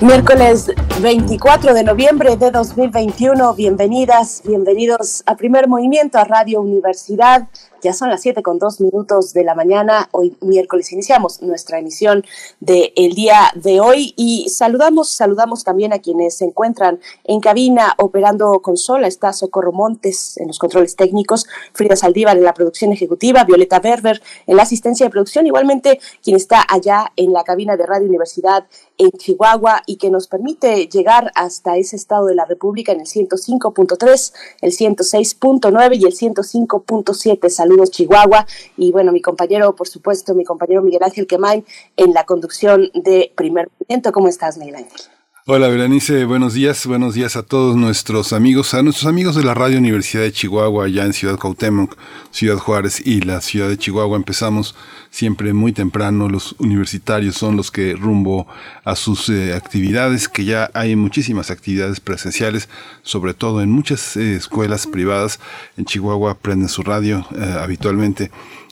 Miércoles 24 de noviembre de 2021. Bienvenidas, bienvenidos a Primer Movimiento a Radio Universidad. Ya son las 7 con 2 minutos de la mañana. Hoy miércoles iniciamos nuestra emisión del el día de hoy y saludamos, saludamos también a quienes se encuentran en cabina operando consola. Está Socorro Montes en los controles técnicos, Frida Saldívar en la producción ejecutiva, Violeta Berber en la asistencia de producción. Igualmente quien está allá en la cabina de Radio Universidad en Chihuahua y que nos permite llegar hasta ese estado de la República en el 105.3, el 106.9 y el 105.7. Saludos Chihuahua y bueno, mi compañero, por supuesto, mi compañero Miguel Ángel Quemain en la conducción de Primer Movimiento. ¿Cómo estás, Miguel Ángel? Hola Berenice, buenos días, buenos días a todos nuestros amigos, a nuestros amigos de la Radio Universidad de Chihuahua, allá en Ciudad Cuauhtémoc, Ciudad Juárez y la Ciudad de Chihuahua. Empezamos siempre muy temprano, los universitarios son los que rumbo a sus eh, actividades, que ya hay muchísimas actividades presenciales, sobre todo en muchas eh, escuelas privadas. En Chihuahua prenden su radio eh, habitualmente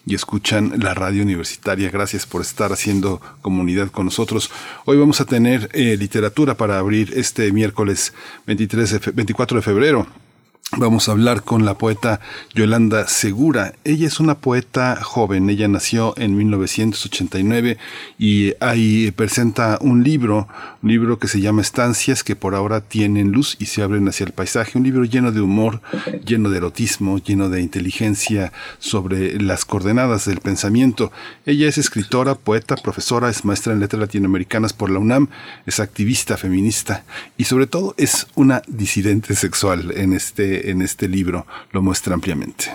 y escuchan la radio universitaria. Gracias por estar haciendo comunidad con nosotros. Hoy vamos a tener literatura para abrir este miércoles 23 24 de febrero. Vamos a hablar con la poeta Yolanda Segura. Ella es una poeta joven. Ella nació en 1989 y ahí presenta un libro, un libro que se llama Estancias, que por ahora tienen luz y se abren hacia el paisaje. Un libro lleno de humor, lleno de erotismo, lleno de inteligencia sobre las coordenadas del pensamiento. Ella es escritora, poeta, profesora, es maestra en letras latinoamericanas por la UNAM, es activista feminista y sobre todo es una disidente sexual en este en este libro lo muestra ampliamente.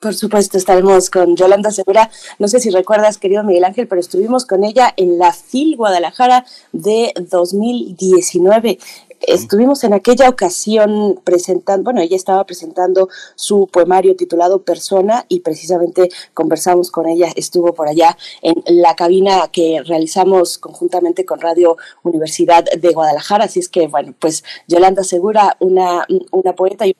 Por supuesto, estaremos con Yolanda Segura. No sé si recuerdas, querido Miguel Ángel, pero estuvimos con ella en la FIL Guadalajara de 2019 estuvimos en aquella ocasión presentando, bueno, ella estaba presentando su poemario titulado Persona y precisamente conversamos con ella, estuvo por allá en la cabina que realizamos conjuntamente con Radio Universidad de Guadalajara, así es que, bueno, pues Yolanda Segura, una, una poeta y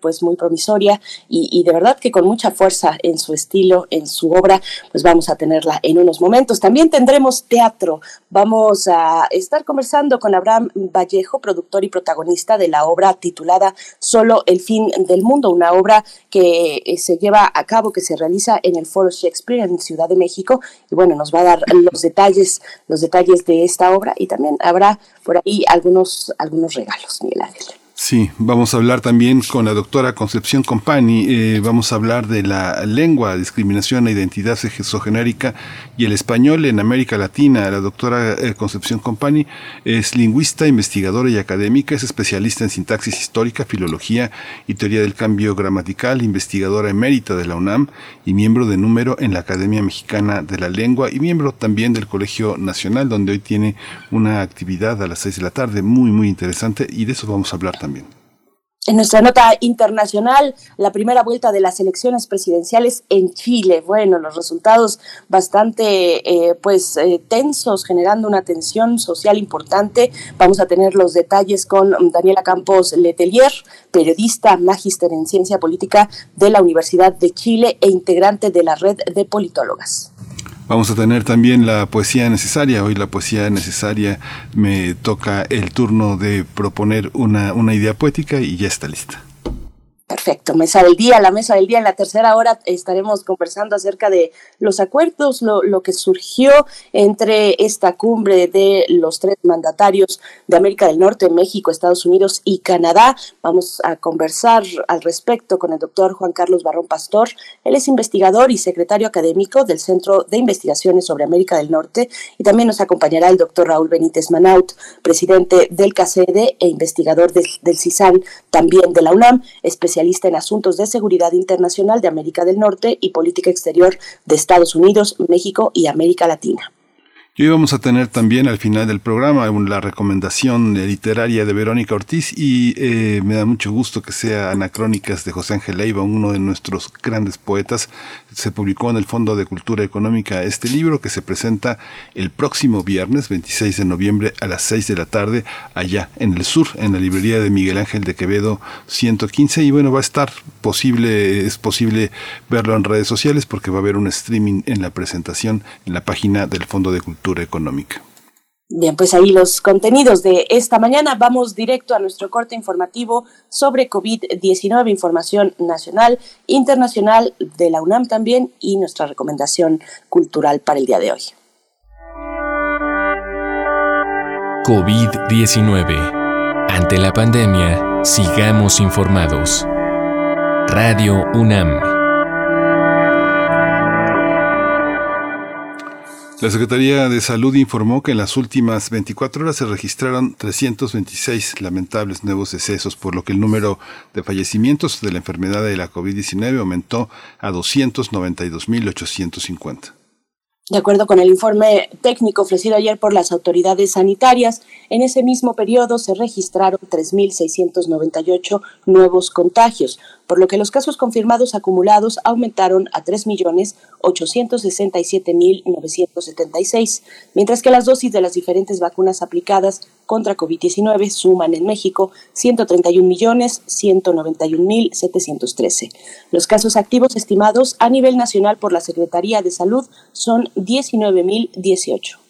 pues muy promisoria y, de verdad que con mucha fuerza en su estilo, en su obra, pues vamos a tenerla en unos momentos. También tendremos teatro. Vamos a estar conversando con Abraham Vallejo, productor y protagonista de la obra titulada Solo el fin del mundo, una obra que eh, se lleva a cabo, que se realiza en el Foro Shakespeare en Ciudad de México y bueno, nos va a dar los detalles, los detalles de esta obra y también habrá por ahí algunos, algunos regalos, Miguel Ángel. Sí, vamos a hablar también con la doctora Concepción Compani, eh, vamos a hablar de la lengua, discriminación e identidad sexogenérica y el español en América Latina. La doctora eh, Concepción Compani es lingüista, investigadora y académica, es especialista en sintaxis histórica, filología y teoría del cambio gramatical, investigadora emérita de la UNAM y miembro de número en la Academia Mexicana de la Lengua y miembro también del Colegio Nacional, donde hoy tiene una actividad a las seis de la tarde muy, muy interesante y de eso vamos a hablar también. En nuestra nota internacional, la primera vuelta de las elecciones presidenciales en Chile. Bueno, los resultados bastante eh, pues eh, tensos, generando una tensión social importante. Vamos a tener los detalles con Daniela Campos Letelier, periodista, magíster en ciencia política de la Universidad de Chile e integrante de la red de politólogas. Vamos a tener también la poesía necesaria. Hoy la poesía necesaria me toca el turno de proponer una, una idea poética y ya está lista. Perfecto, mesa del día, la mesa del día en la tercera hora estaremos conversando acerca de los acuerdos, lo, que surgió entre esta cumbre de los tres mandatarios de América del Norte, México, Estados Unidos y Canadá. Vamos a conversar al respecto con el doctor Juan Carlos Barrón Pastor. Él es investigador y secretario académico del Centro de Investigaciones sobre América del Norte y también nos acompañará el doctor Raúl Benítez Manaut, presidente del CACEDE e investigador del, del CISAN, también de la UNAM, especialista especialista en asuntos de seguridad internacional de América del Norte y política exterior de Estados Unidos, México y América Latina. Y hoy vamos a tener también al final del programa la recomendación literaria de Verónica Ortiz y eh, me da mucho gusto que sea Anacrónicas de José Ángel Leiva, uno de nuestros grandes poetas. Se publicó en el Fondo de Cultura Económica este libro que se presenta el próximo viernes 26 de noviembre a las 6 de la tarde allá en el sur, en la librería de Miguel Ángel de Quevedo 115 y bueno, va a estar posible, es posible verlo en redes sociales porque va a haber un streaming en la presentación en la página del Fondo de Cultura económica. Bien, pues ahí los contenidos de esta mañana. Vamos directo a nuestro corte informativo sobre COVID-19, información nacional, internacional de la UNAM también y nuestra recomendación cultural para el día de hoy. COVID-19. Ante la pandemia, sigamos informados. Radio UNAM. La Secretaría de Salud informó que en las últimas 24 horas se registraron 326 lamentables nuevos decesos, por lo que el número de fallecimientos de la enfermedad de la COVID-19 aumentó a 292.850. De acuerdo con el informe técnico ofrecido ayer por las autoridades sanitarias, en ese mismo periodo se registraron 3.698 nuevos contagios, por lo que los casos confirmados acumulados aumentaron a 3.867.976, mientras que las dosis de las diferentes vacunas aplicadas contra COVID-19 suman en México 131.191.713. Los casos activos estimados a nivel nacional por la Secretaría de Salud son 19.018.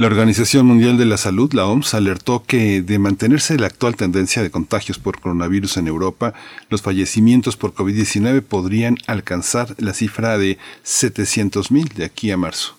La Organización Mundial de la Salud, la OMS, alertó que de mantenerse la actual tendencia de contagios por coronavirus en Europa, los fallecimientos por COVID-19 podrían alcanzar la cifra de 700.000 de aquí a marzo.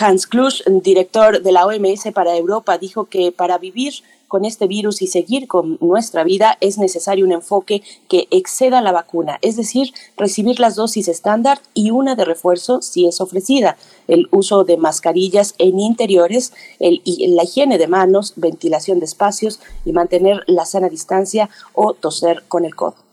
Hans Klusch, director de la OMS para Europa, dijo que para vivir con este virus y seguir con nuestra vida es necesario un enfoque que exceda la vacuna, es decir, recibir las dosis estándar y una de refuerzo si es ofrecida, el uso de mascarillas en interiores, la higiene de manos, ventilación de espacios y mantener la sana distancia o toser con el codo.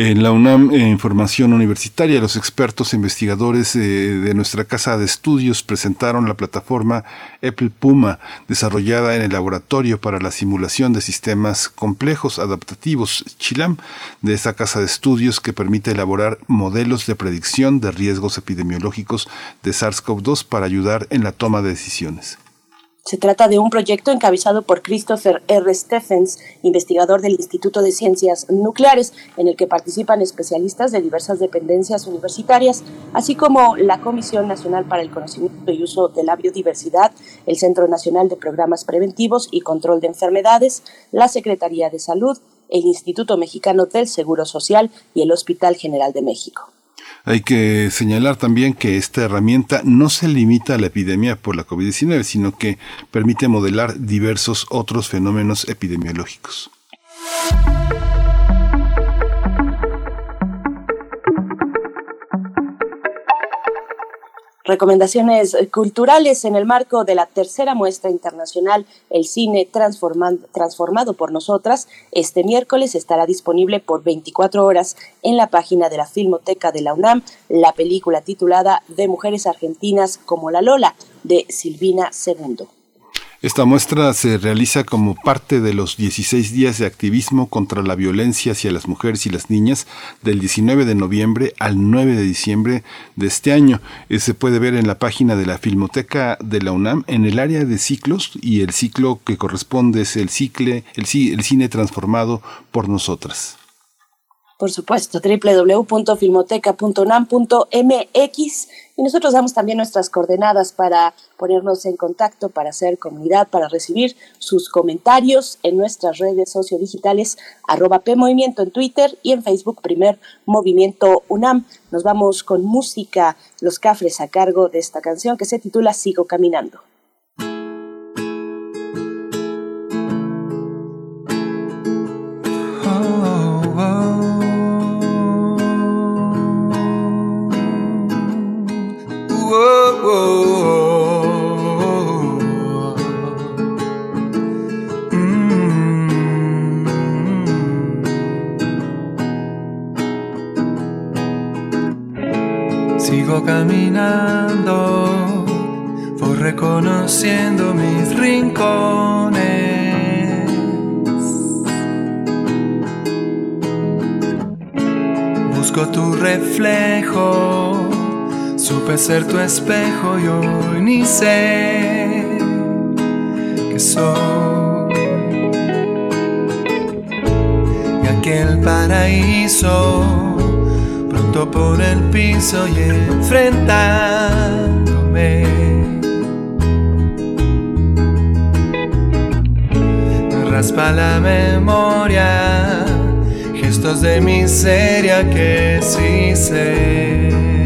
En la UNAM eh, Información Universitaria, los expertos e investigadores eh, de nuestra casa de estudios presentaron la plataforma Apple Puma, desarrollada en el Laboratorio para la Simulación de Sistemas Complejos Adaptativos Chilam, de esa casa de estudios que permite elaborar modelos de predicción de riesgos epidemiológicos de SARS-CoV-2 para ayudar en la toma de decisiones. Se trata de un proyecto encabezado por Christopher R. Stephens, investigador del Instituto de Ciencias Nucleares, en el que participan especialistas de diversas dependencias universitarias, así como la Comisión Nacional para el Conocimiento y Uso de la Biodiversidad, el Centro Nacional de Programas Preventivos y Control de Enfermedades, la Secretaría de Salud, el Instituto Mexicano del Seguro Social y el Hospital General de México. Hay que señalar también que esta herramienta no se limita a la epidemia por la COVID-19, sino que permite modelar diversos otros fenómenos epidemiológicos. Recomendaciones culturales en el marco de la tercera muestra internacional El cine transformado por nosotras. Este miércoles estará disponible por 24 horas en la página de la Filmoteca de la UNAM la película titulada De Mujeres Argentinas como la Lola de Silvina Segundo. Esta muestra se realiza como parte de los 16 días de activismo contra la violencia hacia las mujeres y las niñas del 19 de noviembre al 9 de diciembre de este año. Eh, se puede ver en la página de la Filmoteca de la UNAM en el área de ciclos y el ciclo que corresponde es el, cicle, el, cine transformado por nosotras por supuesto, www.filmoteca.unam.mx y nosotros damos también nuestras coordenadas para ponernos en contacto, para hacer comunidad, para recibir sus comentarios en nuestras redes sociodigitales, arroba PMovimiento en Twitter y en Facebook, primer Movimiento UNAM. Nos vamos con música, los cafres a cargo de esta canción que se titula Sigo Caminando. caminando, voy reconociendo mis rincones. Busco tu reflejo, supe ser tu espejo y hoy ni sé que soy. Y aquel paraíso por el piso y enfrentándome. raspa la memoria, gestos de miseria que sí sé.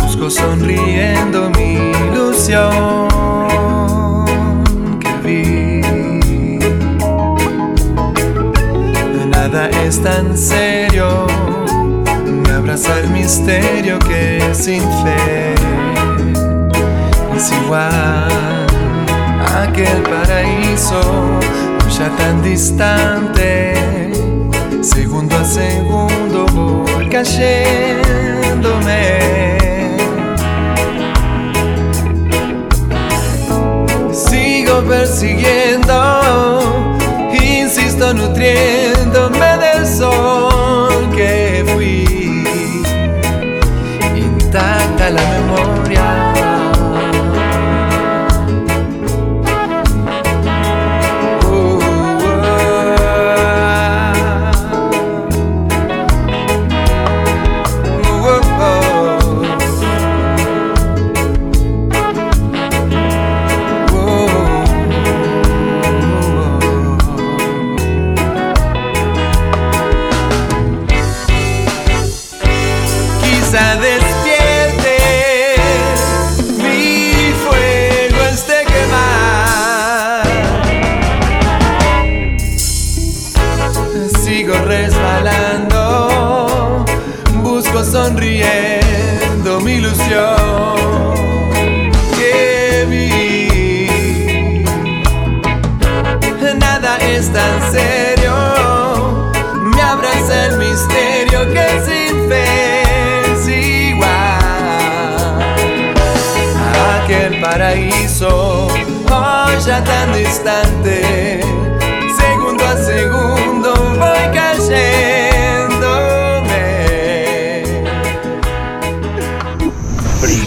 Busco sonriendo mi ilusión que vi. Nada es tan serio, me abraza el misterio que sin fe es igual a aquel paraíso ya tan distante, segundo a segundo voy cayéndome. Sigo persiguiendo, insisto nutriéndome del sol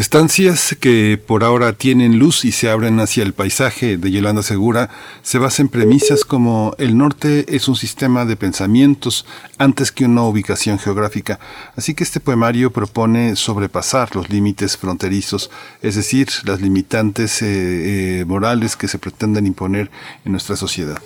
Estancias que por ahora tienen luz y se abren hacia el paisaje de Yolanda Segura se basan en premisas como el norte es un sistema de pensamientos antes que una ubicación geográfica. Así que este poemario propone sobrepasar los límites fronterizos, es decir, las limitantes eh, eh, morales que se pretenden imponer en nuestra sociedad.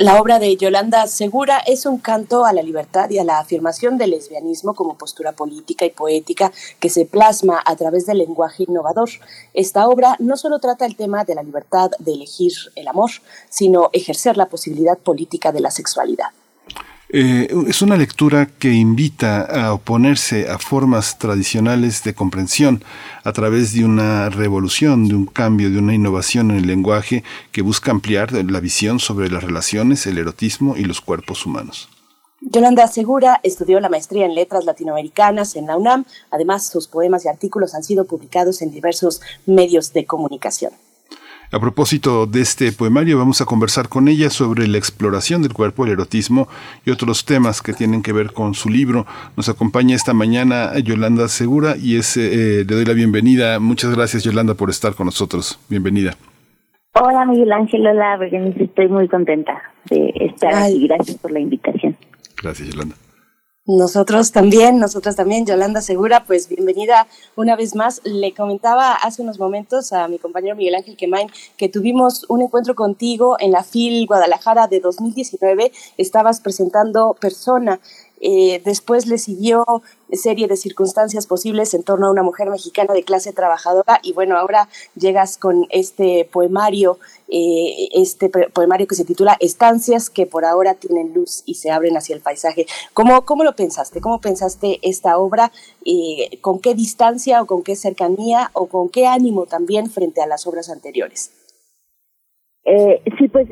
La obra de Yolanda Segura es un canto a la libertad y a la afirmación del lesbianismo como postura política y poética que se plasma a través del lenguaje innovador. Esta obra no solo trata el tema de la libertad de elegir el amor, sino ejercer la posibilidad política de la sexualidad. Eh, es una lectura que invita a oponerse a formas tradicionales de comprensión a través de una revolución, de un cambio, de una innovación en el lenguaje que busca ampliar la visión sobre las relaciones, el erotismo y los cuerpos humanos. Yolanda Segura estudió la maestría en letras latinoamericanas en la UNAM. Además, sus poemas y artículos han sido publicados en diversos medios de comunicación. A propósito de este poemario, vamos a conversar con ella sobre la exploración del cuerpo, el erotismo y otros temas que tienen que ver con su libro. Nos acompaña esta mañana Yolanda Segura y es, eh, le doy la bienvenida. Muchas gracias Yolanda por estar con nosotros. Bienvenida. Hola Miguel Ángel, hola estoy muy contenta de estar aquí. Gracias por la invitación. Gracias Yolanda. Nosotros también, nosotros también, Yolanda Segura, pues bienvenida una vez más. Le comentaba hace unos momentos a mi compañero Miguel Ángel Quemain que tuvimos un encuentro contigo en la FIL Guadalajara de 2019. Estabas presentando Persona, eh, después le siguió serie de circunstancias posibles en torno a una mujer mexicana de clase trabajadora y bueno, ahora llegas con este poemario, eh, este poemario que se titula Estancias que por ahora tienen luz y se abren hacia el paisaje. ¿Cómo, cómo lo pensaste? ¿Cómo pensaste esta obra? Eh, ¿Con qué distancia o con qué cercanía o con qué ánimo también frente a las obras anteriores? sí, pues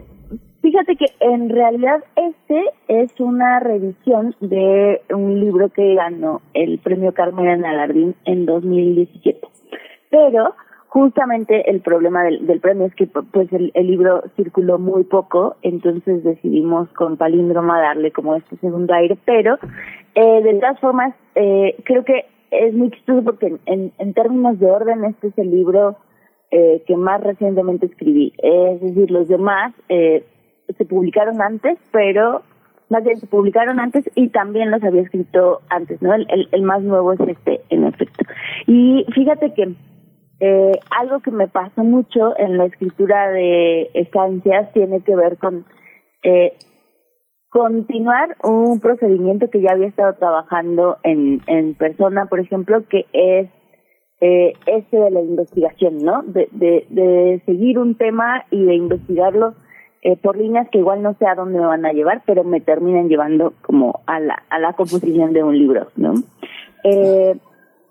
Fíjate que en realidad este es una revisión de un libro que ganó el premio Carmen en Alardín en 2017. Pero justamente el problema del, premio es que pues el, libro circuló muy poco, entonces decidimos con Palíndroma darle como este segundo aire, pero eh, de todas formas eh, creo que es muy chistoso porque en, en términos de orden este es el libro eh, que más recientemente escribí, es decir, los demás eh, se publicaron antes, pero más bien se publicaron antes y también los había escrito antes, ¿no? El, más nuevo es este, en efecto. Y fíjate que eh, algo que me pasó mucho en la escritura de estancias tiene que ver con eh, continuar un procedimiento que ya había estado trabajando en, en persona, por ejemplo, que es eh, de la investigación, ¿no? De, de seguir un tema y de investigarlo eh, por líneas que igual no sé a dónde me van a llevar, pero me terminan llevando como a la, a la composición de un libro, ¿no? Eh,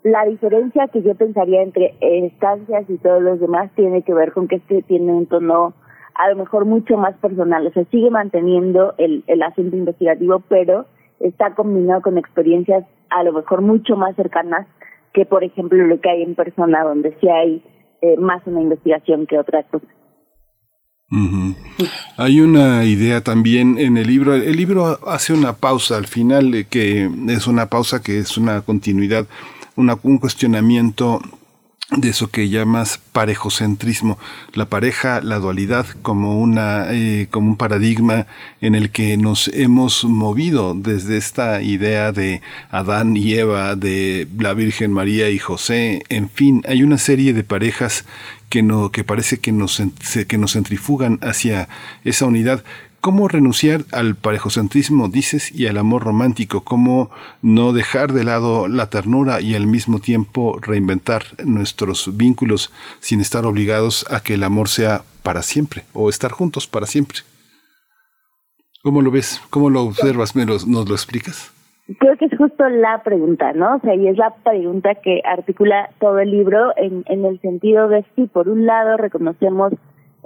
la diferencia que yo pensaría entre estancias y todos los demás tiene que ver con que este tiene un tono a lo mejor mucho más personal, o sea, sigue manteniendo el, el asunto investigativo, pero está combinado con experiencias a lo mejor mucho más cercanas que, por ejemplo, lo que hay en persona, donde sí hay eh, más una investigación que otra cosa. Hay una idea también en el libro. El libro hace una pausa al final, eh, que es una pausa que es una continuidad, una, un cuestionamiento de eso que llamas parejocentrismo, la pareja, la dualidad como una eh, como un paradigma en el que nos hemos movido desde esta idea de Adán y Eva, de la Virgen María y José, en fin, hay una serie de parejas que no que parece que nos que nos centrifugan hacia esa unidad ¿Cómo renunciar al parejocentrismo, dices, y al amor romántico? ¿Cómo no dejar de lado la ternura y al mismo tiempo reinventar nuestros vínculos sin estar obligados a que el amor sea para siempre o estar juntos para siempre? ¿Cómo lo ves? ¿Cómo lo observas? ¿Nos lo explicas? Creo que es justo la pregunta, ¿no? O sea, y es la pregunta que articula todo el libro en, en el sentido de si por un lado reconocemos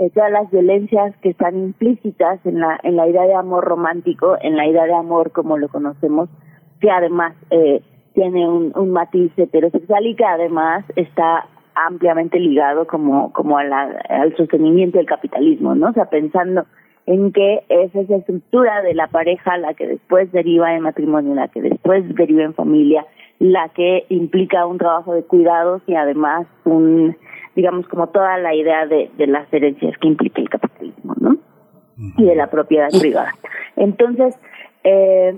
eh, todas las violencias que están implícitas en la, en la idea de amor romántico, en la idea de amor como lo conocemos, que además eh, tiene un, un matiz heterosexual y que además está ampliamente ligado como, como a la, al sostenimiento del capitalismo, ¿no? O sea, pensando en que es esa estructura de la pareja la que después deriva en matrimonio, la que después deriva en familia, la que implica un trabajo de cuidados y además un digamos, como toda la idea de, las herencias que implica el capitalismo, ¿no? Y de la propiedad privada. Entonces, eh,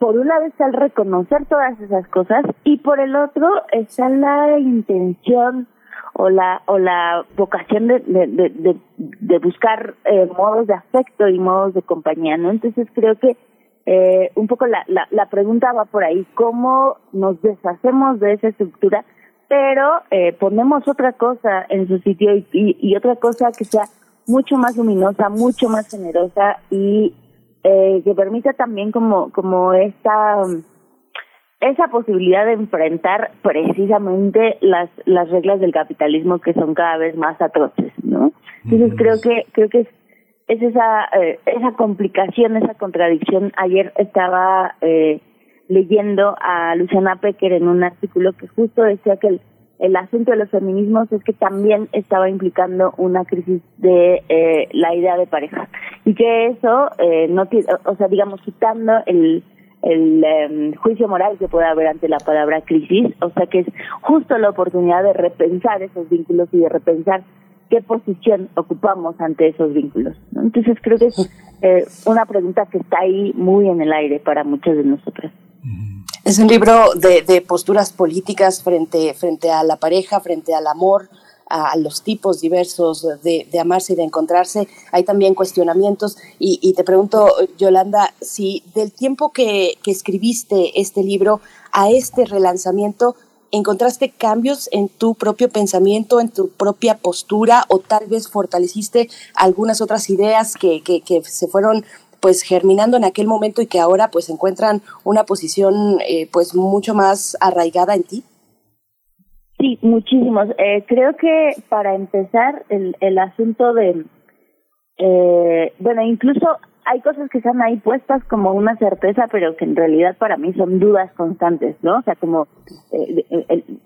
por un lado está el reconocer todas esas cosas y por el otro está la intención o la o la vocación de, de, de, de buscar eh, modos de afecto y modos de compañía, ¿no? Entonces creo que eh, un poco la, la, la pregunta va por ahí, ¿cómo nos deshacemos de esa estructura pero eh, ponemos otra cosa en su sitio y, y, otra cosa que sea mucho más luminosa, mucho más generosa y eh, que permita también como como esta esa posibilidad de enfrentar precisamente las las reglas del capitalismo que son cada vez más atroces, ¿no? Entonces creo que creo que es, es esa eh, esa complicación, esa contradicción. Ayer estaba eh, leyendo a Luciana Pecker en un artículo que justo decía que el, asunto de los feminismos es que también estaba implicando una crisis de eh, la idea de pareja y que eso eh, no o sea, digamos, quitando el, el em, juicio moral que puede haber ante la palabra crisis, o sea que es justo la oportunidad de repensar esos vínculos y de repensar qué posición ocupamos ante esos vínculos. Entonces creo que es eh, una pregunta que está ahí muy en el aire para muchos de nosotros. Es un libro de, posturas políticas frente, frente a la pareja, frente al amor, a, los tipos diversos de, amarse y de encontrarse. Hay también cuestionamientos. Y, te pregunto, Yolanda, si del tiempo que, escribiste este libro a este relanzamiento, ¿Encontraste cambios en tu propio pensamiento, en tu propia postura o tal vez fortaleciste algunas otras ideas que se fueron pues germinando en aquel momento y que ahora pues encuentran una posición eh, pues mucho más arraigada en ti? Sí, muchísimos. Eh, creo que para empezar el, el asunto de, eh, bueno, incluso hay cosas que están ahí puestas como una certeza, pero que en realidad para mí son dudas constantes, ¿no? O sea, como eh,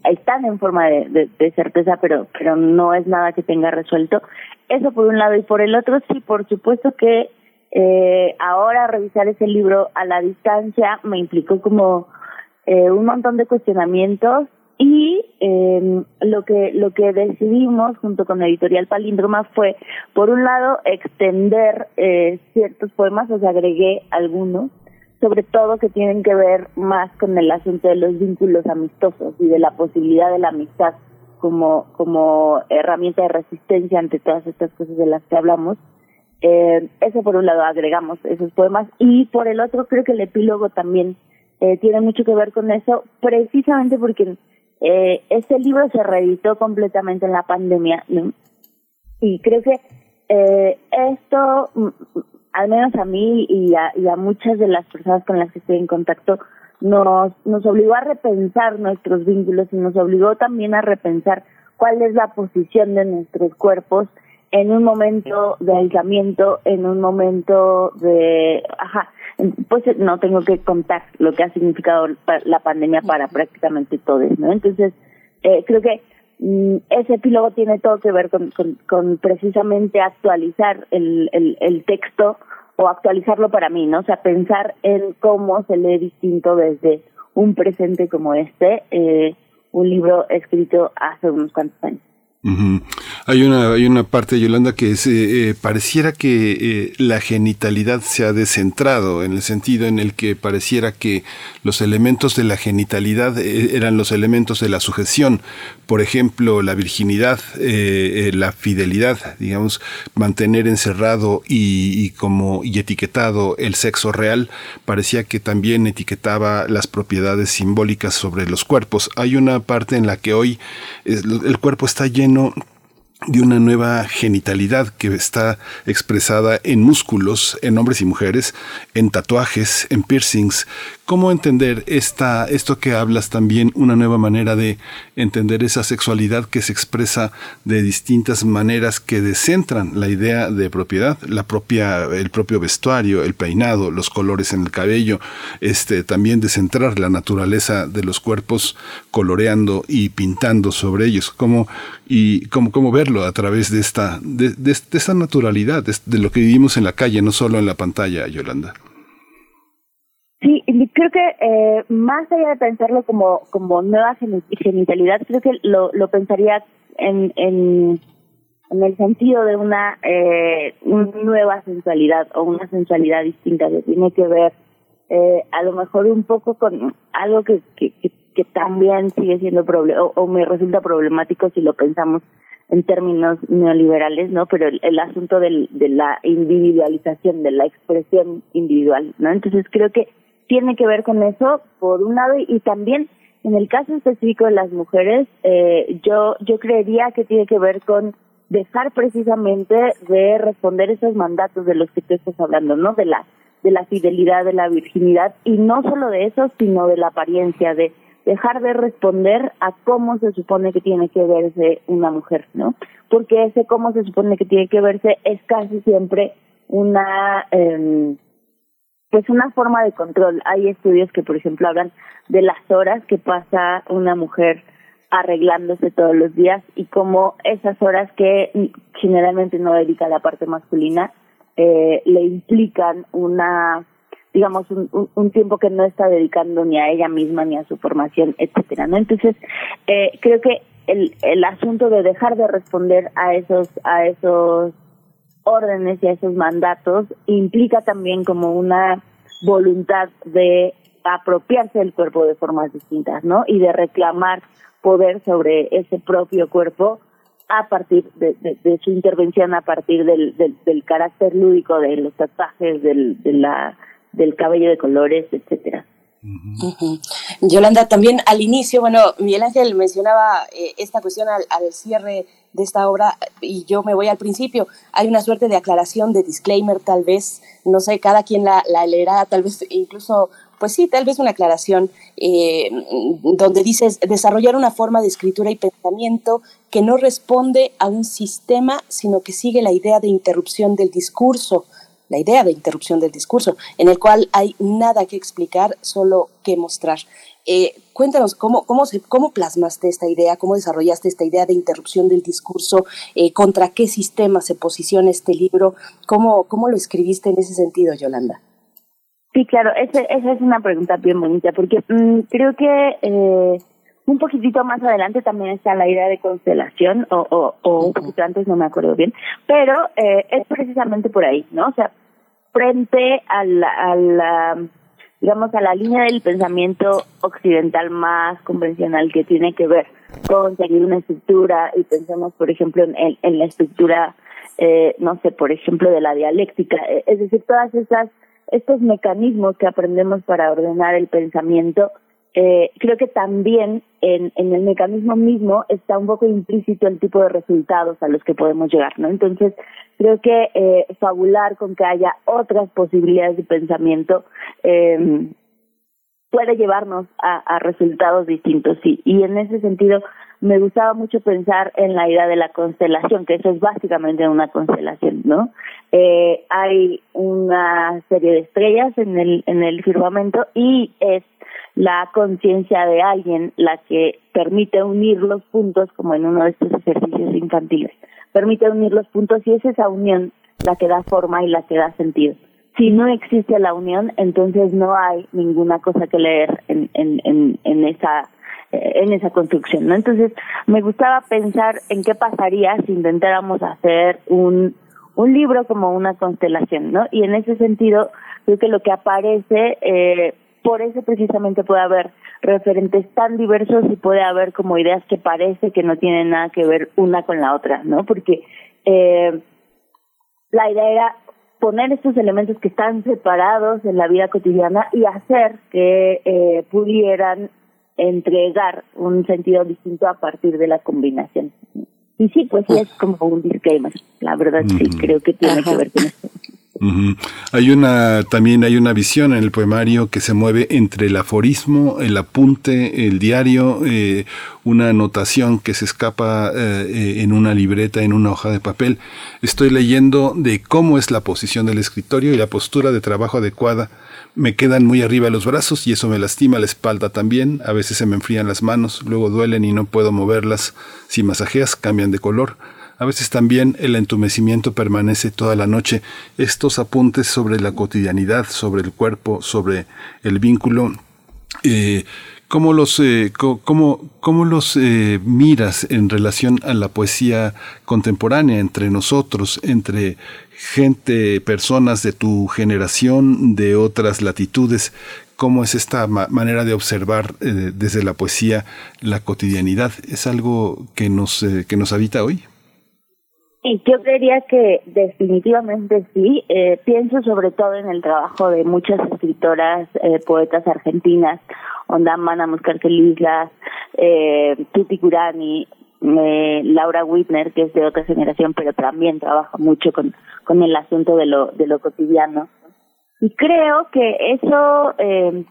están en forma de, de, certeza, pero pero no es nada que tenga resuelto. Eso por un lado y por el otro sí, por supuesto que eh, ahora revisar ese libro a la distancia me implicó como eh, un montón de cuestionamientos y eh, lo que lo que decidimos junto con la editorial Palíndroma fue por un lado extender eh, ciertos poemas o sea agregué algunos sobre todo que tienen que ver más con el asunto de los vínculos amistosos y de la posibilidad de la amistad como como herramienta de resistencia ante todas estas cosas de las que hablamos eh, eso por un lado agregamos esos poemas y por el otro creo que el epílogo también eh, tiene mucho que ver con eso precisamente porque eh, este libro se reeditó completamente en la pandemia, Y creo que eh, esto, mm, al menos a mí y a, y a muchas de las personas con las que estoy en contacto, nos, nos obligó a repensar nuestros vínculos y nos obligó también a repensar cuál es la posición de nuestros cuerpos en un momento de aislamiento, en un momento de, ajá, pues no tengo que contar lo que ha significado la pandemia para prácticamente todos, ¿no? Entonces, eh, creo que mm, ese epílogo tiene todo que ver con, con, precisamente actualizar el, el, el texto o actualizarlo para mí, ¿no? O sea, pensar en cómo se lee distinto desde un presente como este, eh, un libro escrito hace unos cuantos años. Hay una hay una parte Yolanda que es, eh, eh, pareciera que eh, la genitalidad se ha descentrado en el sentido en el que pareciera que los elementos de la genitalidad eran los elementos de la sujeción, por ejemplo la virginidad, la fidelidad, digamos mantener encerrado y, y, como y etiquetado el sexo real parecía que también etiquetaba las propiedades simbólicas sobre los cuerpos. Hay una parte en la que hoy el cuerpo está lleno de una nueva genitalidad que está expresada en músculos, en hombres y mujeres, en tatuajes, en piercings, ¿Cómo entender esta, esto que hablas también, una nueva manera de entender esa sexualidad que se expresa de distintas maneras que descentran la idea de propiedad, la propia, el propio vestuario, el peinado, los colores en el cabello, este, también descentrar la naturaleza de los cuerpos coloreando y pintando sobre ellos, cómo, y cómo, cómo verlo a través de esta, de, de esta naturalidad, de lo que vivimos en la calle, no solo en la pantalla, Yolanda. Sí, creo que eh, más allá de pensarlo como, como nueva genitalidad, creo que lo, lo pensaría en, en, el sentido de una, eh, nueva sensualidad o una sensualidad distinta que tiene que ver eh, a lo mejor un poco con algo que, que, que, también sigue siendo problema o, me resulta problemático si lo pensamos en términos neoliberales, ¿no? Pero el, el asunto del, de la individualización, de la expresión individual, ¿no? Entonces creo que tiene que ver con eso, por un lado, y también en el caso específico de las mujeres, eh, yo, yo creería que tiene que ver con dejar precisamente de responder esos mandatos de los que tú estás hablando, ¿no? De la, de la fidelidad, de la virginidad, y no solo de eso, sino de la apariencia, de dejar de responder a cómo se supone que tiene que verse una mujer, ¿no? Porque ese cómo se supone que tiene que verse es casi siempre una eh, pues una forma de control. Hay estudios que, por ejemplo, hablan de las horas que pasa una mujer arreglándose todos los días y como esas horas que generalmente no dedica la parte masculina eh, le implican una digamos un, un, tiempo que no está dedicando ni a ella misma ni a su formación etcétera no entonces eh, creo que el, el asunto de dejar de responder a esos a esos órdenes y a esos mandatos implica también como una voluntad de apropiarse del cuerpo de formas distintas, ¿no? Y de reclamar poder sobre ese propio cuerpo a partir de, su intervención, a partir del, del, carácter lúdico de los tatuajes, del, de la, del cabello de colores, etcétera. Yolanda, también al inicio, bueno, Miguel Ángel mencionaba eh, esta cuestión al, al, cierre de esta obra y yo me voy al principio. Hay una suerte de aclaración, de disclaimer tal vez, no sé, cada quien la, la leerá, tal vez incluso pues sí, tal vez una aclaración eh, donde dices desarrollar una forma de escritura y pensamiento que no responde a un sistema, sino que sigue la idea de interrupción del discurso, la idea de interrupción del discurso, en el cual hay nada que explicar, solo que mostrar. Eh, cuéntanos cómo, cómo, se, cómo plasmaste esta idea, cómo desarrollaste esta idea de interrupción del discurso, eh, contra qué sistema se posiciona este libro, cómo, cómo lo escribiste en ese sentido, Yolanda. Sí, claro, esa es una pregunta bien bonita, porque mm, creo que eh, un poquitito más adelante también está la idea de constelación, o, o, o un poquito antes, no me acuerdo bien, pero eh, es precisamente por ahí, ¿no? O sea, frente a la, a la, digamos, a la línea del pensamiento occidental más convencional que tiene que ver con seguir una estructura, y pensemos, por ejemplo, en, en la estructura, eh, no sé, por ejemplo, de la dialéctica, eh, es decir, todas esas estos mecanismos que aprendemos para ordenar el pensamiento, eh, creo que también en, en el mecanismo mismo está un poco implícito el tipo de resultados a los que podemos llegar, ¿no? Entonces, creo que eh, fabular con que haya otras posibilidades de pensamiento eh, puede llevarnos a, resultados distintos, sí. Y en ese sentido, me gustaba mucho pensar en la idea de la constelación, que eso es básicamente una constelación, ¿no? Eh, hay una serie de estrellas en el, en el firmamento y es la conciencia de alguien la que permite unir los puntos, como en uno de estos ejercicios infantiles. Permite unir los puntos y es esa unión la que da forma y la que da sentido. Si no existe la unión, entonces no hay ninguna cosa que leer en, en, en, en esa en esa construcción, ¿no? Entonces, me gustaba pensar en qué pasaría si intentáramos hacer un, un libro como una constelación, ¿no? Y en ese sentido, creo que lo que aparece, eh, por eso precisamente puede haber referentes tan diversos y puede haber como ideas que parece que no tienen nada que ver una con la otra, ¿no? Porque eh, la idea era poner estos elementos que están separados en la vida cotidiana y hacer que eh, pudieran entregar un sentido distinto a partir de la combinación. Y sí, pues sí es como un disclaimer. La verdad sí creo que tiene que ver con esto. Hay una, también hay una visión en el poemario que se mueve entre el aforismo, el apunte, el diario, eh, una anotación que se escapa eh, en una libreta, en una hoja de papel. Estoy leyendo de cómo es la posición del escritorio y la postura de trabajo adecuada me quedan muy arriba los brazos y eso me lastima la espalda también. A veces se me enfrían las manos, luego duelen y no puedo moverlas. Si masajeas, cambian de color. A veces también el entumecimiento permanece toda la noche. Estos apuntes sobre la cotidianidad, sobre el cuerpo, sobre el vínculo, eh, ¿Cómo los, eh, cómo, cómo los eh, miras en relación a la poesía contemporánea entre nosotros, entre gente, personas de tu generación, de otras latitudes? ¿Cómo es esta manera de observar eh, desde la poesía la cotidianidad? ¿Es algo que nos, que nos habita hoy? Sí, yo creería que definitivamente sí. pienso sobre todo en el trabajo de muchas escritoras, poetas argentinas Onda Mana Islas, eh, Tuti Curani, eh, Laura Whitner, que es de otra generación, pero también trabaja mucho con, con el asunto de lo, de lo cotidiano. Y creo que eso eh,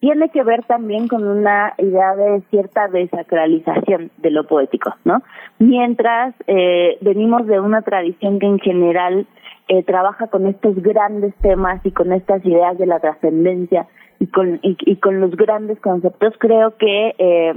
tiene que ver también con una idea de cierta desacralización de lo poético, ¿no? Mientras eh, venimos de una tradición que en general eh, trabaja con estos grandes temas y con estas ideas de la trascendencia y con, y, con los grandes conceptos, creo que eh,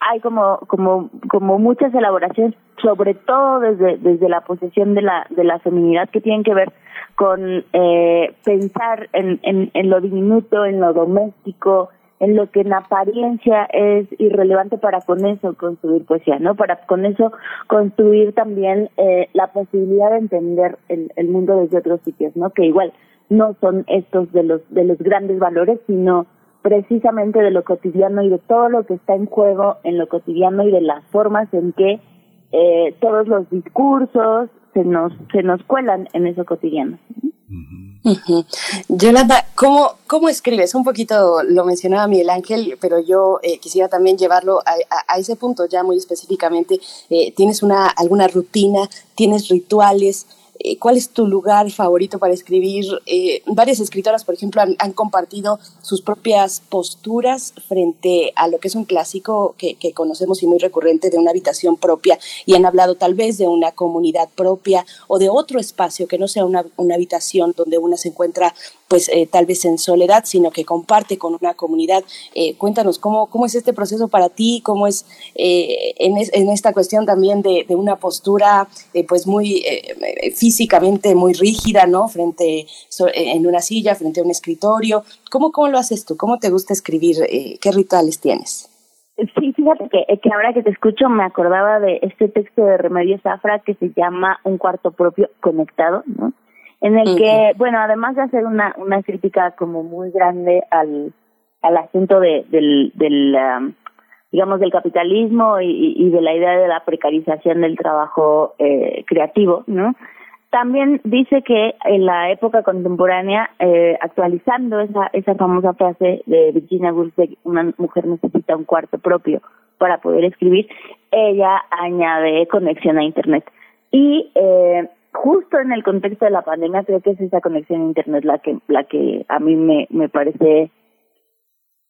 hay como, como, como muchas elaboraciones, sobre todo desde, desde la posesión de la, de la feminidad que tienen que ver con eh, pensar en, en, en lo diminuto, en lo doméstico, en lo que en apariencia es irrelevante para con eso construir poesía, ¿no? Para con eso construir también eh, la posibilidad de entender el, el mundo desde otros sitios, ¿no? Que igual no son estos de los de los grandes valores, sino precisamente de lo cotidiano y de todo lo que está en juego en lo cotidiano y de las formas en que eh, todos los discursos se nos se nos cuelan en eso cotidiano. Yolanda, ¿cómo, ¿cómo escribes? Un poquito lo mencionaba Miguel Ángel, pero yo eh, quisiera también llevarlo a, a, ese punto ya muy específicamente. Eh, ¿Tienes una, alguna rutina? ¿Tienes rituales? Eh, cuál es tu lugar favorito para escribir. Eh, varias escritoras, por ejemplo, han, compartido sus propias posturas frente a lo que es un clásico que, conocemos y muy recurrente de una habitación propia y han hablado tal vez de una comunidad propia o de otro espacio que no sea una, una habitación donde una se encuentra pues eh, tal vez en soledad, sino que comparte con una comunidad. Eh, cuéntanos cómo, cómo es este proceso para ti, cómo es eh, en, esta cuestión también de, una postura pues muy físicamente muy rígida, ¿no? Frente en una silla, frente a un escritorio. ¿Cómo, cómo lo haces tú? ¿Cómo te gusta escribir? ¿Qué rituales tienes? Sí, fíjate que, que ahora que te escucho me acordaba de este texto de Remedios Zafra que se llama Un cuarto propio conectado, ¿no? En el que, bueno, además de hacer una, una crítica como muy grande al, al asunto de, del, del um, digamos, del capitalismo y, y, de la idea de la precarización del trabajo eh, creativo, ¿no? También dice que en la época contemporánea, eh, actualizando esa, esa famosa frase de Virginia Woolf una mujer necesita un cuarto propio para poder escribir, ella añade conexión a Internet. Y eh, justo en el contexto de la pandemia creo que es esa conexión a internet la que la que a mí me me parece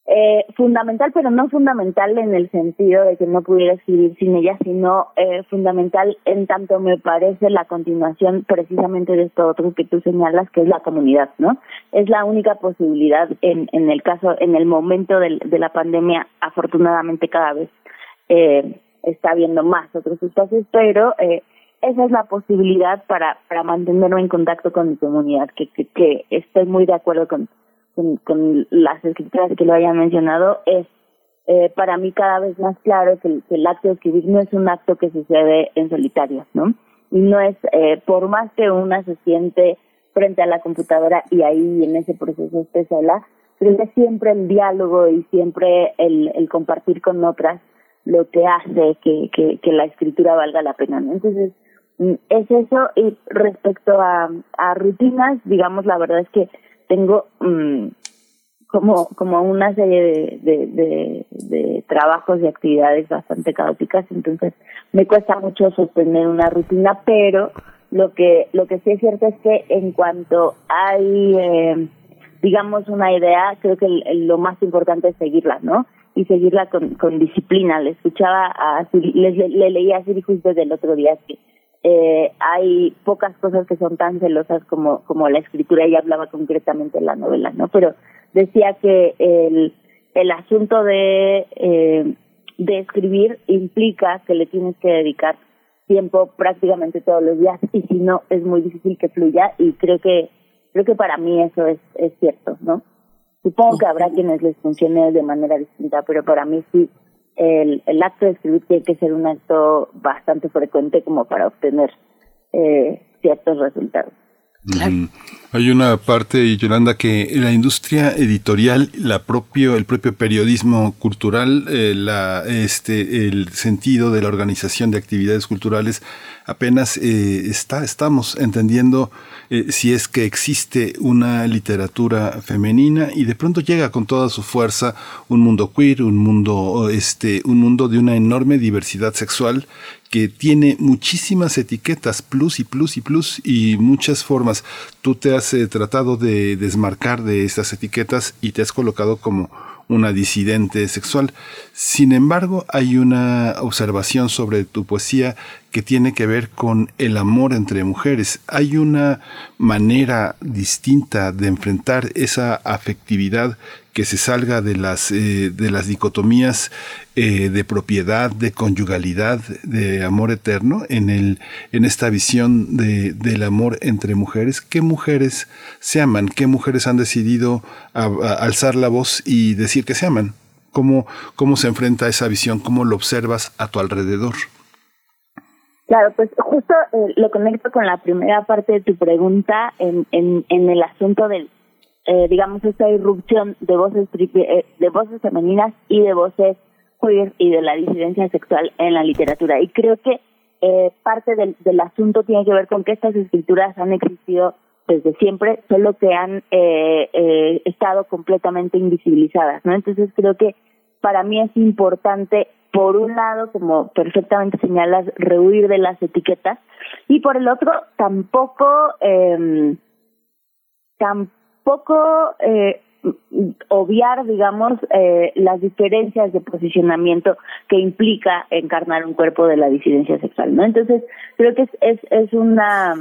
eh, fundamental pero no fundamental en el sentido de que no pudiera escribir sin ella sino eh, fundamental en tanto me parece la continuación precisamente de esto otro que tú señalas que es la comunidad no es la única posibilidad en en el caso en el momento de, de la pandemia afortunadamente cada vez eh, está habiendo más otros espacios pero eh, esa es la posibilidad para, para mantenerme en contacto con mi comunidad, que, que, que estoy muy de acuerdo con, con, con las escritoras que lo hayan mencionado, es eh, para mí cada vez más claro que el, acto de escribir no es un acto que sucede en solitario, ¿no? Y no es, eh, por más que una se siente frente a la computadora y ahí en ese proceso esté sola, que siempre el diálogo y siempre el, compartir con otras lo que hace que, que, que la escritura valga la pena, ¿no? Entonces, es eso y respecto a, a rutinas digamos la verdad es que tengo mm, como como una serie de, de, trabajos y actividades bastante caóticas entonces me cuesta mucho sostener una rutina pero lo que lo que sí es cierto es que en cuanto hay eh, digamos una idea creo que lo más importante es seguirla no y seguirla con, con disciplina. Le escuchaba a le, le, leía a Siri desde el otro día que eh, hay pocas cosas que son tan celosas como, como la escritura, ella hablaba concretamente de la novela, ¿no? Pero decía que el, el asunto de, eh, de escribir implica que le tienes que dedicar tiempo prácticamente todos los días y si no es muy difícil que fluya y creo que creo que para mí eso es, es cierto, ¿no? Supongo que habrá quienes les funcione de manera distinta, pero para mí sí el, el acto de escribir tiene que ser un acto bastante frecuente como para obtener eh, ciertos resultados. Hay una parte, Yolanda, que la industria editorial, la propio, el propio periodismo cultural, eh, la, este, el sentido de la organización de actividades culturales, apenas eh, está, estamos entendiendo eh, si es que existe una literatura femenina y de pronto llega con toda su fuerza un mundo queer, un mundo, este, un mundo de una enorme diversidad sexual que tiene muchísimas etiquetas, plus y plus y plus y muchas formas. Tú te has eh, tratado de desmarcar de estas etiquetas y te has colocado como una disidente sexual. Sin embargo, hay una observación sobre tu poesía que tiene que ver con el amor entre mujeres. Hay una manera distinta de enfrentar esa afectividad que se salga de las, eh, de las dicotomías eh, de propiedad, de conyugalidad, de amor eterno, en, el, en esta visión de, del amor entre mujeres. ¿Qué mujeres se aman? ¿Qué mujeres han decidido alzar la voz y decir que se aman? ¿Cómo, ¿Cómo se enfrenta a esa visión? ¿Cómo lo observas a tu alrededor? Claro, pues justo eh, lo conecto con la primera parte de tu pregunta en, en, en el asunto del eh, digamos, esta irrupción de voces, eh, de voces femeninas y de voces queer y de la disidencia sexual en la literatura. Y creo que eh, parte del, del asunto tiene que ver con que estas escrituras han existido desde siempre, solo que han eh, eh, estado completamente invisibilizadas, ¿no? Entonces creo que para mí es importante, por un lado, como perfectamente señalas, rehuir de las etiquetas, y por el otro, tampoco, eh, tampoco poco eh, obviar, digamos, eh, las diferencias de posicionamiento que implica encarnar un cuerpo de la disidencia sexual, ¿no? Entonces, creo que es, es, es una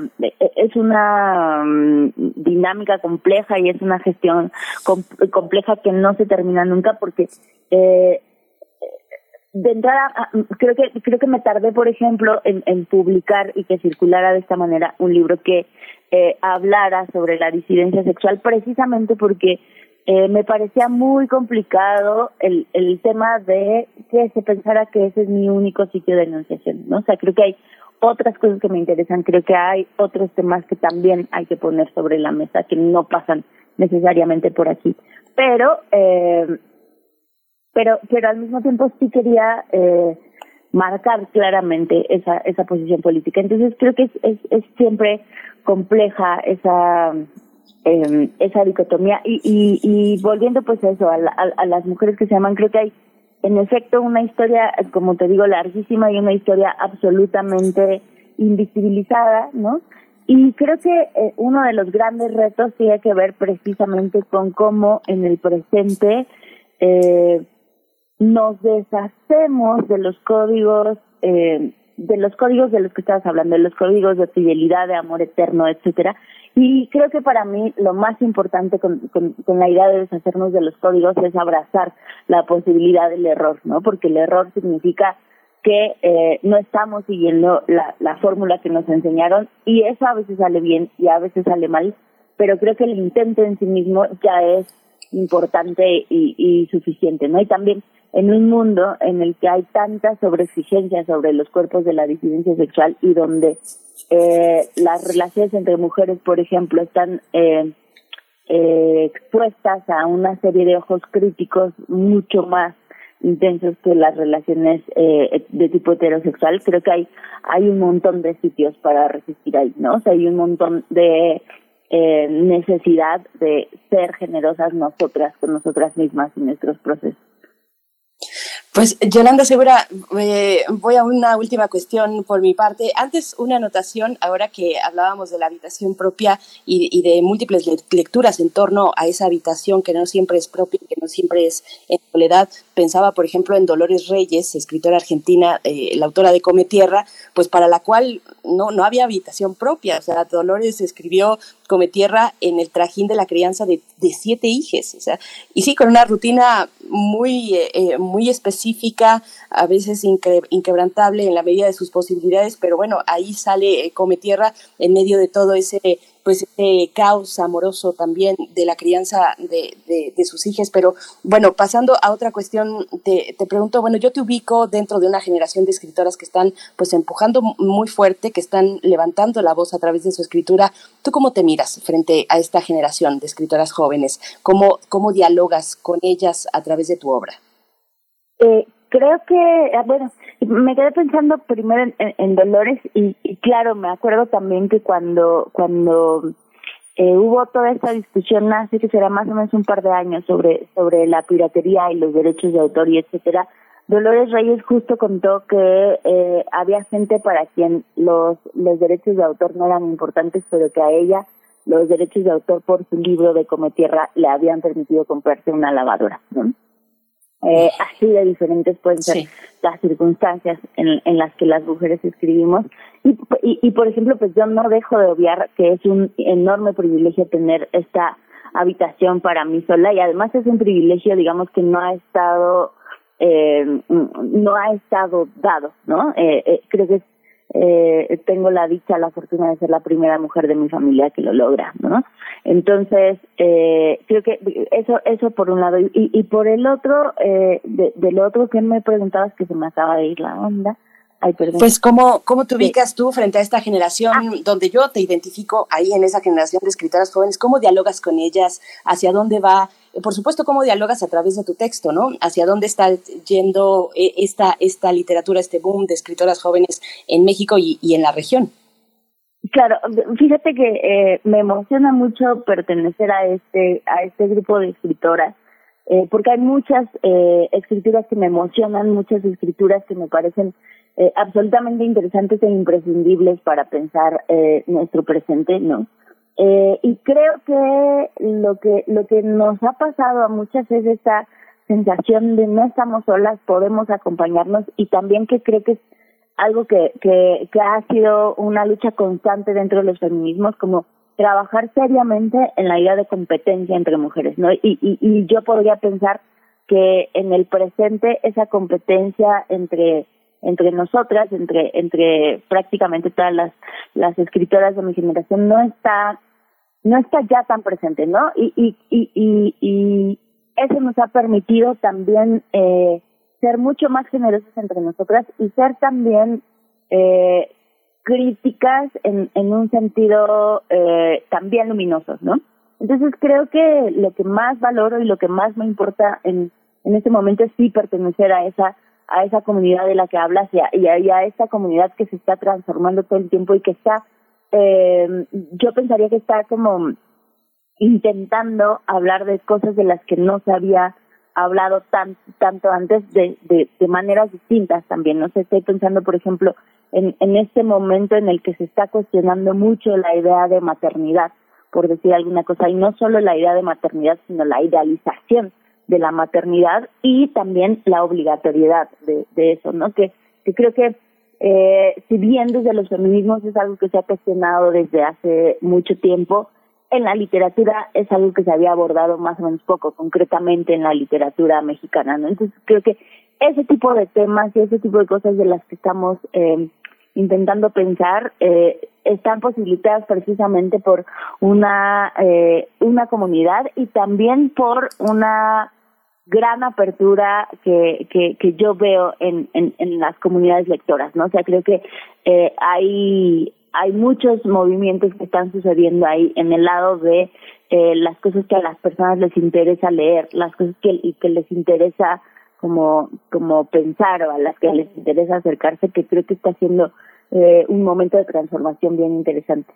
es una mm, dinámica compleja y es una gestión compleja que no se termina nunca porque eh, de entrada ah, creo que creo que me tardé por ejemplo en, en publicar y que circulara de esta manera un libro que eh, hablara sobre la disidencia sexual precisamente porque eh, me parecía muy complicado el, el tema de que se pensara que ese es mi único sitio de enunciación, ¿no? O sea, creo que hay otras cosas que me interesan, creo que hay otros temas que también hay que poner sobre la mesa que no pasan necesariamente por aquí. Pero, eh, pero, pero al mismo tiempo sí quería eh, marcar claramente esa, esa posición política. Entonces creo que es, es, es siempre compleja esa eh, esa dicotomía y, y, y volviendo pues a eso a, a, las mujeres que se llaman creo que hay en efecto una historia como te digo larguísima y una historia absolutamente invisibilizada no y creo que eh, uno de los grandes retos tiene que ver precisamente con cómo en el presente eh, nos deshacemos de los códigos eh, de los códigos de los que estabas hablando, de los códigos de fidelidad, de amor eterno, etcétera. Y creo que para mí lo más importante con, con, con, la idea de deshacernos de los códigos es abrazar la posibilidad del error, ¿no? Porque el error significa que eh, no estamos siguiendo la, la fórmula que nos enseñaron y eso a veces sale bien y a veces sale mal, pero creo que el intento en sí mismo ya es importante y, y suficiente, ¿no? Y también en un mundo en el que hay tanta sobreexigencia sobre los cuerpos de la disidencia sexual y donde eh, las relaciones entre mujeres, por ejemplo, están eh, eh, expuestas a una serie de ojos críticos mucho más intensos que las relaciones eh, de tipo heterosexual, creo que hay hay un montón de sitios para resistir ahí, ¿no? O sea, hay un montón de eh, necesidad de ser generosas nosotras con nosotras mismas y nuestros procesos. Pues Yolanda Segura, eh, voy a una última cuestión por mi parte. Antes una anotación, ahora que hablábamos de la habitación propia y, de múltiples lecturas en torno a esa habitación que no siempre es propia, que no siempre es en soledad. Pensaba, por ejemplo, en Dolores Reyes, escritora argentina, eh, la autora de Come Tierra, pues para la cual no, no había habitación propia. O sea, Dolores escribió come tierra en el trajín de la crianza de, de siete hijos, o sea, y sí, con una rutina muy, eh, eh, muy específica, a veces inquebrantable en la medida de sus posibilidades, pero bueno, ahí sale eh, come tierra en medio de todo ese pues este caos amoroso también de la crianza de, de, de, sus hijas. Pero bueno, pasando a otra cuestión, te, te pregunto, bueno, yo te ubico dentro de una generación de escritoras que están pues empujando muy fuerte, que están levantando la voz a través de su escritura. ¿Tú cómo te miras frente a esta generación de escritoras jóvenes? ¿Cómo, cómo dialogas con ellas a través de tu obra? Eh, creo que, ah, bueno, me quedé pensando primero en, en, Dolores y, y, claro, me acuerdo también que cuando cuando eh, hubo toda esta discusión hace que será más o menos un par de años sobre sobre la piratería y los derechos de autor y etcétera, Dolores Reyes justo contó que eh, había gente para quien los los derechos de autor no eran importantes, pero que a ella los derechos de autor por su libro de Come Tierra le habían permitido comprarse una lavadora, ¿no? Eh, así de diferentes pueden ser las circunstancias en, en, las que las mujeres escribimos. Y, y, y, por ejemplo, pues yo no dejo de obviar que es un enorme privilegio tener esta habitación para mí sola y además es un privilegio, digamos, que no ha estado, eh, no ha estado dado, ¿no? Eh, eh, creo que eh, tengo la dicha, la fortuna de ser la primera mujer de mi familia que lo logra, ¿no? Entonces, eh, creo que eso, eso por un lado. Y, y por el otro, eh, de, del otro que me preguntabas que se me acaba de ir la onda, pues, ¿cómo, cómo te ubicas tú frente a esta generación ah. donde yo te identifico ahí en esa generación de escritoras jóvenes? ¿Cómo dialogas con ellas? ¿Hacia dónde va? Por supuesto, ¿cómo dialogas a través de tu texto, no? ¿Hacia dónde está yendo eh, esta, esta literatura, este boom de escritoras jóvenes en México y, y en la región? Claro, fíjate que eh, me emociona mucho pertenecer a este, a este grupo de escritoras. Eh, porque hay muchas eh, escrituras que me emocionan, muchas escrituras que me parecen eh, absolutamente interesantes e imprescindibles para pensar eh, nuestro presente, ¿no? Eh, y creo que lo que lo que nos ha pasado a muchas es esta sensación de no estamos solas, podemos acompañarnos y también que creo que es algo que, que, que ha sido una lucha constante dentro de los feminismos, como trabajar seriamente en la idea de competencia entre mujeres, ¿no? Y, y, y yo podría pensar que en el presente esa competencia entre entre nosotras, entre, entre prácticamente todas las, las escritoras de mi generación, no está, no está ya tan presente, ¿no? Y, y, y, y, y eso nos ha permitido también eh, ser mucho más generosas entre nosotras y ser también eh, críticas en, en un sentido eh, también luminosos, ¿no? Entonces creo que lo que más valoro y lo que más me importa en, en este momento es sí pertenecer a esa a esa comunidad de la que hablas y a, y a, comunidad que se está transformando todo el tiempo y que está, eh, yo pensaría que está como intentando hablar de cosas de las que no se había hablado tan, tanto antes de, de, de maneras distintas también. No sé, estoy pensando, por ejemplo, en, en este momento en el que se está cuestionando mucho la idea de maternidad, por decir alguna cosa, y no solo la idea de maternidad, sino la idealización de la maternidad y también la obligatoriedad de, eso, ¿no? Que, que creo que eh, si bien desde los feminismos es algo que se ha cuestionado desde hace mucho tiempo, en la literatura es algo que se había abordado más o menos poco, concretamente en la literatura mexicana, ¿no? Entonces creo que ese tipo de temas y ese tipo de cosas de las que estamos eh, intentando pensar eh, están posibilitadas precisamente por una eh, una comunidad y también por una gran apertura que, que, que yo veo en, en, en, las comunidades lectoras, ¿no? O sea, creo que eh, hay, hay muchos movimientos que están sucediendo ahí en el lado de eh, las cosas que a las personas les interesa leer, las cosas que, que les interesa como, como pensar o a las que les interesa acercarse, que creo que está siendo eh, un momento de transformación bien interesante.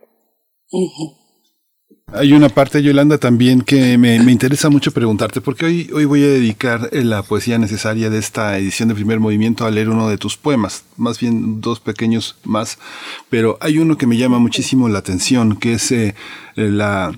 Hay una parte, Yolanda, también que me, interesa mucho preguntarte, porque hoy, hoy voy a dedicar la poesía necesaria de esta edición de primer movimiento a leer uno de tus poemas, más bien dos pequeños más, pero hay uno que me llama muchísimo la atención, que es eh, la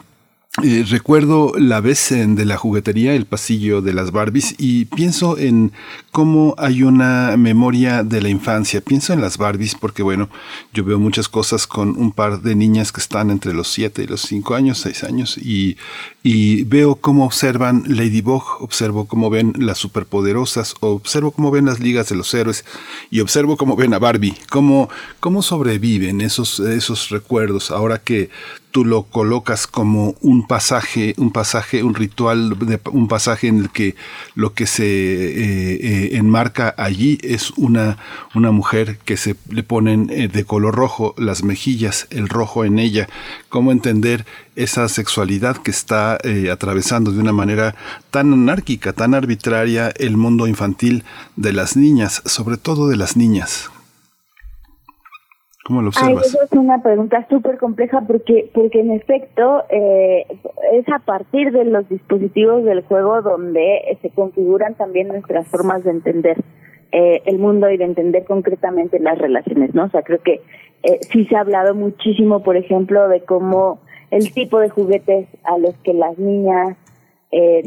eh, recuerdo la vez en, de la juguetería, el pasillo de las Barbies, y pienso en cómo hay una memoria de la infancia. Pienso en las Barbies porque, bueno, yo veo muchas cosas con un par de niñas que están entre los 7 y los 5 años, 6 años, y, y veo cómo observan Ladybug, observo cómo ven las superpoderosas, observo cómo ven las ligas de los héroes, y observo cómo ven a Barbie, cómo, cómo sobreviven esos, esos recuerdos ahora que tú lo colocas como un pasaje, un pasaje, un ritual, un pasaje en el que lo que se eh, eh, enmarca allí es una, una mujer que se le ponen eh, de color rojo las mejillas, el rojo en ella. ¿Cómo entender esa sexualidad que está atravesando de una manera tan anárquica, tan arbitraria el mundo infantil de las niñas, sobre todo de las niñas? ¿Cómo lo observas? es una pregunta súper compleja porque, porque en efecto eh, es a partir de los dispositivos del juego donde se configuran también nuestras formas de entender eh, el mundo y de entender concretamente las relaciones, ¿no? O sea, creo que eh, sí se ha hablado muchísimo, por ejemplo, de cómo el tipo de juguetes a los que las niñas eh,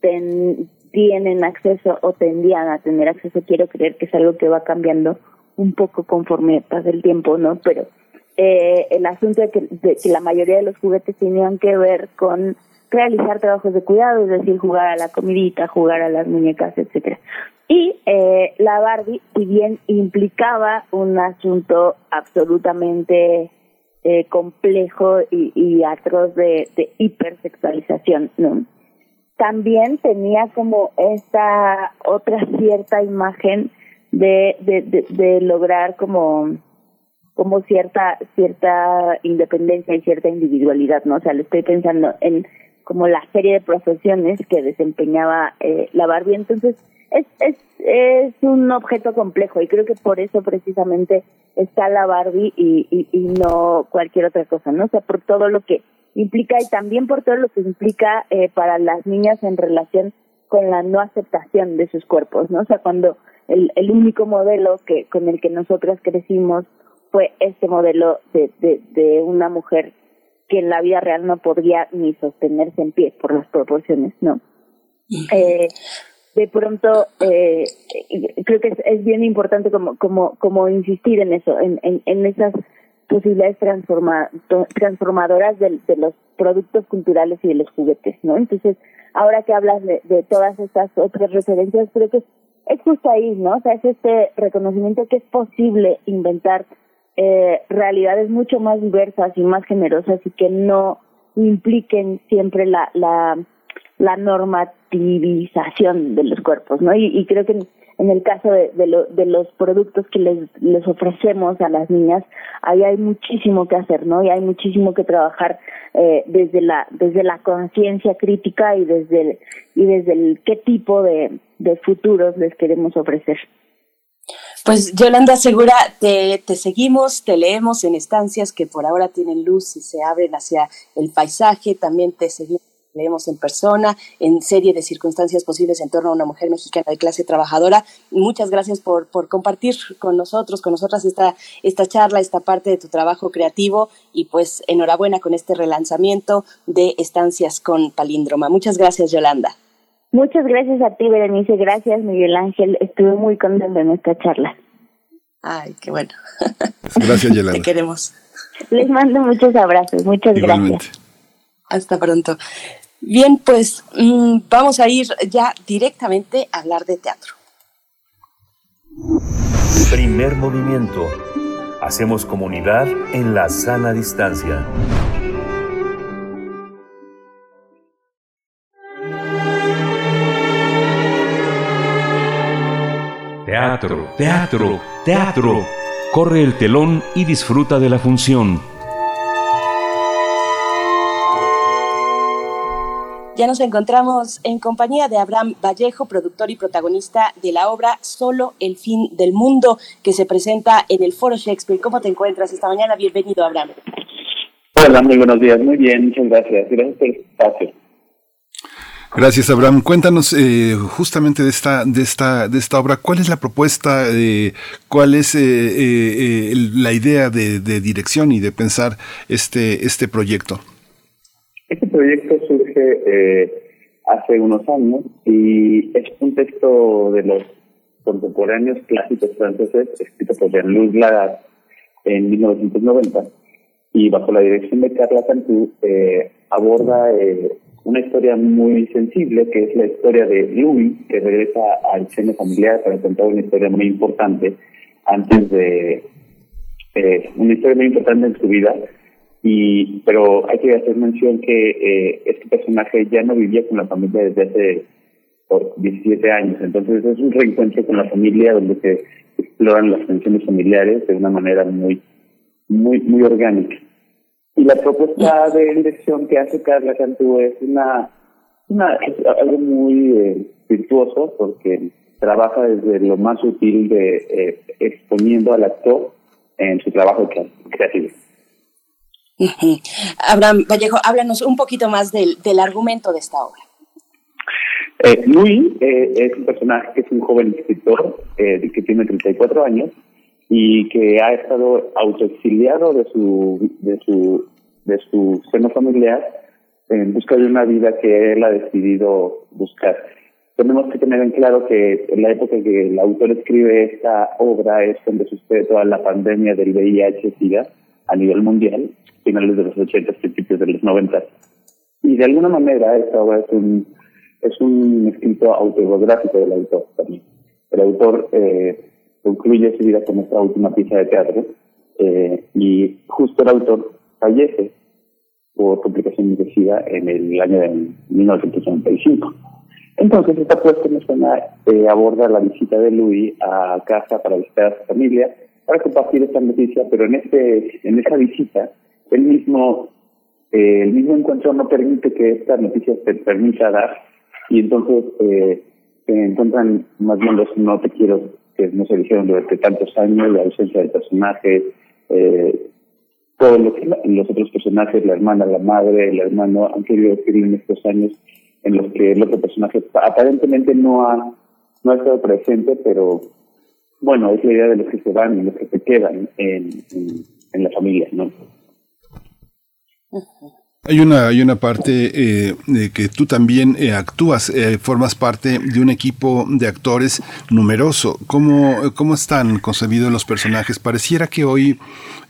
ten, tienen acceso o tendían a tener acceso. Quiero creer que es algo que va cambiando un poco conforme pasa el tiempo, ¿no? Pero eh, el asunto de que, la mayoría de los juguetes tenían que ver con realizar trabajos de cuidado, es decir, jugar a la comidita, jugar a las muñecas, etcétera. Y eh, la Barbie, si bien implicaba un asunto absolutamente eh, complejo y, y atroz de, de hipersexualización, ¿no? También tenía como esta otra cierta imagen de, de, de, lograr como como cierta cierta independencia y cierta individualidad, ¿no? O sea, le estoy pensando en como la serie de profesiones que desempeñaba eh, la Barbie. Entonces, es, es, es un objeto complejo y creo que por eso precisamente está la Barbie y, y, y no cualquier otra cosa, ¿no? O sea, por todo lo que implica y también por todo lo que implica eh, para las niñas en relación con la no aceptación de sus cuerpos, ¿no? O sea, cuando el, el único modelo que con el que nosotras crecimos fue este modelo de, de, de una mujer que en la vida real no podría ni sostenerse en pie por las proporciones, ¿no? Eh, de pronto eh, creo que es, es, bien importante como como como insistir en eso, en, en, en esas posibilidades transforma, transformadoras de, de, los productos culturales y de los juguetes, ¿no? Entonces, ahora que hablas de, de todas estas otras referencias, creo que es, justo ahí, ¿no? O sea, es este reconocimiento que es posible inventar eh, realidades mucho más diversas y más generosas y que no impliquen siempre la, la, la normativización de los cuerpos, ¿no? Y, y creo que en, el caso de, de, lo, de los productos que les, les ofrecemos a las niñas, ahí hay muchísimo que hacer, ¿no? Y hay muchísimo que trabajar eh, desde la desde la conciencia crítica y desde el, y desde el qué tipo de, de futuros les queremos ofrecer. Pues Yolanda Segura, te, te, seguimos, te leemos en estancias que por ahora tienen luz y se abren hacia el paisaje, también te seguimos, leemos en persona, en serie de circunstancias posibles en torno a una mujer mexicana de clase trabajadora. Muchas gracias por, por compartir con nosotros, con nosotras esta, esta charla, esta parte de tu trabajo creativo y pues enhorabuena con este relanzamiento de estancias con Palíndroma. Muchas gracias, Yolanda. Muchas gracias a ti, Berenice. Gracias, Miguel Ángel. Estuve muy contenta en esta charla. Ay, qué bueno. Gracias, Yolanda. Te queremos. Les mando muchos abrazos. Muchas Igualmente. gracias. Hasta pronto. Bien, pues mmm, vamos a ir ya directamente a hablar de teatro. Primer movimiento. Hacemos comunidad en la sana distancia. Teatro, teatro, teatro. Corre el telón y disfruta de la función. Ya nos encontramos en compañía de Abraham Vallejo, productor y protagonista de la obra Solo el fin del mundo, que se presenta en el Foro Shakespeare. ¿Cómo te encuentras esta mañana? Bienvenido, Abraham. Hola, muy buenos días. Muy bien, muchas gracias. Gracias por el espacio. Gracias, Abraham. Cuéntanos eh, justamente de esta, de esta, de esta obra. ¿Cuál es la propuesta? Eh, ¿Cuál es eh, eh la idea de, de, dirección y de pensar este, este proyecto? Este proyecto surge hace unos años y es un texto de los contemporáneos clásicos franceses, escrito por Jean-Louis Lagarde en 1990 y bajo la dirección de Carla Cantú aborda una historia muy sensible, que es la historia de Louis, que regresa al seno familiar para contar una historia muy importante antes de eh, una historia muy importante en su vida. Y, pero hay que hacer mención que eh, este personaje ya no vivía con la familia desde hace por 17 años. Entonces es un reencuentro con la familia donde se exploran las tensiones familiares de una manera muy, muy, muy orgánica. Y la propuesta de dirección que hace Carla Cantú es una, una es algo muy eh, virtuoso porque trabaja desde lo más útil de eh, exponiendo al actor en su trabajo creativo. Abraham Vallejo, háblanos un poquito más del, del argumento de esta obra. Eh, Luis eh, es un personaje que es un joven escritor eh, que tiene 34 años y que ha estado autoexiliado de su de su de su seno familiar en busca de una vida que él ha decidido buscar tenemos que tener en claro que en la época que el autor escribe esta obra es cuando sucede toda la pandemia del VIH-Sida a nivel mundial, finales de los 80, principios de los 90. Y de alguna manera esta obra es un, es un escrito autobiográfico del autor también. El autor eh, concluye su vida con esta última pieza de teatro eh, y justo el autor fallece por complicación de SIDA en el año de 1995. Entonces, esta puesta en escena eh, aborda la visita de Louis a casa para visitar a su familia, para compartir esta noticia, pero en este en esa visita, el mismo, eh, el mismo encuentro no permite que esta noticia se permita dar, y entonces eh, se encuentran más bien los no te quiero que no se dijeron durante tantos años, la ausencia del personaje, eh, todos los, los otros personajes, la hermana, la madre, el hermano, han querido escribir en estos años en los que el otro personaje aparentemente no ha, no ha estado presente, pero bueno, es la idea de los que se van y los que se quedan en, en, la familia, ¿no? Hay una, hay una parte eh, de que tú también eh, actúas, eh, formas parte de un equipo de actores numeroso. ¿Cómo, ¿Cómo están concebidos los personajes? Pareciera que hoy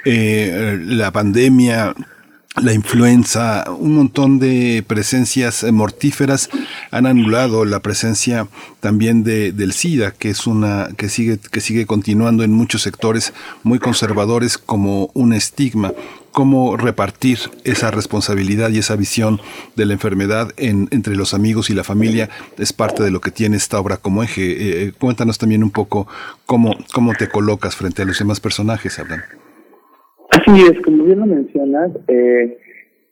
la pandemia la influenza, un montón de presencias mortíferas han anulado la presencia también de, del SIDA, que es una que sigue que sigue continuando en muchos sectores muy conservadores como un estigma. Cómo repartir esa responsabilidad y esa visión de la enfermedad en, entre los amigos y la familia es parte de lo que tiene esta obra como eje. Eh, eh, cuéntanos también un poco cómo, cómo te colocas frente a los demás personajes, Abraham. Así es, como bien lo mencionas, eh,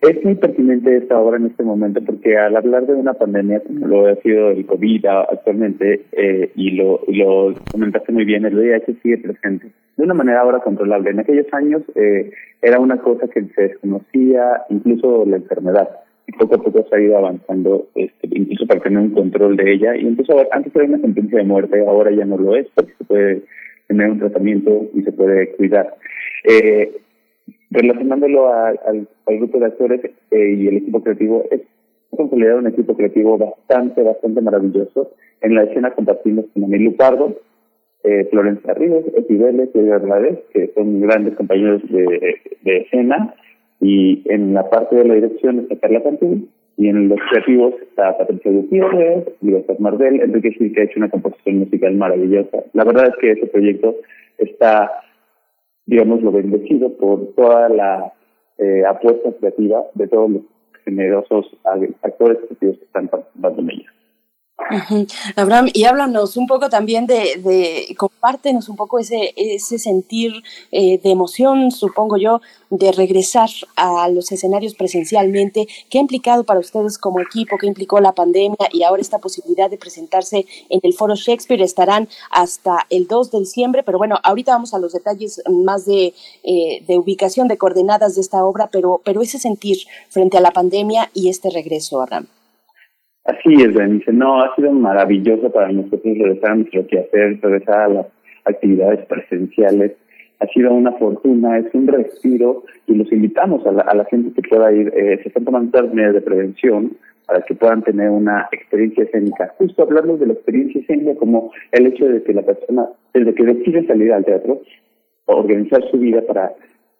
es muy pertinente esta obra en este momento porque al hablar de una pandemia como lo ha sido el COVID actualmente, eh, y lo, comentaste muy bien, el VIH sigue presente de una manera ahora controlable. En aquellos años eh, era una cosa que se desconocía, incluso la enfermedad. Y poco a poco se ha ido avanzando, este, incluso para tener un control de ella. Y a antes era una sentencia de muerte, ahora ya no lo es, porque se puede tener un tratamiento y se puede cuidar. Eh, relacionándolo al, grupo de actores eh, y el equipo creativo, es consolidar un equipo creativo bastante, bastante maravilloso. En la escena compartimos con Emilio Pardo, eh, Florencia Ríos, Etibeles y Hernández, que son grandes compañeros de, escena, y en la parte de la dirección está Carla Cantín, y en los creativos está Patricia Gutiérrez, Libertad Mardel, Enrique Gil, que ha hecho una composición musical maravillosa. La verdad es que ese proyecto está digamos, lo bendecido por toda la eh, apuesta creativa de todos los generosos actores creativos que están participando en ella. Abraham, y háblanos un poco también de, compártenos un poco ese, ese sentir eh, de emoción, supongo yo, de regresar a los escenarios presencialmente. ¿Qué ha implicado para ustedes como equipo? ¿Qué implicó la pandemia y ahora esta posibilidad de presentarse en el Foro Shakespeare? Estarán hasta el 2 de diciembre, pero bueno, ahorita vamos a los detalles más de, eh, de ubicación, de coordenadas de esta obra, pero, pero ese sentir frente a la pandemia y este regreso, Abraham. Así es, Berenice. No, ha sido maravilloso para nosotros regresar a nuestro quehacer, regresar a las actividades presenciales. Ha sido una fortuna, es un respiro y los invitamos a la, a la gente que pueda ir. Eh, se están tomando medidas de prevención para que puedan tener una experiencia escénica. Justo hablamos de la experiencia escénica como el hecho de que la persona, desde que decide salir al teatro, organizar su vida para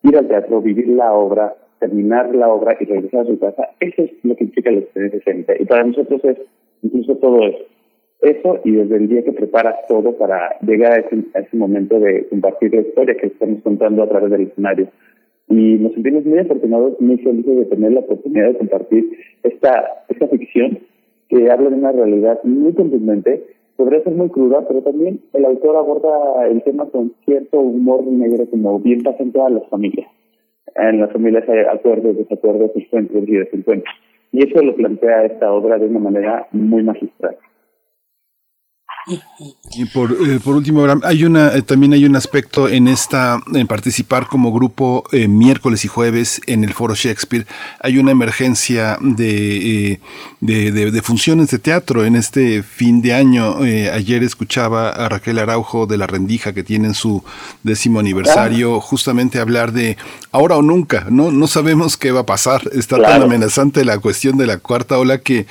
ir al teatro, vivir la obra, terminar la obra y regresar a su casa, eso es lo que implica la experiencia escénica. Y para nosotros es incluso todo eso. Eso y desde el día que preparas todo para llegar a ese, a ese momento de compartir la historia que estamos contando a través del escenario. Y nos sentimos muy afortunados, muy felices de tener la oportunidad de compartir esta, esta ficción que habla de una realidad muy contundente. Podría ser muy cruda, pero también el autor aborda el tema con cierto humor negro, como bien pasa en todas las familias en las familias hay acuerdos, desacuerdos, encuentros y desencuentros. Y eso lo plantea esta obra de una manera muy magistral. Y por, eh, por último, Abraham, hay una, eh, también hay un aspecto en esta, en participar como grupo eh, miércoles y jueves en el Foro Shakespeare. Hay una emergencia de, de, de, funciones de teatro en este fin de año. ayer escuchaba a Raquel Araujo de La Rendija, que tiene su décimo aniversario, justamente hablar de ahora o nunca. No, no sabemos qué va a pasar. Está tan amenazante la cuestión de la cuarta ola que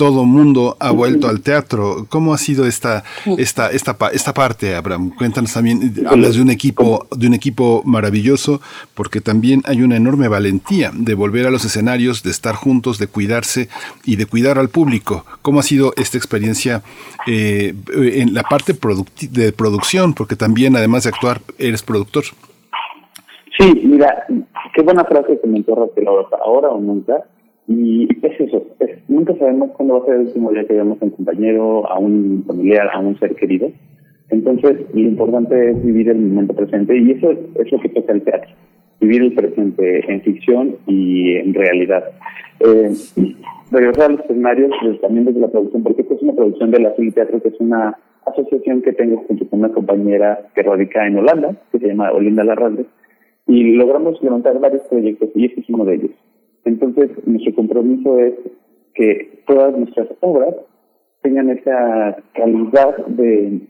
todo mundo ha vuelto al teatro. ¿Cómo ha sido esta, esta, esta, esta parte, Abraham? Cuéntanos también, hablas de un equipo, de un equipo maravilloso, porque también hay una enorme valentía de volver a los escenarios, de estar juntos, de cuidarse y de cuidar al público. ¿Cómo ha sido esta experiencia eh, en la parte de producción? Porque también, además de actuar, eres productor. Sí, mira, qué buena frase que me ahora o nunca y es eso, nunca sabemos cuándo va a ser el último día que veamos a un compañero, a un familiar, a un ser querido. Entonces, lo importante es vivir el momento presente y eso es, lo que toca el teatro, vivir el presente en ficción y en realidad. Eh, regresar a los escenarios pues, también desde la producción, porque esta es una producción de la Civil Teatro, que es una asociación que tengo junto con una compañera que radica en Holanda, que se llama Olinda Larralde, y logramos levantar varios proyectos y este es uno de ellos. Entonces, nuestro compromiso es que todas nuestras obras tengan esa calidad de,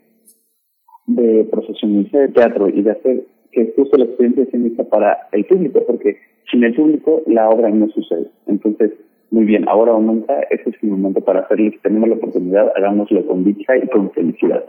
de profesionalidad de teatro y de hacer que justo la experiencia escénica para el público, porque sin el público la obra no sucede. Entonces, muy bien, ahora o nunca, ese es el momento para hacerlo. Tenemos la oportunidad, hagámoslo con dicha y con felicidad.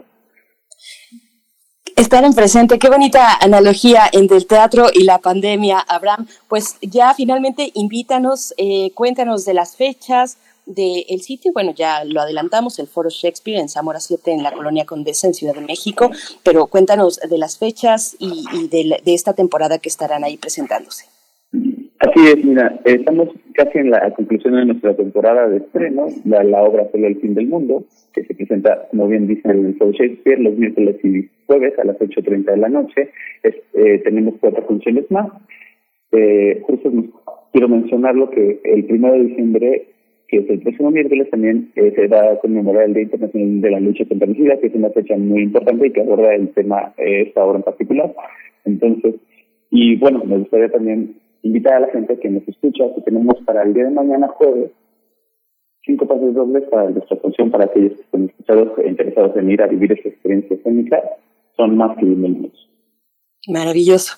Estar en presente, qué bonita analogía entre el teatro y la pandemia, Abraham. Pues ya finalmente invítanos, eh, cuéntanos de las fechas del sitio. Bueno, ya lo adelantamos, el Foro Shakespeare en Zamora 7 en la Colonia Condesa en Ciudad de México, pero cuéntanos de las fechas y, de, esta temporada que estarán ahí presentándose. Así es, mira, estamos casi en la conclusión de nuestra temporada de estreno, la, la obra Solo el fin del mundo, que se presenta, como bien dice el Foro Shakespeare, los miércoles y jueves a las 8.30 de la noche. Eh, tenemos cuatro funciones más. Eh, justo quiero mencionarlo que el primero de diciembre, que es el próximo miércoles, también eh, se va a conmemorar el Día Internacional de la Lucha contra la SIDA, que es una fecha muy importante y que aborda el tema eh, esta obra en particular. Entonces, y bueno, me gustaría también invitar a la gente que nos escucha, que tenemos para el día de mañana jueves cinco pases dobles para nuestra función para aquellos que estén interesados en ir a vivir esta experiencia escénica son más que bienvenidos. Maravilloso.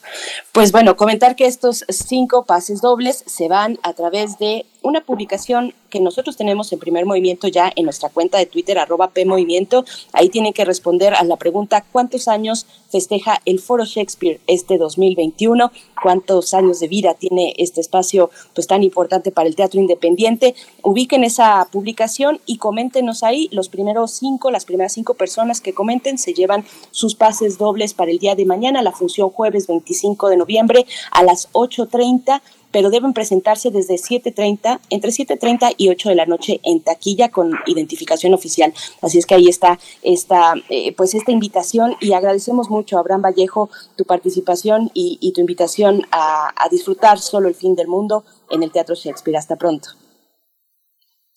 Pues bueno, comentar que estos cinco pases dobles se van a través de una publicación que nosotros tenemos en primer movimiento ya en nuestra cuenta de Twitter, arroba PMovimiento. Ahí tienen que responder a la pregunta ¿cuántos años festeja el Foro Shakespeare este 2021? ¿Cuántos años de vida tiene este espacio pues tan importante para el teatro independiente? Ubiquen esa publicación y coméntenos ahí. Los primeros cinco, las primeras cinco personas que comenten se llevan sus pases dobles para el día de mañana, la función jueves 25 de noviembre a las 8.30 pero deben presentarse desde 7.30, entre 7.30 y 8 de la noche en taquilla con identificación oficial. Así es que ahí está esta, eh, pues esta invitación y agradecemos mucho a Abraham Vallejo tu participación y, tu invitación a, a disfrutar solo el fin del mundo en el Teatro Shakespeare. Hasta pronto.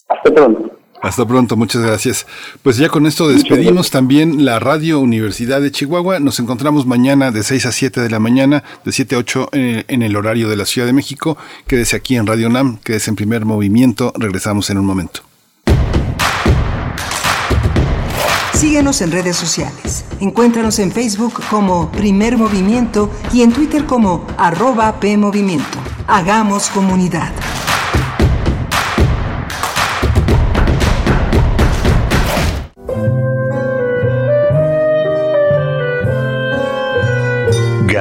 Hasta pronto. Hasta pronto, muchas gracias. Pues ya con esto despedimos también la Radio Universidad de Chihuahua. Nos encontramos mañana de 6 a 7 de la mañana, de 7 a 8 en el, horario de la Ciudad de México. Quédese aquí en Radio NAM, quédese en primer movimiento. Regresamos en un momento. Síguenos en redes sociales. Encuéntranos en Facebook como Primer Movimiento y en Twitter como arroba PMovimiento. Hagamos comunidad.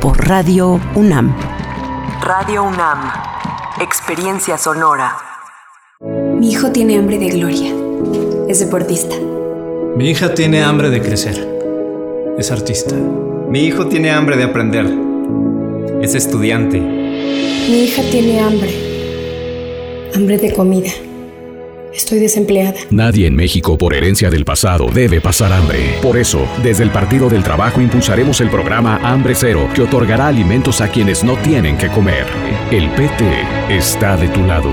por Radio UNAM. Radio UNAM, Experiencia Sonora. Mi hijo tiene hambre de gloria. Es deportista. Mi hija tiene hambre de crecer. Es artista. Mi hijo tiene hambre de aprender. Es estudiante. Mi hija tiene hambre. Hambre de comida. Estoy desempleada. Nadie en México por herencia del pasado debe pasar hambre. Por eso, desde el Partido del Trabajo impulsaremos el programa Hambre Cero, que otorgará alimentos a quienes no tienen que comer. El PT está de tu lado.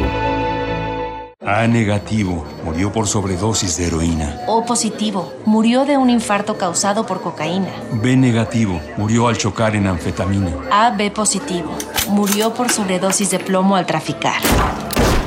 A negativo, murió por sobredosis de heroína. O positivo, murió de un infarto causado por cocaína. B negativo, murió al chocar en anfetamina. AB positivo, murió por sobredosis de plomo al traficar.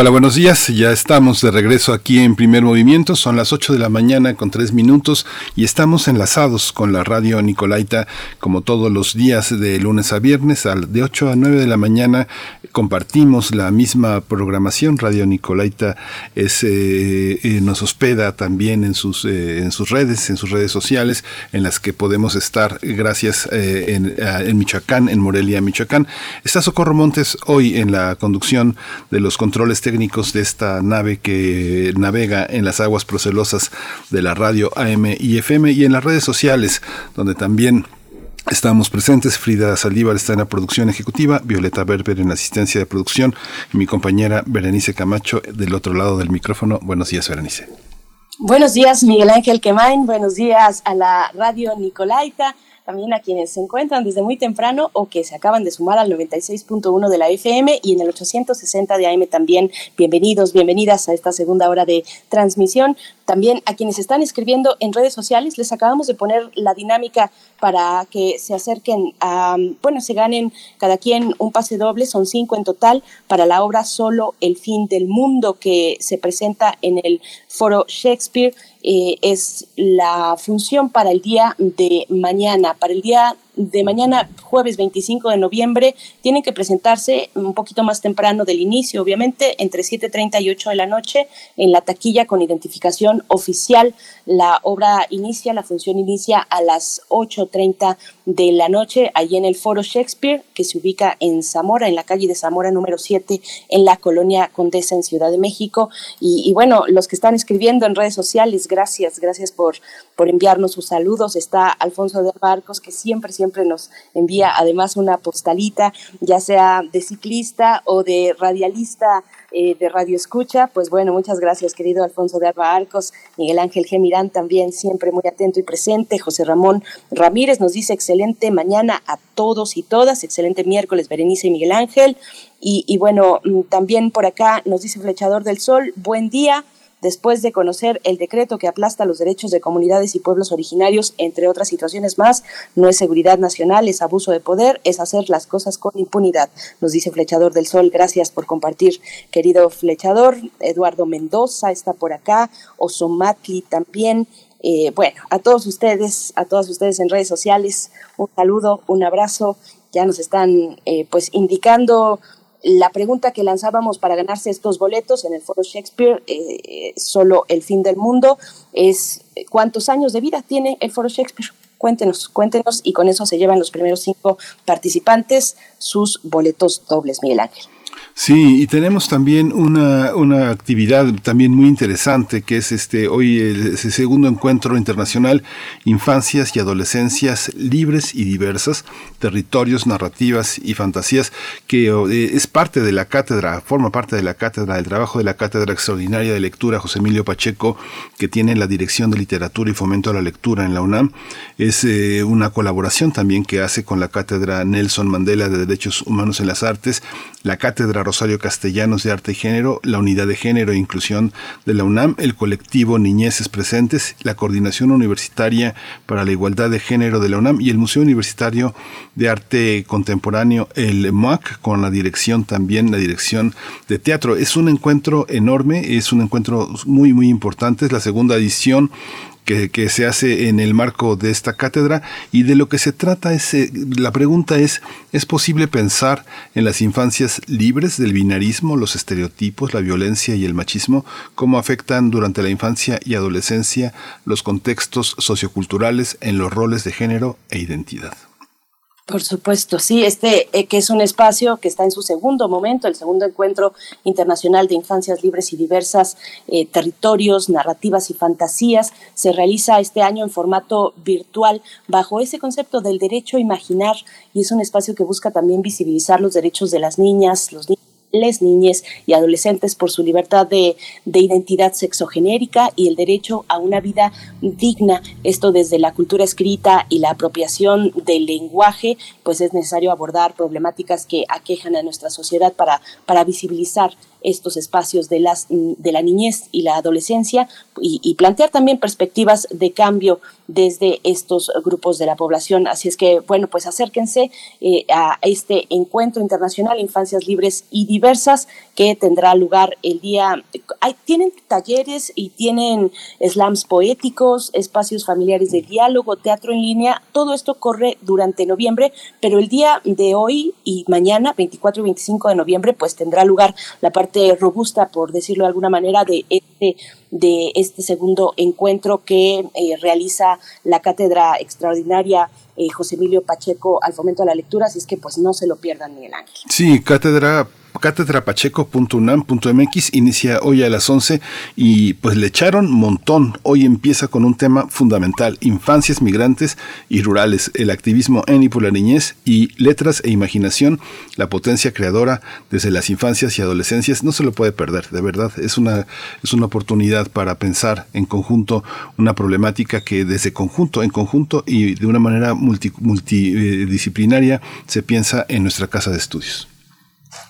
Hola, buenos días. Ya estamos de regreso aquí en Primer Movimiento. Son las 8 de la mañana con 3 minutos y estamos enlazados con la radio Nicolaita como todos los días de lunes a viernes. De 8 a 9 de la mañana compartimos la misma programación. Radio Nicolaita eh, eh, nos hospeda también en sus, eh, en sus redes, en sus redes sociales, en las que podemos estar gracias en, en Michoacán, en Morelia, Michoacán. Está Socorro Montes hoy en la conducción de los controles técnicos de esta nave que navega en las aguas procelosas de la radio AM y FM y en las redes sociales, donde también Estamos presentes, Frida Saldívar está en la producción ejecutiva, Violeta Berber en la asistencia de producción y mi compañera Berenice Camacho del otro lado del micrófono. Buenos días, Berenice. Buenos días, Miguel Ángel Quemain. Buenos días a la radio Nicolaita también a quienes se encuentran desde muy temprano o que se acaban de sumar al 96.1 de la FM y en el 860 de AM también. Bienvenidos, bienvenidas a esta segunda hora de transmisión. También a quienes están escribiendo en redes sociales, les acabamos de poner la dinámica para que se acerquen a, bueno, se ganen cada quien un pase doble, son cinco en total, para la obra Solo el fin del mundo que se presenta en el foro Shakespeare. Eh, es la función para el día de mañana, para el día de mañana, jueves 25 de noviembre, tienen que presentarse un poquito más temprano del inicio, obviamente, entre 7.30 y 8 de la noche, en la taquilla con identificación oficial. La obra inicia, la función inicia a las 8.30 de la noche, allí en el Foro Shakespeare, que se ubica en Zamora, en la calle de Zamora número 7, en la colonia Condesa, en Ciudad de México. Y, bueno, los que están escribiendo en redes sociales, gracias, gracias por, por enviarnos sus saludos. Está Alfonso de Barcos, que siempre, siempre nos envía además una postalita, ya sea de ciclista o de radialista eh, de Radio Escucha. Pues bueno, muchas gracias, querido Alfonso de Arba Arcos, Miguel Ángel Gemirán también siempre muy atento y presente. José Ramón Ramírez nos dice excelente mañana a todos y todas, excelente miércoles, Berenice y Miguel Ángel. Y, y bueno, mm, también por acá nos dice Flechador del Sol, buen día después de conocer el decreto que aplasta los derechos de comunidades y pueblos originarios, entre otras situaciones más, no es seguridad nacional, es abuso de poder, es hacer las cosas con impunidad, nos dice Flechador del Sol. Gracias por compartir, querido Flechador. Eduardo Mendoza está por acá, Osomatli también. Eh, bueno, a todos ustedes, a todas ustedes en redes sociales, un saludo, un abrazo. Ya nos están eh, pues indicando la pregunta que lanzábamos para ganarse estos boletos en el Foro Shakespeare, eh, solo el fin del mundo, es cuántos años de vida tiene el Foro Shakespeare. Cuéntenos, cuéntenos y con eso se llevan los primeros cinco participantes sus boletos dobles, Miguel Ángel. Sí, y tenemos también una, una actividad también muy interesante que es este hoy el, segundo encuentro internacional Infancias y Adolescencias Libres y Diversas, Territorios, Narrativas y Fantasías, que eh, es parte de la cátedra, forma parte de la cátedra, el trabajo de la cátedra extraordinaria de lectura José Emilio Pacheco, que tiene la Dirección de Literatura y Fomento a la Lectura en la UNAM. Es eh, una colaboración también que hace con la cátedra Nelson Mandela de Derechos Humanos en las Artes, la cátedra Rosario Castellanos de Arte y Género, la Unidad de Género e Inclusión de la UNAM, el colectivo Niñeces Presentes, la Coordinación Universitaria para la Igualdad de Género de la UNAM y el Museo Universitario de Arte Contemporáneo, el MOAC, con la dirección también, la dirección de teatro. Es un encuentro enorme, es un encuentro muy, muy importante, es la segunda edición que, se hace en el marco de esta cátedra y de lo que se trata es, eh, la pregunta es, ¿es posible pensar en las infancias libres del binarismo, los estereotipos, la violencia y el machismo? ¿Cómo afectan durante la infancia y adolescencia los contextos socioculturales en los roles de género e identidad? Por supuesto, sí, este eh, que es un espacio que está en su segundo momento, el segundo encuentro internacional de infancias libres y diversas, eh, territorios, narrativas y fantasías, se realiza este año en formato virtual bajo ese concepto del derecho a imaginar y es un espacio que busca también visibilizar los derechos de las niñas, los niños les niñas y adolescentes por su libertad de, identidad sexogenérica y el derecho a una vida digna. Esto desde la cultura escrita y la apropiación del lenguaje, pues es necesario abordar problemáticas que aquejan a nuestra sociedad para, para visibilizar estos espacios de, las, de la niñez y la adolescencia y, plantear también perspectivas de cambio desde estos grupos de la población. Así es que, bueno, pues acérquense eh, a este encuentro internacional Infancias Libres y Diversas que tendrá lugar el día. Tienen talleres y tienen slams poéticos, espacios familiares de diálogo, teatro en línea. Todo esto corre durante noviembre, pero el día de hoy y mañana, 24 y 25 de noviembre, pues tendrá lugar la parte robusta, por decirlo de alguna manera, de este, de este segundo encuentro que eh, realiza la cátedra extraordinaria eh, José Emilio Pacheco al fomento de la lectura, así es que pues no se lo pierdan, Miguel Ángel. Sí, cátedra catedrapacheco.unam.mx inicia hoy a las 11 y pues le echaron montón. Hoy empieza con un tema fundamental, infancias migrantes y rurales, el activismo en y por la niñez y letras e imaginación, la potencia creadora desde las infancias y adolescencias. No se lo puede perder, de verdad. Es una, es una oportunidad para pensar en conjunto una problemática que desde conjunto, en conjunto y de una manera multidisciplinaria se piensa en nuestra casa de estudios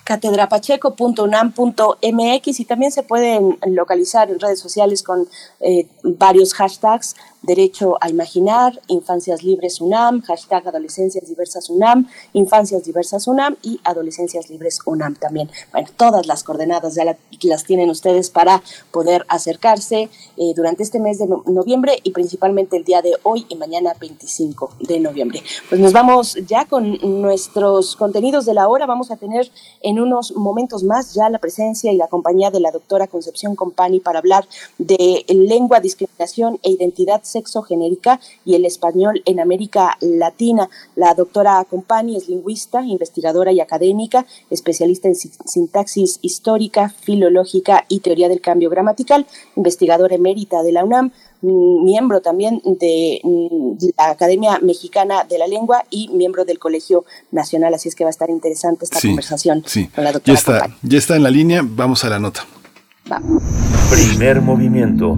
catedrapacheco.unam.mx y también se pueden localizar en redes sociales con eh, varios hashtags Derecho a Imaginar, Infancias Libres UNAM, hashtag Adolescencias Diversas UNAM, Infancias Diversas UNAM y Adolescencias Libres UNAM también. Bueno, todas las coordenadas ya las tienen ustedes para poder acercarse eh, durante este mes de noviembre y principalmente el día de hoy y mañana 25 de noviembre. Pues nos vamos ya con nuestros contenidos de la hora. Vamos a tener en unos momentos más ya la presencia y la compañía de la doctora Concepción Compani para hablar de lengua, discriminación e identidad sexogenérica y el español en América Latina. La doctora Compani es lingüista, investigadora y académica, especialista en sintaxis histórica, filológica y teoría del cambio gramatical, investigadora emérita de la UNAM, miembro también de la Academia Mexicana de la Lengua y miembro del Colegio Nacional. Así es que va a estar interesante esta conversación con la doctora. Ya está, ya está en la línea, vamos a la nota. Primer movimiento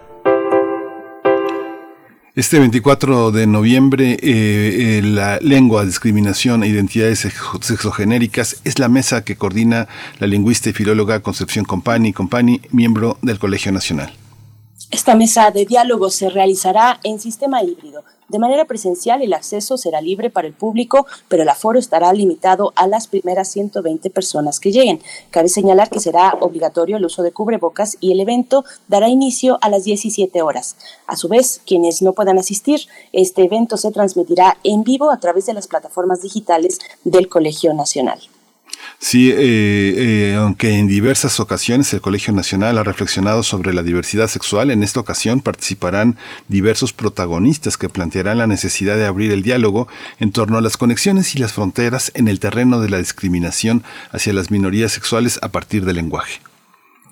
Este 24 de noviembre, eh, eh, la lengua, discriminación e identidades sexogenéricas es la mesa que coordina la lingüista y filóloga Concepción Compani, Compani, miembro del Colegio Nacional. Esta mesa de diálogo se realizará en sistema híbrido. De manera presencial, el acceso será libre para el público, pero el aforo estará limitado a las primeras 120 personas que lleguen. Cabe señalar que será obligatorio el uso de cubrebocas y el evento dará inicio a las 17 horas. A su vez, quienes no puedan asistir, este evento se transmitirá en vivo a través de las plataformas digitales del Colegio Nacional. Sí, eh, eh, aunque en diversas ocasiones el Colegio Nacional ha reflexionado sobre la diversidad sexual, en esta ocasión participarán diversos protagonistas que plantearán la necesidad de abrir el diálogo en torno a las conexiones y las fronteras en el terreno de la discriminación hacia las minorías sexuales a partir del lenguaje.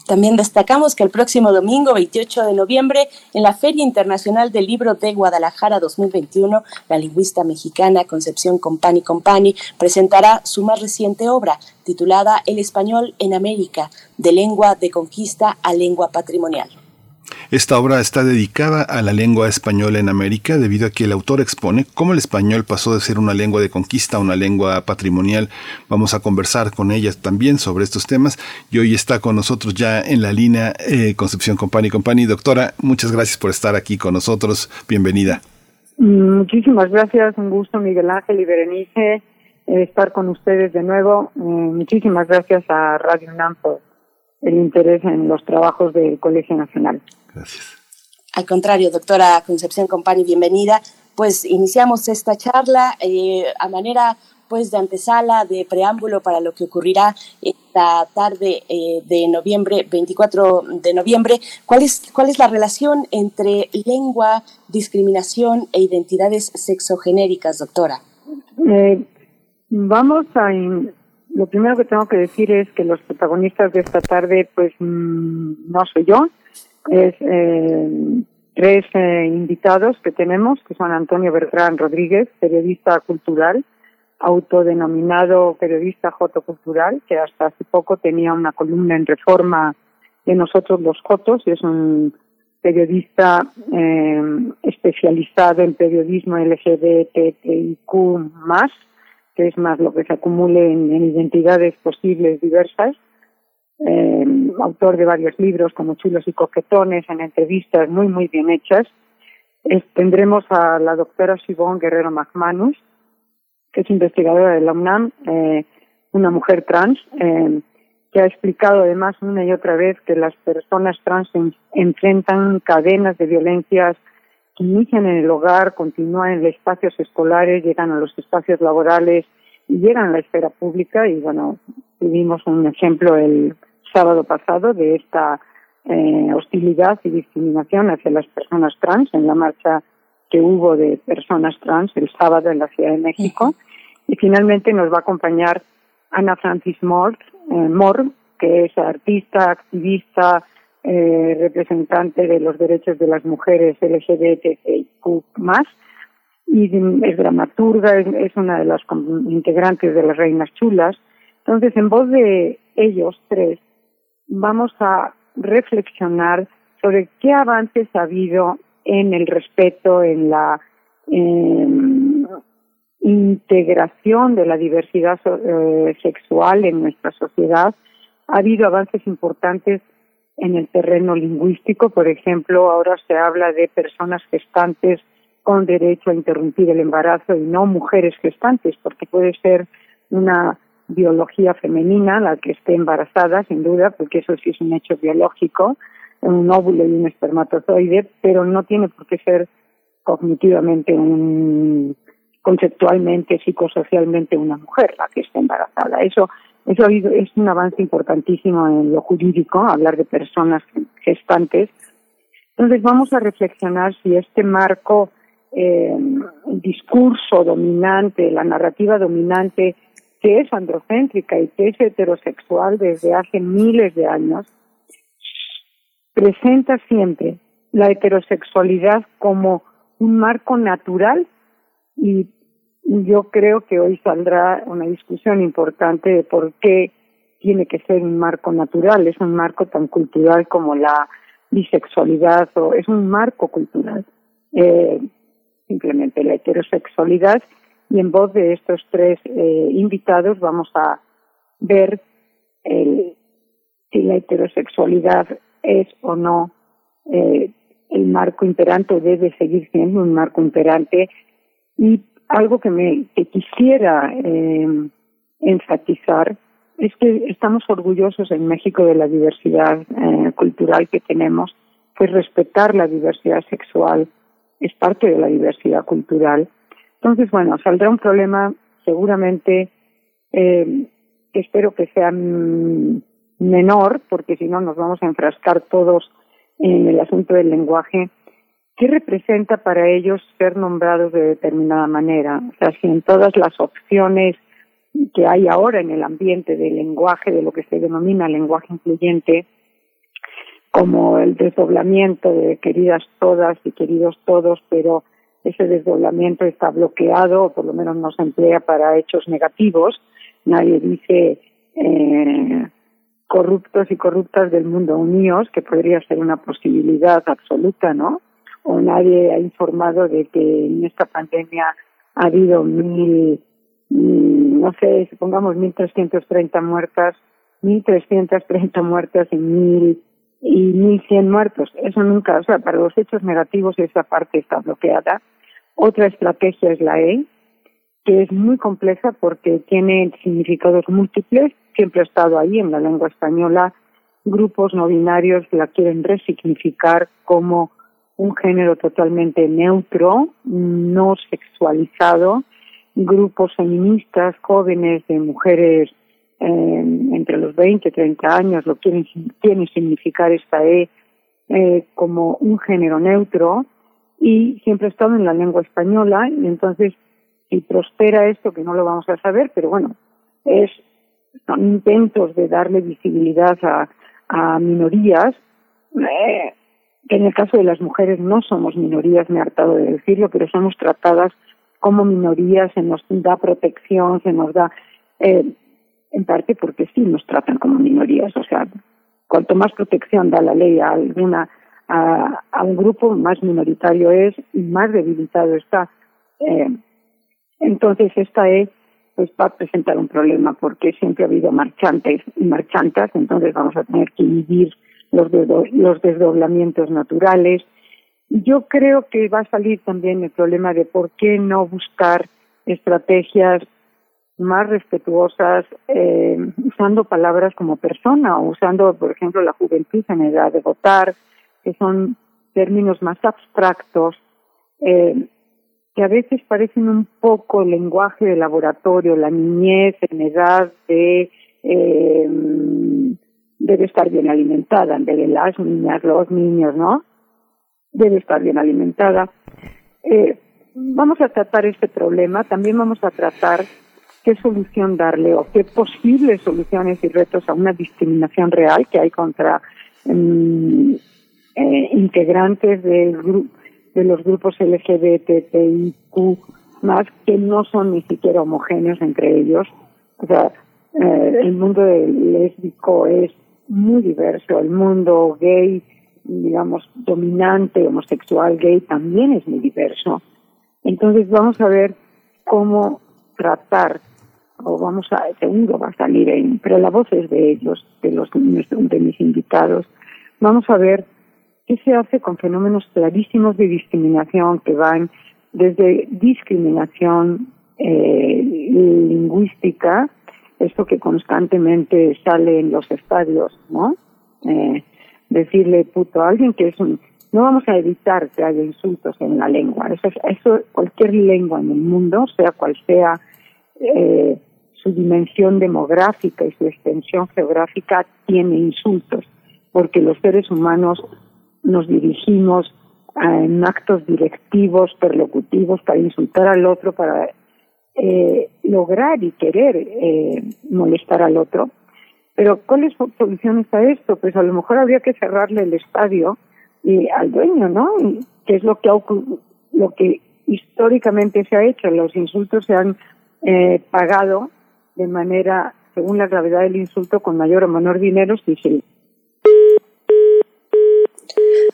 También destacamos que el próximo domingo 28 de noviembre, en la Feria Internacional del Libro de Guadalajara 2021, la lingüista mexicana Concepción Compani Compani presentará su más reciente obra, titulada El español en América, de lengua de conquista a lengua patrimonial. Esta obra está dedicada a la lengua española en América debido a que el autor expone cómo el español pasó de ser una lengua de conquista a una lengua patrimonial. Vamos a conversar con ella también sobre estos temas y hoy está con nosotros ya en la línea eh, Concepción Company Company. Doctora, muchas gracias por estar aquí con nosotros. Bienvenida. Muchísimas gracias, un gusto Miguel Ángel y Berenice eh, estar con ustedes de nuevo. Eh, muchísimas gracias a Radio UNAM por el interés en los trabajos del Colegio Nacional. Gracias. Al contrario, doctora Concepción Compani, bienvenida. Pues iniciamos esta charla eh, a manera pues de antesala, de preámbulo para lo que ocurrirá esta tarde eh, de noviembre, 24 de noviembre. ¿Cuál es, ¿Cuál es la relación entre lengua, discriminación e identidades sexogenéricas, doctora? Eh, vamos a... lo primero que tengo que decir es que los protagonistas de esta tarde, pues mm, no soy yo, es eh, tres eh, invitados que tenemos, que son Antonio Bertrán Rodríguez, periodista cultural, autodenominado periodista jotocultural, que hasta hace poco tenía una columna en Reforma de nosotros los Jotos, y es un periodista eh, especializado en periodismo LGBTIQ+, que es más lo que se acumule en identidades posibles diversas, eh, autor de varios libros como Chulos y Coquetones, en entrevistas muy, muy bien hechas. tendremos a la doctora Sibón Guerrero McManus, que es investigadora de la UNAM, eh, una mujer trans, eh, que ha explicado además una y otra vez que las personas trans enfrentan cadenas de violencias que inician en el hogar, continúan en los espacios escolares, llegan a los espacios laborales y llegan a la esfera pública y bueno, tuvimos un ejemplo el sábado pasado de esta eh, hostilidad y discriminación hacia las personas trans en la marcha que hubo de personas trans el sábado en la Ciudad de México. Y finalmente nos va a acompañar Ana Francis Moore, eh, que es artista, activista, eh, representante de los derechos de las mujeres LGBTQ+, y es dramaturga, es una de las integrantes de las Reinas Chulas. Entonces, en voz de ellos tres, vamos a reflexionar sobre qué avances ha habido en el respeto, en la integración de la diversidad eh, sexual en nuestra sociedad. Ha habido avances importantes en el terreno lingüístico, por ejemplo, ahora se habla de personas gestantes con derecho a interrumpir el embarazo y no mujeres gestantes, porque puede ser una biología femenina, la que esté embarazada, sin duda, porque eso sí es un hecho biológico, un óvulo y un espermatozoide, pero no tiene por qué ser cognitivamente, un, conceptualmente, psicosocialmente una mujer la que esté embarazada. Eso, eso es un avance importantísimo en lo jurídico, hablar de personas gestantes. Entonces vamos a reflexionar si este marco, eh, discurso dominante, la narrativa dominante que es androcéntrica y que es heterosexual desde hace miles de años, presenta siempre la heterosexualidad como un marco natural y yo creo que hoy saldrá una discusión importante de por qué tiene que ser un marco natural, es un marco tan cultural como la bisexualidad o es un marco cultural. Eh, simplemente la heterosexualidad y en voz de estos tres eh, invitados vamos a ver si la heterosexualidad es o no eh, el marco imperante o debe seguir siendo un marco imperante y algo que me quisiera eh, enfatizar es que estamos orgullosos en México de la diversidad cultural que tenemos, pues respetar la diversidad sexual es parte de la diversidad cultural. Entonces, bueno, saldrá un problema seguramente eh, que espero que sea mm, menor, porque si no nos vamos a enfrascar todos en el asunto del lenguaje, ¿qué representa para ellos ser nombrados de determinada manera? O sea, si en todas las opciones que hay ahora en el ambiente del lenguaje, de lo que se denomina lenguaje incluyente, como el desdoblamiento de queridas todas y queridos todos, pero ese desdoblamiento está bloqueado o por lo menos no se emplea para hechos negativos. Nadie dice eh, corruptos y corruptas del mundo unidos, que podría ser una posibilidad absoluta, ¿no? O nadie ha informado de que en esta pandemia ha habido mil, mm, no sé, supongamos mil trescientos treinta muertas, mil trescientos treinta muertas y mil y mil cien muertos. Eso nunca, o sea, para los hechos negativos esa parte está bloqueada. Otra estrategia es la E, que es muy compleja porque tiene significados múltiples siempre ha estado ahí en la lengua española, grupos no binarios la quieren resignificar como un género totalmente neutro, no sexualizado, grupos feministas, jóvenes de mujeres eh, entre los 20 y 30 años lo quieren, quieren significar esta E eh, como un género neutro y siempre ha estado en la lengua española y entonces si prospera esto que no lo vamos a saber pero bueno es son intentos de darle visibilidad a, a minorías, eh, en el caso de las mujeres no somos minorías, me he hartado de decirlo, pero somos tratadas como minorías, se nos da protección, se nos da, eh, en parte porque sí nos tratan como minorías, o sea, cuanto más protección da la ley a alguna, a, a un grupo, más minoritario es y más debilitado está. Eh, entonces esta es pues va a presentar un problema porque siempre ha habido marchantes y marchantas, entonces vamos a tener que vivir los, los desdoblamientos naturales. Yo creo que va a salir también el problema de por qué no buscar estrategias más respetuosas, eh, usando palabras como persona o usando, por ejemplo, la juventud en edad de votar, que son términos más abstractos. Eh, que a veces parecen un poco lenguaje de laboratorio, la niñez en edad de eh, debe estar bien alimentada, en vez de las niñas, los niños, ¿no? Debe estar bien alimentada. Eh, vamos a tratar este problema, también vamos a tratar qué solución darle o qué posibles soluciones y retos a una discriminación real que hay contra mm, eh, integrantes del de los grupos LGBTIQ más que no son ni siquiera homogéneos entre ellos. O sea, eh, el mundo lésbico es muy diverso, el mundo gay, digamos, dominante, homosexual, gay, también es muy diverso. Entonces vamos a ver cómo tratar, o vamos a, segundo va a salir en, pero la voz es de ellos, de los de mis invitados. Vamos a ver ¿Qué se hace con fenómenos clarísimos de discriminación que van desde discriminación eh, lingüística, esto que constantemente sale en los estadios, ¿no? Eh, decirle puto a alguien que es un... No vamos a evitar que haya insultos en la lengua. Eso, eso cualquier lengua en el mundo, sea cual sea eh, su dimensión demográfica y su extensión geográfica, tiene insultos, porque los seres humanos nos dirigimos en actos directivos, perlocutivos, para insultar al otro, para eh, lograr y querer eh, molestar al otro. Pero ¿cuáles soluciones a esto? Pues a lo mejor habría que cerrarle el estadio y al dueño, ¿no? Que es lo que lo que históricamente se ha hecho. Los insultos se han eh, pagado de manera, según la gravedad del insulto, con mayor o menor dinero si se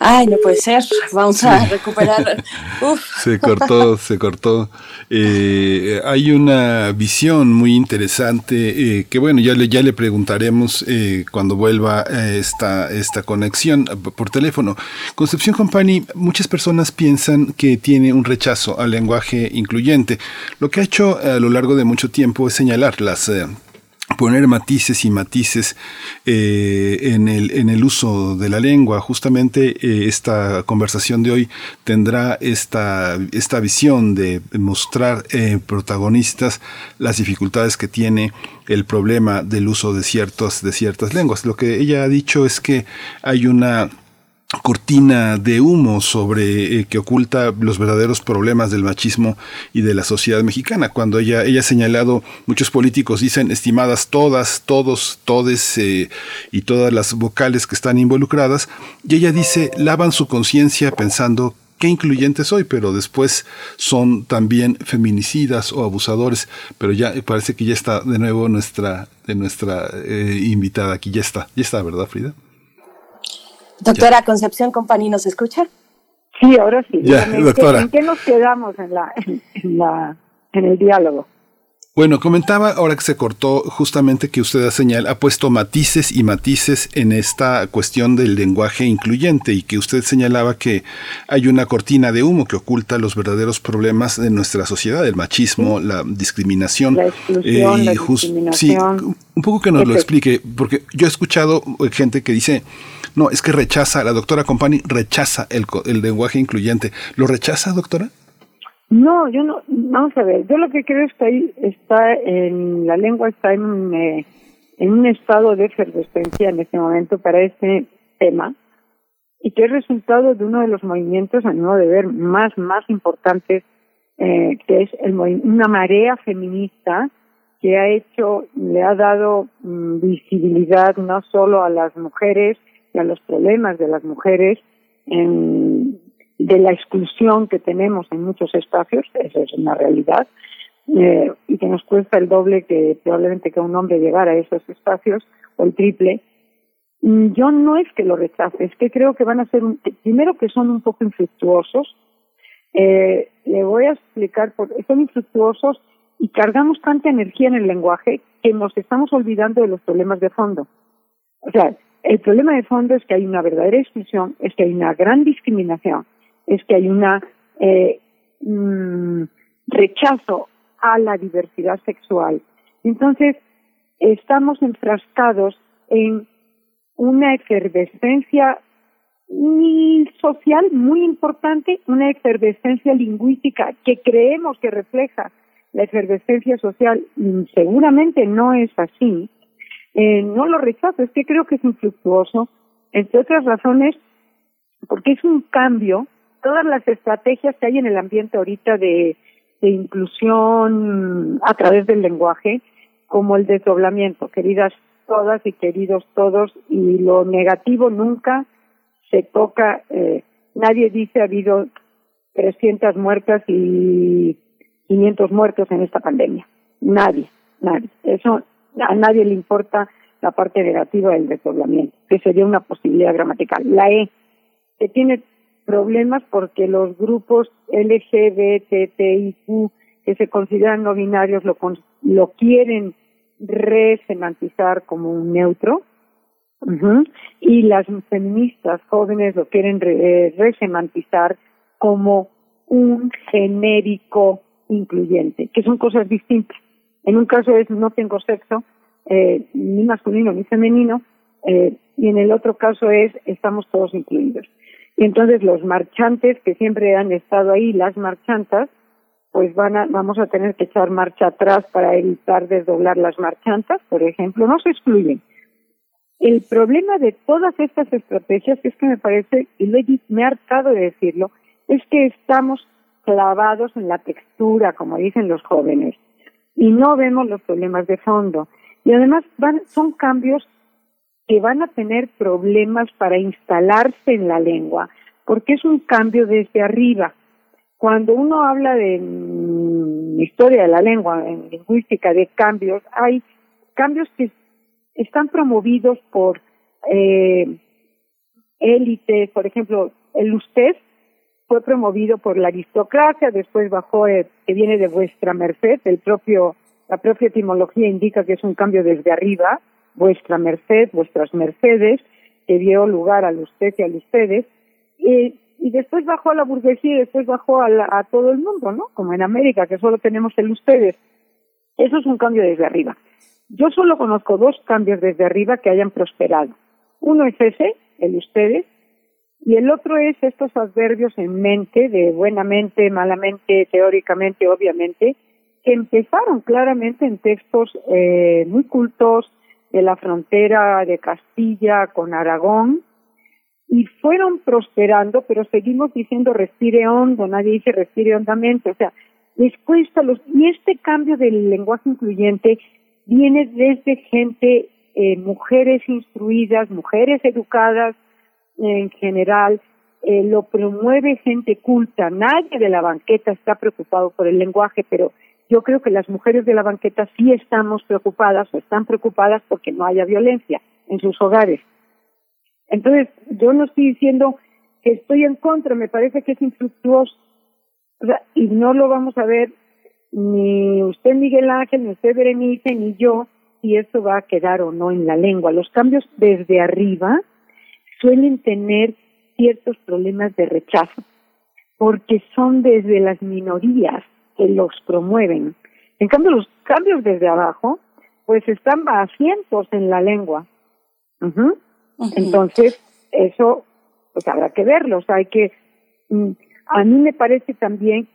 Ay, no puede ser, vamos a recuperar. Se cortó, se cortó. Eh, hay una visión muy interesante eh, que bueno, ya le, ya le preguntaremos eh, cuando vuelva esta, esta conexión por teléfono. Concepción Company, muchas personas piensan que tiene un rechazo al lenguaje incluyente. Lo que ha hecho a lo largo de mucho tiempo es señalar las poner matices y matices eh, en, el, en el uso de la lengua. Justamente eh, esta conversación de hoy tendrá esta, esta visión de mostrar eh, protagonistas las dificultades que tiene el problema del uso de, ciertos, de ciertas lenguas. Lo que ella ha dicho es que hay una cortina de humo sobre eh, que oculta los verdaderos problemas del machismo y de la sociedad mexicana. Cuando ella, ella ha señalado, muchos políticos dicen estimadas todas, todos, todes eh, y todas las vocales que están involucradas, y ella dice, lavan su conciencia pensando qué incluyente soy, pero después son también feminicidas o abusadores. Pero ya parece que ya está de nuevo nuestra, de nuestra eh, invitada aquí. Ya está, ya está, ¿verdad, Frida? Doctora Concepción Company, ¿nos escucha? Sí, ahora sí. ¿En, doctora. Qué, ¿En qué nos quedamos en, la, en, la, en el diálogo? Bueno, comentaba ahora que se cortó justamente que usted ha señal, ha puesto matices y matices en esta cuestión del lenguaje incluyente y que usted señalaba que hay una cortina de humo que oculta los verdaderos problemas de nuestra sociedad, el machismo, la discriminación. La exclusión, eh, la discriminación. Sí, un poco que nos lo explique, porque yo he escuchado gente que dice, no, es que rechaza, la doctora Compani rechaza el, el lenguaje incluyente. ¿Lo rechaza, doctora? No, yo no, vamos a ver, yo lo que creo es que ahí está en, la lengua está en, eh, en un estado de efervescencia en este momento para este tema y que es resultado de uno de los movimientos, a mi modo de ver, más, más importantes, eh, que es el, una marea feminista que ha hecho, le ha dado mm, visibilidad no solo a las mujeres y a los problemas de las mujeres en, de la exclusión que tenemos en muchos espacios, eso es una realidad, eh, y que nos cuesta el doble que probablemente que un hombre llegara a esos espacios, o el triple. Mm, yo no es que lo rechace, es que creo que van a ser, un, primero que son un poco infructuosos, eh, le voy a explicar, por, son infructuosos y cargamos tanta energía en el lenguaje que nos estamos olvidando de los problemas de fondo. O sea, el problema de fondo es que hay una verdadera exclusión, es que hay una gran discriminación, es que hay un eh, mm, rechazo a la diversidad sexual. Entonces, estamos enfrascados en una efervescencia social muy importante, una efervescencia lingüística que creemos que refleja la efervescencia social, seguramente no es así. Eh, no lo rechazo, es que creo que es infructuoso, entre otras razones, porque es un cambio todas las estrategias que hay en el ambiente ahorita de, inclusión a través del lenguaje, como el desdoblamiento, queridas todas y queridos todos, y lo negativo nunca se toca, eh, nadie dice ha habido 300 muertas y 500 muertos en esta pandemia. Nadie, nadie. Eso a nadie le importa la parte negativa del desdoblamiento, que sería una posibilidad gramatical. La E, que tiene problemas porque los grupos LGBTIQ que se consideran no binarios lo, lo quieren resemantizar como un neutro y las feministas jóvenes lo quieren re eh, resemantizar como un genérico incluyente, que son cosas distintas. En un caso es no tengo sexo, eh, ni masculino ni femenino, eh, y en el otro caso es estamos todos incluidos. Entonces los marchantes que siempre han estado ahí, las marchantas, pues van a, vamos a tener que echar marcha atrás para evitar desdoblar las marchantas, por ejemplo, no se excluyen. El problema de todas estas estrategias, es que me parece, y lo me he hartado de decirlo, es que estamos clavados en la textura, como dicen los jóvenes, y no vemos los problemas de fondo. Y además van, son cambios que van a tener problemas para instalarse en la lengua, porque es un cambio desde arriba. Cuando uno habla de mm, historia de la lengua, en lingüística, de cambios, hay cambios que están promovidos por eh, por ejemplo, el usted fue promovido por la aristocracia, después bajó, eh, que viene de vuestra merced, el propio, la propia etimología indica que es un cambio desde arriba, vuestra merced, vuestras mercedes, que dio lugar al usted y al ustedes, y, después bajó a la burguesía y después bajó a, a todo el mundo, ¿no? Como en América, que solo tenemos el ustedes. Eso es un cambio desde arriba. Yo solo conozco dos cambios desde arriba que hayan prosperado. Uno es ese, el ustedes, y el otro es estos adverbios en mente, de buenamente, malamente, teóricamente, obviamente, que empezaron claramente en textos eh, muy cultos de la frontera de Castilla con Aragón y fueron prosperando, pero seguimos diciendo respire hondo, nadie dice respire hondamente, o sea, les cuesta los... Y este cambio del lenguaje incluyente viene desde gente, eh, mujeres instruidas, mujeres educadas en general, eh, lo promueve gente culta, nadie de la banqueta está preocupado por el lenguaje, pero yo creo que las mujeres de la banqueta sí estamos preocupadas o están preocupadas porque no haya violencia en sus hogares. Entonces, yo no estoy diciendo que estoy en contra, me parece que es infructuoso. Y no lo vamos a ver ni usted Miguel Ángel, ni usted Berenice, ni yo, si esto va a quedar o no en la lengua. Los cambios desde arriba suelen tener ciertos problemas de rechazo, porque son desde las minorías que los promueven. En cambio, los cambios desde abajo, pues están asientos en la lengua. Entonces, eso, pues habrá que verlo. O sea, hay que, mm, a mí me parece también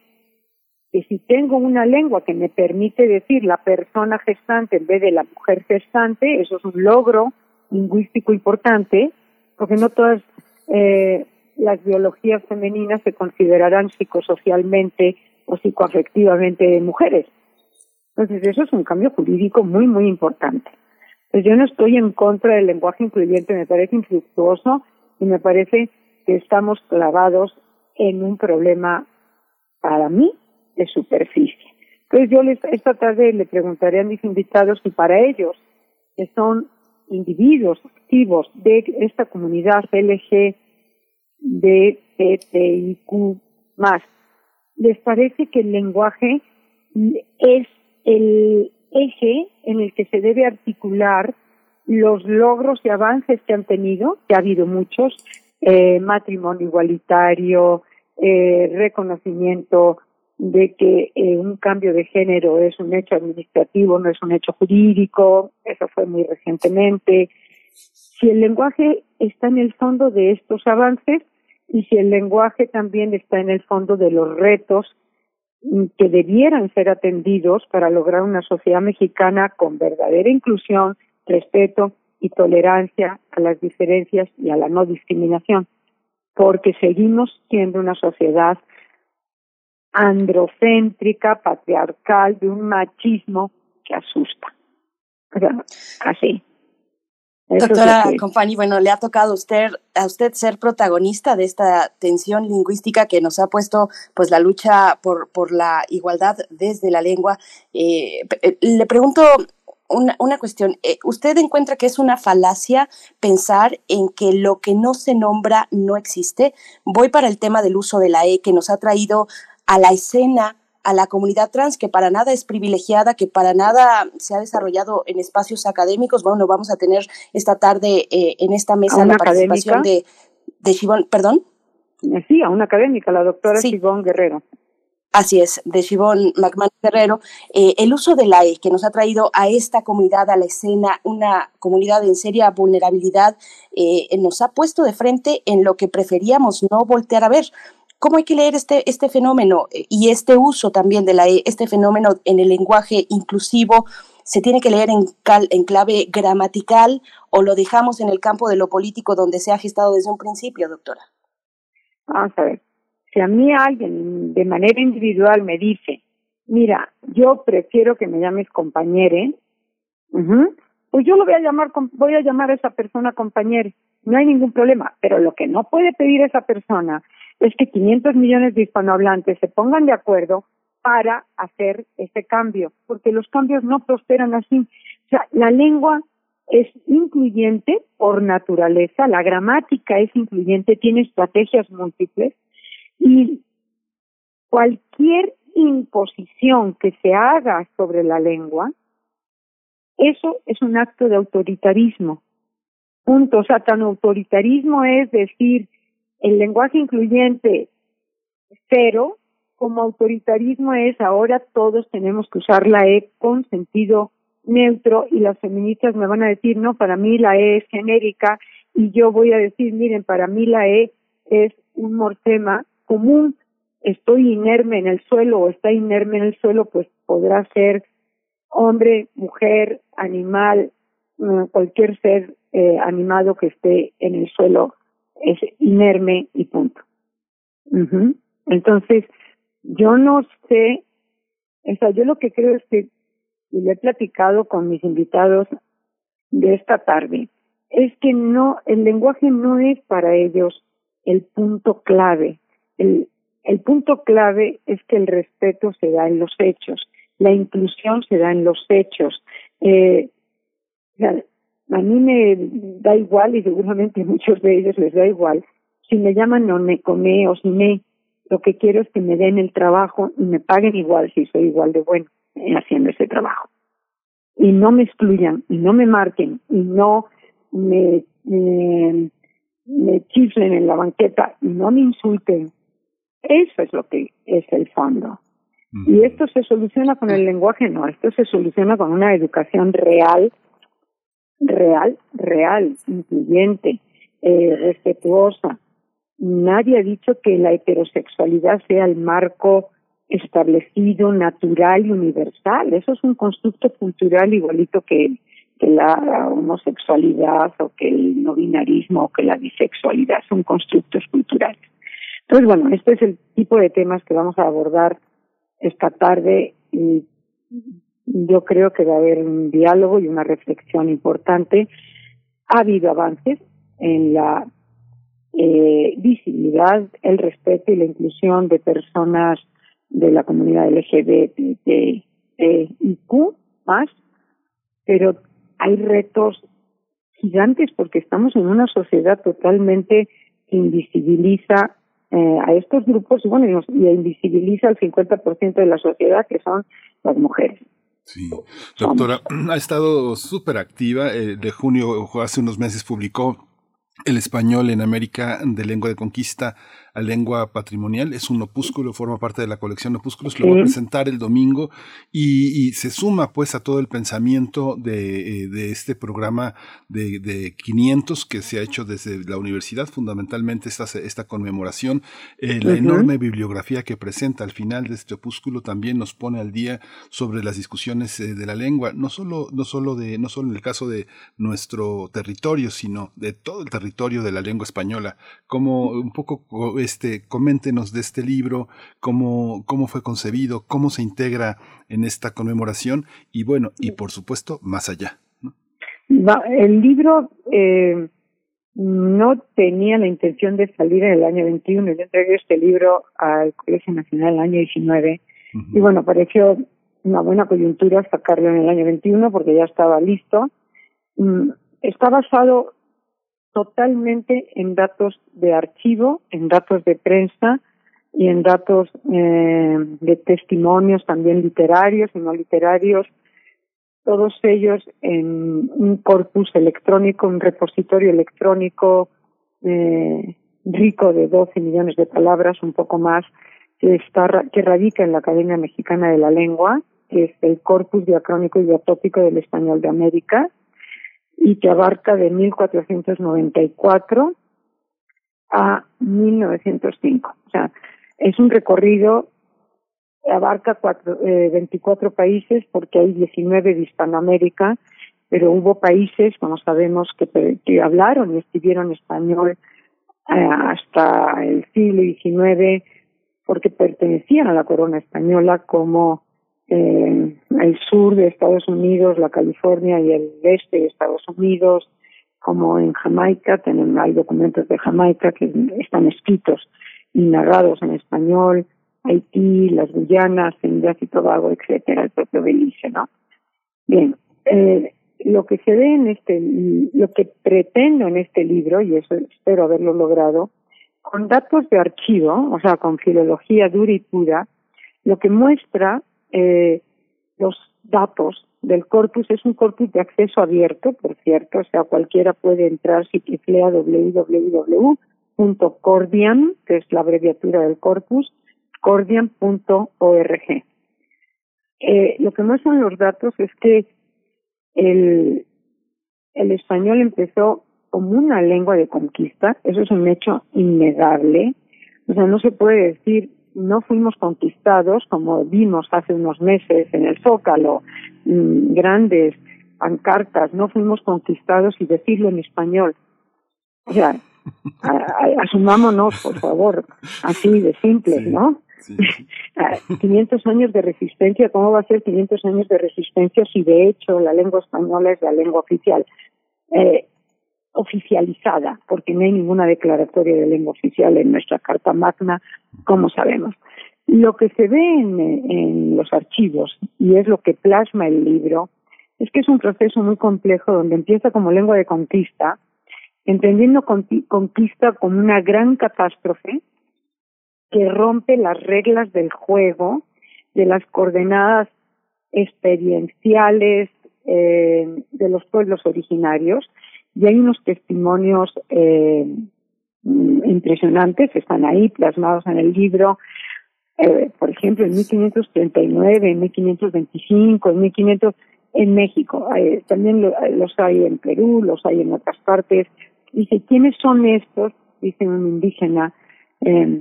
que si tengo una lengua que me permite decir la persona gestante en vez de la mujer gestante, eso es un logro lingüístico importante, porque no todas eh, las biologías femeninas se considerarán psicosocialmente o psicoafectivamente mujeres. Entonces, eso es un cambio jurídico muy, muy importante. Pues yo no estoy en contra del lenguaje incluyente, me parece infructuoso y me parece que estamos clavados en un problema, para mí, de superficie. Entonces yo les, esta tarde le preguntaré a mis invitados si para ellos, que son individuos activos de esta comunidad LG, más, les parece que el lenguaje es el eje en el que se debe articular los logros y avances que han tenido, que ha habido muchos, eh, matrimonio igualitario, eh, reconocimiento de que eh, un cambio de género es un hecho administrativo, no es un hecho jurídico, eso fue muy recientemente. Si el lenguaje está en el fondo de estos avances, y si el lenguaje también está en el fondo de los retos mm, que debieran ser atendidos para lograr una sociedad mexicana con verdadera inclusión, respeto y tolerancia a las diferencias y a la no discriminación, porque seguimos siendo una sociedad androcéntrica, patriarcal, de un machismo que asusta. O así. Doctora Compani, bueno, le ha tocado a usted, a usted ser protagonista de esta tensión lingüística que nos ha puesto pues la lucha por, por la igualdad desde la lengua. Eh, eh, le pregunto una, una cuestión. Eh, ¿Usted encuentra que es una falacia pensar en que lo que no se nombra no existe? Voy para el tema del uso de la E que nos ha traído a la escena a la comunidad trans, que para nada es privilegiada, que para nada se ha desarrollado en espacios académicos. Bueno, vamos a tener esta tarde eh, en esta mesa la participación de, de Shibón, perdón. Sí, a una académica, la doctora sí. Guerrero. Así es, de Shibón McMahon Guerrero, eh, el uso de la E que nos ha traído a esta comunidad, a la escena, una comunidad en seria vulnerabilidad, eh, nos ha puesto de frente en lo que preferíamos no voltear a ver cómo hay que leer este, este fenómeno eh, y este uso también de la, este fenómeno en el lenguaje inclusivo. ¿Se tiene que leer en, en clave gramatical o lo dejamos en el campo de lo político donde se ha gestado desde un principio, doctora? Vamos a ver. Si a mí alguien de manera individual me dice, mira, yo prefiero que me llames compañere, pues yo lo voy a llamar, voy a llamar a esa persona compañero. No hay ningún problema. Pero lo que no puede pedir esa persona es que 500 millones de hispanohablantes se pongan de acuerdo para hacer ese cambio, porque los cambios no prosperan así. O sea, la lengua es incluyente por naturaleza, la gramática es incluyente, tiene estrategias múltiples y cualquier imposición que se haga sobre la lengua, eso es un acto de autoritarismo. Punto. O tan autoritarismo es decir, el lenguaje incluyente cero, como autoritarismo es ahora todos tenemos que usar la E con sentido neutro y las feministas me van a decir, no, para mí la E es genérica y yo voy a decir, miren, para mí la E es un morfema común, estoy inerme en el suelo o está inerme en el suelo, pues podrá ser hombre, mujer, animal, mm, cualquier ser eh, animado que esté en el suelo es inerme y punto. Entonces, yo no sé, o sea, yo lo que creo es que, y le he platicado con mis invitados de esta tarde, es que no, el lenguaje no es para ellos el punto clave. El, el punto clave es que el respeto se da en los hechos, la inclusión se da en los hechos. Eh, a mí me da igual y seguramente a muchos de ellos les da igual si me llaman no me come o si me lo que quiero es que me den el trabajo y me paguen igual si soy igual de bueno haciendo ese trabajo. Y no me excluyan, y no me marquen, y no me, me, me chiflen en la banqueta, y no me insulten. Eso es lo que es el fondo. Y esto se soluciona con el lenguaje, no, esto se soluciona con una educación real, real, real, incluyente, eh, respetuosa, Nadie ha dicho que la heterosexualidad sea el marco establecido, natural y universal. Eso es un constructo cultural igualito que, que la homosexualidad o que el no binarismo o que la bisexualidad. Son constructos culturales. Entonces, bueno, este es el tipo de temas que vamos a abordar esta tarde y yo creo que va a haber un diálogo y una reflexión importante. Ha habido avances en la eh, visibilidad, el respeto y la inclusión de personas de la comunidad LGBTIQ más, pero hay retos gigantes porque estamos en una sociedad totalmente que invisibiliza eh, a estos grupos y bueno y, invisibiliza al 50% de la sociedad que son las mujeres. Sí, doctora, ha estado súper activa. Eh, de junio, hace unos meses, publicó el español en América de lengua de conquista a lengua patrimonial. Es un opúsculo, forma parte de la colección opúsculos, lo voy a presentar el domingo y, se suma pues a todo el pensamiento de, eh, este programa de, de, 500 que se ha hecho desde la universidad, fundamentalmente esta, esta conmemoración. Eh, la enorme bibliografía que presenta al final de este opúsculo también nos pone al día sobre las discusiones eh, de la lengua, no solo, no solo de, no solo en el caso de nuestro territorio, sino de todo el territorio de la lengua española, como un poco este, coméntenos de este libro, cómo, cómo fue concebido, cómo se integra en esta conmemoración y bueno, y por supuesto, más allá. El libro eh, no tenía la intención de salir en el año 21. Yo entregué este libro al Colegio Nacional el año 19 y bueno, pareció una buena coyuntura sacarlo en el año 21 porque ya estaba listo. Mm, está basado totalmente en datos de archivo, en datos de prensa y en datos eh, de testimonios también literarios y no literarios, todos ellos en un corpus electrónico, un repositorio electrónico eh, rico de 12 millones de palabras, un poco más, que, está, que radica en la Academia Mexicana de la Lengua, que es el corpus diacrónico y diatópico del español de América, y que abarca de 1494 a 1905. O sea, es un recorrido que abarca cuatro, eh, 24 países porque hay 19 de Hispanoamérica, pero hubo países, como sabemos, que, que hablaron y escribieron español eh, hasta el siglo XIX porque pertenecían a la corona española como eh, el sur de Estados Unidos, la California y el este de Estados Unidos, como en Jamaica, tenemos, hay documentos de Jamaica que están escritos y narrados en español, Haití, las Guyanas, Trinidad y Tobago, etcétera, el propio Belice, ¿no? Bien, eh, lo que se ve en este, lo que pretendo en este libro, y eso espero haberlo logrado, con datos de archivo, o sea, con filología dura y pura, lo que muestra eh, los datos del corpus. Es un corpus de acceso abierto, por cierto, o sea, cualquiera puede entrar si teclea www.cordian, que es la abreviatura del corpus, cordian.org. Eh, lo que muestran los datos es que el, el español empezó como una lengua de conquista, eso es un hecho innegable, o sea, no se puede decir no fuimos conquistados, como vimos hace unos meses en el Zócalo, mm, grandes pancartas, no fuimos conquistados y decirlo en español. O sea, asumámonos, por favor, así de simple, ¿no? 500 años de resistencia, ¿cómo va a ser 500 años de resistencia si de hecho la lengua española es la lengua oficial? Eh, oficializada, porque no hay ninguna declaratoria de lengua oficial en nuestra Carta Magna, como sabemos. Lo que se ve en, los archivos, y es lo que plasma el libro, es que es un proceso muy complejo donde empieza como lengua de conquista, entendiendo conquista como una gran catástrofe que rompe las reglas del juego, de las coordenadas experienciales eh, de los pueblos originarios, y hay unos testimonios eh, impresionantes, están ahí plasmados en el libro, eh, por ejemplo, en 1539, en 1525, en 1500, en México, también los hay en Perú, los hay en otras partes. Dice, ¿quiénes son estos? Dice un indígena eh,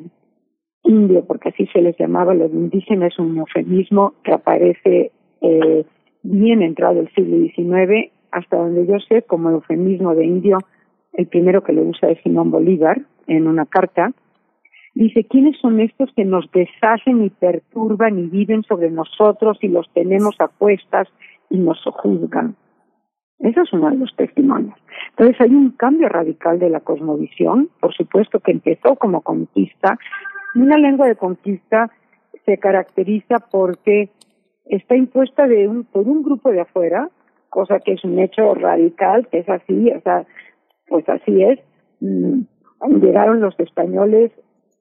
indio, porque así se les llamaba, los indígenas, es un eufemismo que aparece eh, bien entrado el siglo XIX hasta donde yo sé, como eufemismo de indio, el primero que lo usa es Simón Bolívar en una carta, dice, ¿quiénes son estos que nos deshacen y perturban y viven sobre nosotros y los tenemos a cuestas y nos juzgan? Eso es uno de los testimonios. Entonces hay un cambio radical de la cosmovisión, por supuesto que empezó como conquista. Una lengua de conquista se caracteriza porque está impuesta de un, por un grupo de afuera, cosa que es un hecho radical, que es así, o sea, pues así es. Mm, llegaron los españoles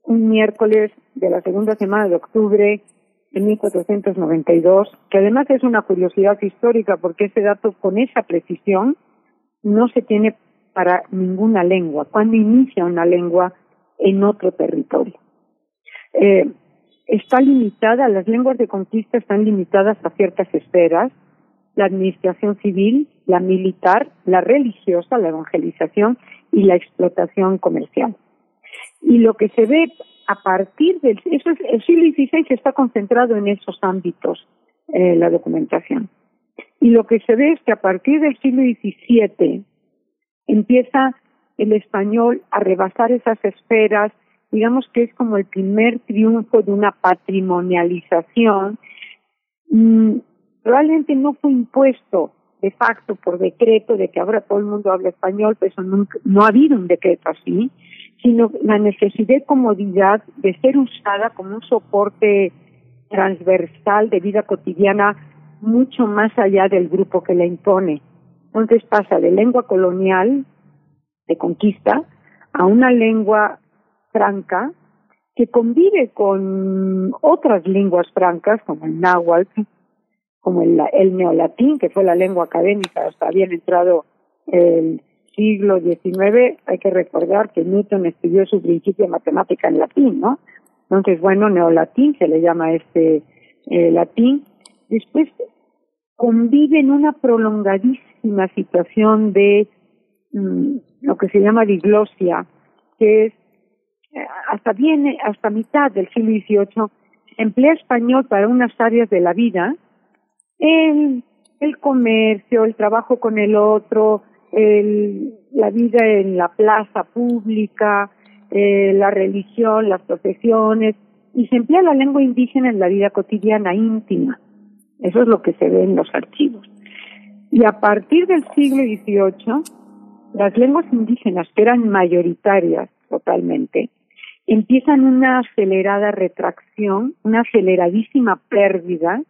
un miércoles de la segunda semana de octubre de 1492, que además es una curiosidad histórica porque ese dato con esa precisión no se tiene para ninguna lengua, cuando inicia una lengua en otro territorio. Eh, está limitada, las lenguas de conquista están limitadas a ciertas esferas, la administración civil, la militar, la religiosa, la evangelización y la explotación comercial. Y lo que se ve a partir del eso es, el siglo XVI está concentrado en esos ámbitos eh, la documentación. Y lo que se ve es que a partir del siglo XVII empieza el español a rebasar esas esferas, digamos que es como el primer triunfo de una patrimonialización mm, Probablemente no fue impuesto de facto por decreto de que ahora todo el mundo habla español, pues no ha habido un decreto así, sino la necesidad y comodidad de ser usada como un soporte transversal de vida cotidiana mucho más allá del grupo que la impone. Entonces pasa de lengua colonial, de conquista, a una lengua franca que convive con otras lenguas francas como el náhuatl, como el, el neolatín, que fue la lengua académica hasta bien entrado el siglo XIX, hay que recordar que Newton estudió su principio de matemática en latín, ¿no? Entonces, bueno, neolatín se le llama este eh, latín. Después convive en una prolongadísima situación de mm, lo que se llama diglosia, que es eh, hasta viene hasta mitad del siglo XVIII emplea español para unas áreas de la vida el, comercio, el trabajo con el otro, el, la vida en la plaza pública, eh, la religión, las profesiones, y se emplea la lengua indígena en la vida cotidiana íntima. Eso es lo que se ve en los archivos. Y a partir del siglo XVIII, las lenguas indígenas, que eran mayoritarias totalmente, empiezan una acelerada retracción, una aceleradísima pérdida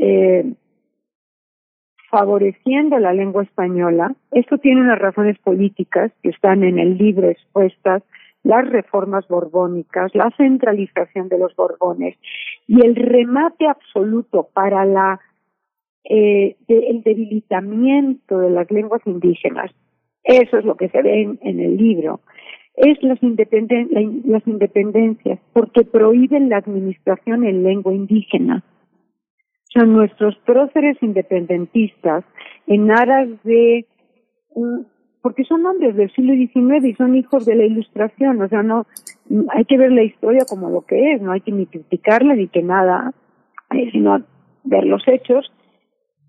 eh, favoreciendo la lengua española. Esto tiene unas razones políticas que están en el libro expuestas, las reformas borbónicas, la centralización de los borbones y el remate absoluto para la eh, el debilitamiento de las lenguas indígenas. Eso es lo que se ve en, el libro. Es las, independen las independencias porque prohíben la administración en lengua indígena son nuestros próceres independentistas en aras de porque son hombres del siglo XIX y son hijos de la ilustración, o sea, no hay que ver la historia como lo que es, no hay que ni criticarla ni que nada, eh, sino ver los hechos.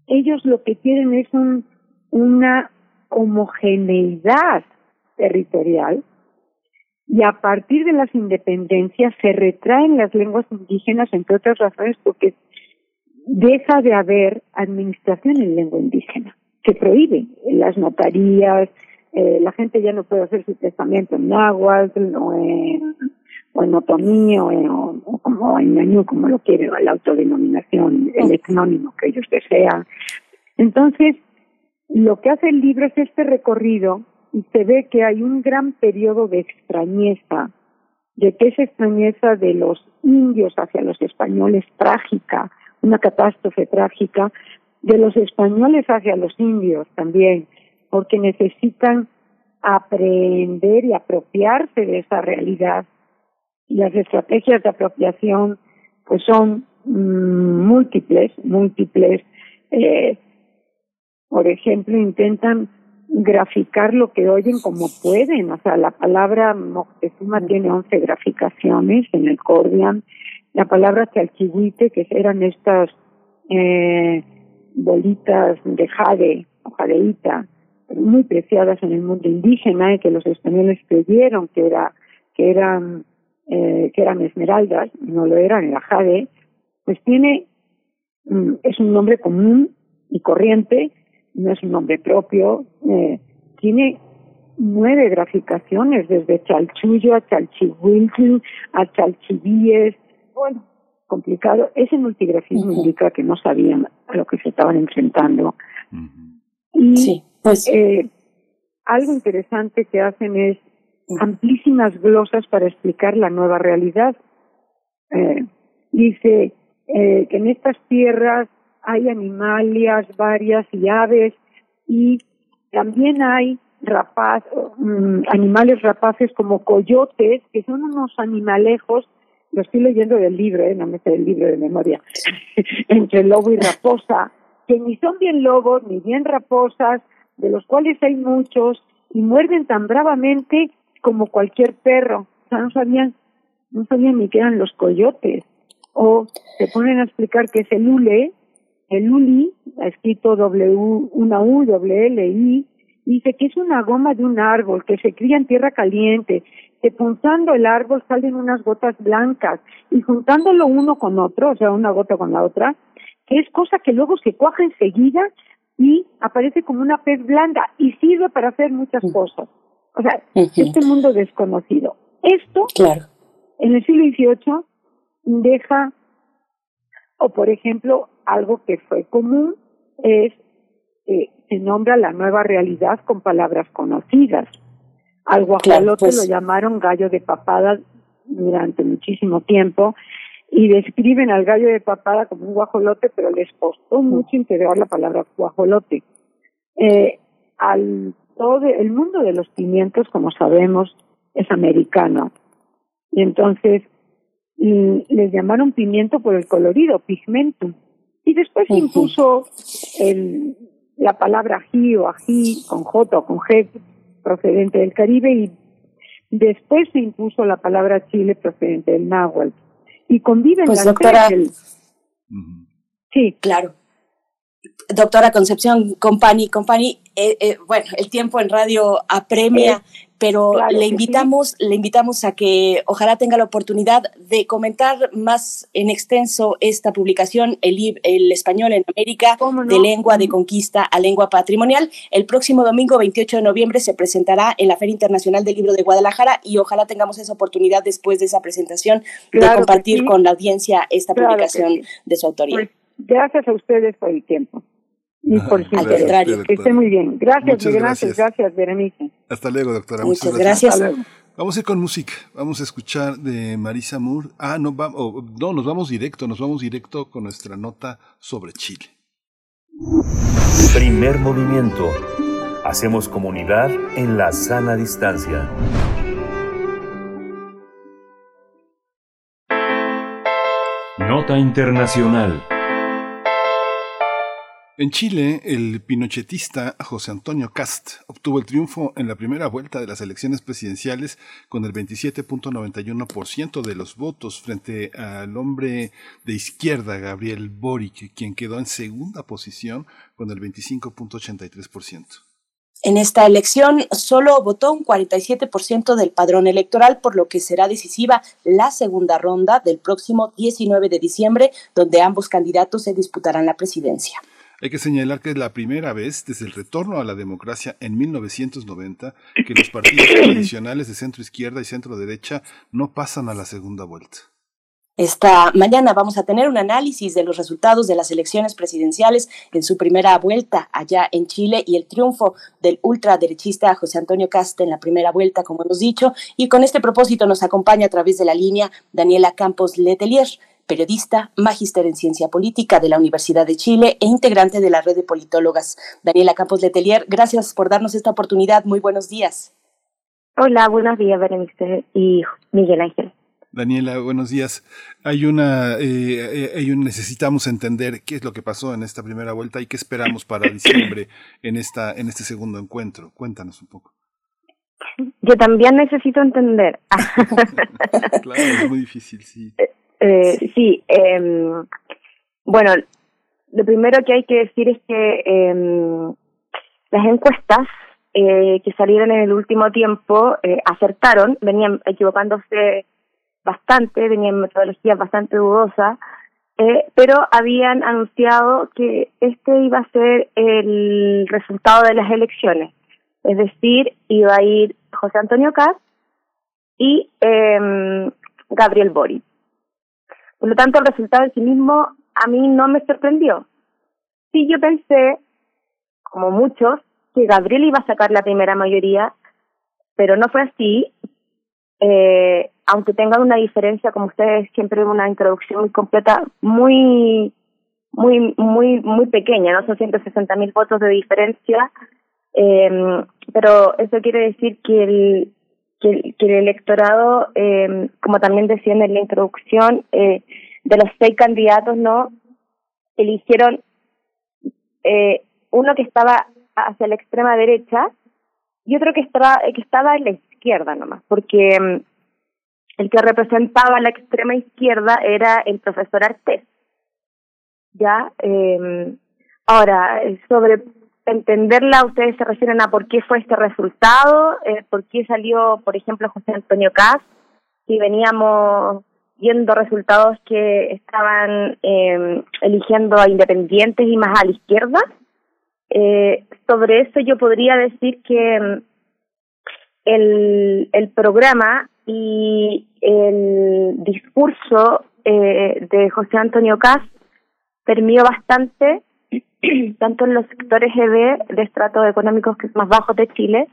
Ellos lo que quieren es un, una homogeneidad territorial y a partir de las independencias se retraen las lenguas indígenas, entre otras razones, porque deja de haber administración en lengua indígena. Se prohíbe las notarías, eh, la gente ya no puede hacer su testamento en náhuatl o en, o en otomí o, en, o, como en ñañú, como lo quiere, la autodenominación, el etnónimo que ellos desean. Entonces, lo que hace el libro es este recorrido y se ve que hay un gran periodo de extrañeza, de que esa extrañeza de los indios hacia los españoles trágica, una catástrofe trágica, de los españoles hacia los indios también, porque necesitan aprender y apropiarse de esa realidad. Y las estrategias de apropiación pues son mm, múltiples, múltiples. Eh, por ejemplo, intentan graficar lo que oyen como pueden. O sea, la palabra Moctezuma tiene 11 graficaciones en el Cordian. La palabra chalchihuite, que eran estas eh, bolitas de jade o jadeíta, muy preciadas en el mundo indígena y que los españoles creyeron que era que eran eh, que eran esmeraldas, no lo eran, era jade, pues tiene mm, es un nombre común y corriente no es un nombre propio, eh, tiene nueve graficaciones, desde Chalchullo a Chalchihuiltl a Chalchivíes, bueno, complicado. Ese multigrafismo indica que no sabían a lo que se estaban enfrentando. Y pues. eh, algo interesante que hacen es amplísimas glosas para explicar la nueva realidad. Eh, dice eh, que en estas tierras hay animalias varias y aves y también hay rapaz, mm, animales rapaces como coyotes, que son unos animalejos, lo estoy leyendo del libro, ¿eh? no me sé el libro de memoria, entre lobo y raposa, que ni son bien lobos ni bien raposas, de los cuales hay muchos, y muerden tan bravamente como cualquier perro. O sea, no sabían, no sabían ni qué eran los coyotes. O se ponen a explicar que es el hule, el uli, escrito W, una U, W, L, I, dice que es una goma de un árbol que se cría en tierra caliente, que punzando el árbol salen unas gotas blancas y juntándolo uno con otro, o sea, una gota con la otra, que es cosa que luego se cuaja enseguida y aparece como una pez blanda y sirve para hacer muchas cosas. O sea, este mundo desconocido. Esto, en el siglo XVIII, deja, o por ejemplo, algo que fue común es eh, se nombra la nueva realidad con palabras conocidas. Al guajolote pues lo llamaron gallo de papada durante muchísimo tiempo y describen al gallo de papada como un guajolote, pero les costó mucho integrar la palabra guajolote. Eh, al todo el mundo de los pimientos, como sabemos, es americano. Y entonces les llamaron pimiento por el colorido, pigmentum. Y después se impuso el, la palabra ají o ají con J o con G procedente del Caribe y después se impuso la palabra Chile procedente del náhuatl. Y conviven pues, las doctora, Sí. Claro. Doctora Concepción, Company, Company, eh, eh, bueno, el tiempo en radio apremia, eh, pero le invitamos, le invitamos a que ojalá tenga la oportunidad de comentar más en extenso esta publicación, el, el español en América, de lengua de conquista a lengua patrimonial. El próximo domingo 28 de noviembre se presentará en la Feria Internacional del Libro de Guadalajara y ojalá tengamos esa oportunidad después de esa presentación de compartir con la audiencia esta publicación de su autoría. Pues, gracias a ustedes por el tiempo. Y por su Que esté muy bien. Gracias, Muchas gracias, gracias, Berenice. Hasta luego, doctora. Muchas, gracias. Vamos a ir con música. Vamos a escuchar de Marisa Moore. Ah, no, vamos, no, nos vamos directo, nos vamos directo con nuestra nota sobre Chile. Primer movimiento. Hacemos comunidad en la sana distancia. Nota Internacional. En Chile, el pinochetista José Antonio Cast obtuvo el triunfo en la primera vuelta de las elecciones presidenciales con el 27.91% de los votos frente al hombre de izquierda Gabriel Boric, quien quedó en segunda posición con el 25.83%. En esta elección solo votó un 47% del padrón electoral, por lo que será decisiva la segunda ronda del próximo 19 de diciembre, donde ambos candidatos se disputarán la presidencia. Hay que señalar que es la primera vez desde el retorno a la democracia en 1990 que los partidos tradicionales de centro izquierda y centro derecha no pasan a la segunda vuelta. Esta mañana vamos a tener un análisis de los resultados de las elecciones presidenciales en su primera vuelta allá en Chile y el triunfo del ultraderechista José Antonio Cast en la primera vuelta, como hemos dicho. Y con este propósito nos acompaña a través de la línea Daniela Campos Letelier periodista, magíster en ciencia política de la Universidad de Chile e integrante de la red de politólogas. Daniela Campos Letelier, gracias por darnos esta oportunidad. Muy buenos días. Hola, buenos días, Berenice y Miguel Ángel. Daniela, buenos días. Hay una, eh, hay un, necesitamos entender qué es lo que pasó en esta primera vuelta y qué esperamos para diciembre en esta, en este segundo encuentro. Cuéntanos un poco. Yo también necesito entender. claro, es muy difícil, sí. Eh, sí, eh, bueno, lo primero que hay que decir es que eh, las encuestas eh, que salieron en el último tiempo eh, acertaron, venían equivocándose bastante, venían metodologías bastante dudosas, eh, pero habían anunciado que este iba a ser el resultado de las elecciones. Es decir, iba a ir José Antonio Caz y eh, Gabriel Boric. Por lo tanto, el resultado en sí mismo a mí no me sorprendió. Sí, yo pensé, como muchos, que Gabriel iba a sacar la primera mayoría, pero no fue así. Eh, aunque tengan una diferencia, como ustedes siempre una introducción muy completa, muy, muy, muy, muy pequeña, ¿no? Son 160 mil votos de diferencia, eh, pero eso quiere decir que el, que, que el electorado, eh, como también decían en la introducción, eh, de los seis candidatos, ¿no? Eligieron eh, uno que estaba hacia la extrema derecha y otro que estaba, que estaba en la izquierda nomás, porque um, el que representaba la extrema izquierda era el profesor Artés. ¿Ya? Eh, ahora, sobre entenderla, ustedes se refieren a por qué fue este resultado, eh, por qué salió, por ejemplo, José Antonio Caz, si veníamos viendo resultados que estaban eh, eligiendo a independientes y más a la izquierda. Eh, sobre eso yo podría decir que mm, el, el programa y el discurso eh, de José Antonio Caz permió bastante tanto en los sectores EB de estratos económicos más bajos de Chile,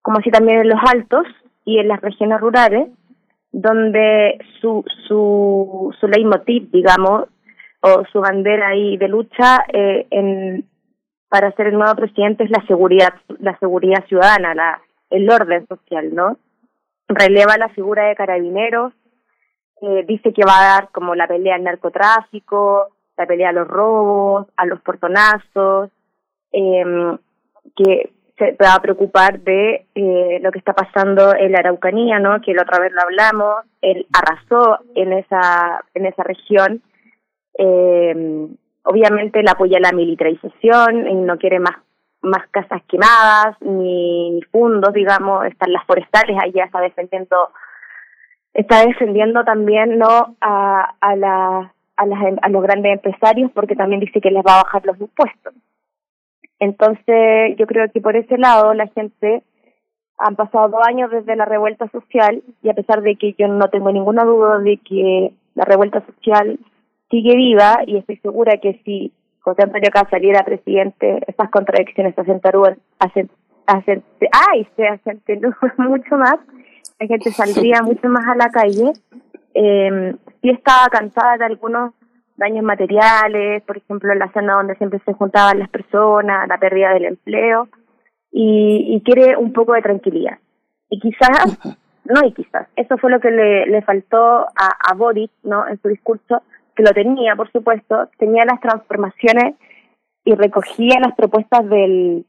como así también en los altos y en las regiones rurales, donde su, su, su leitmotiv, digamos, o su bandera ahí de lucha eh, en, para ser el nuevo presidente es la seguridad, la seguridad ciudadana, la, el orden social, ¿no? Releva la figura de carabineros, eh, dice que va a dar como la pelea al narcotráfico, la pelea a los robos, a los portonazos, eh, que se va a preocupar de eh, lo que está pasando en la Araucanía, ¿no? Que la otra vez lo hablamos, él arrasó en esa en esa región. Eh, obviamente él apoya la militarización y no quiere más más casas quemadas ni, fundos, digamos, están las forestales, allá está defendiendo está defendiendo también no a a la a, las, a los grandes empresarios porque también dice que les va a bajar los impuestos. Entonces, yo creo que por ese lado la gente han pasado dos años desde la revuelta social y a pesar de que yo no tengo ninguna duda de que la revuelta social sigue viva y estoy segura que si José Antonio Cas saliera presidente, estas contradicciones se hacen, ay, se acentúan mucho más, la gente saldría mucho más a la calle. Eh, sí estaba cansada de algunos daños materiales, por ejemplo, en la zona donde siempre se juntaban las personas, la pérdida del empleo, y, y quiere un poco de tranquilidad. Y quizás, no y quizás, eso fue lo que le, le faltó a, a Boris, ¿no? En su discurso, que lo tenía, por supuesto, tenía las transformaciones y recogía las propuestas del,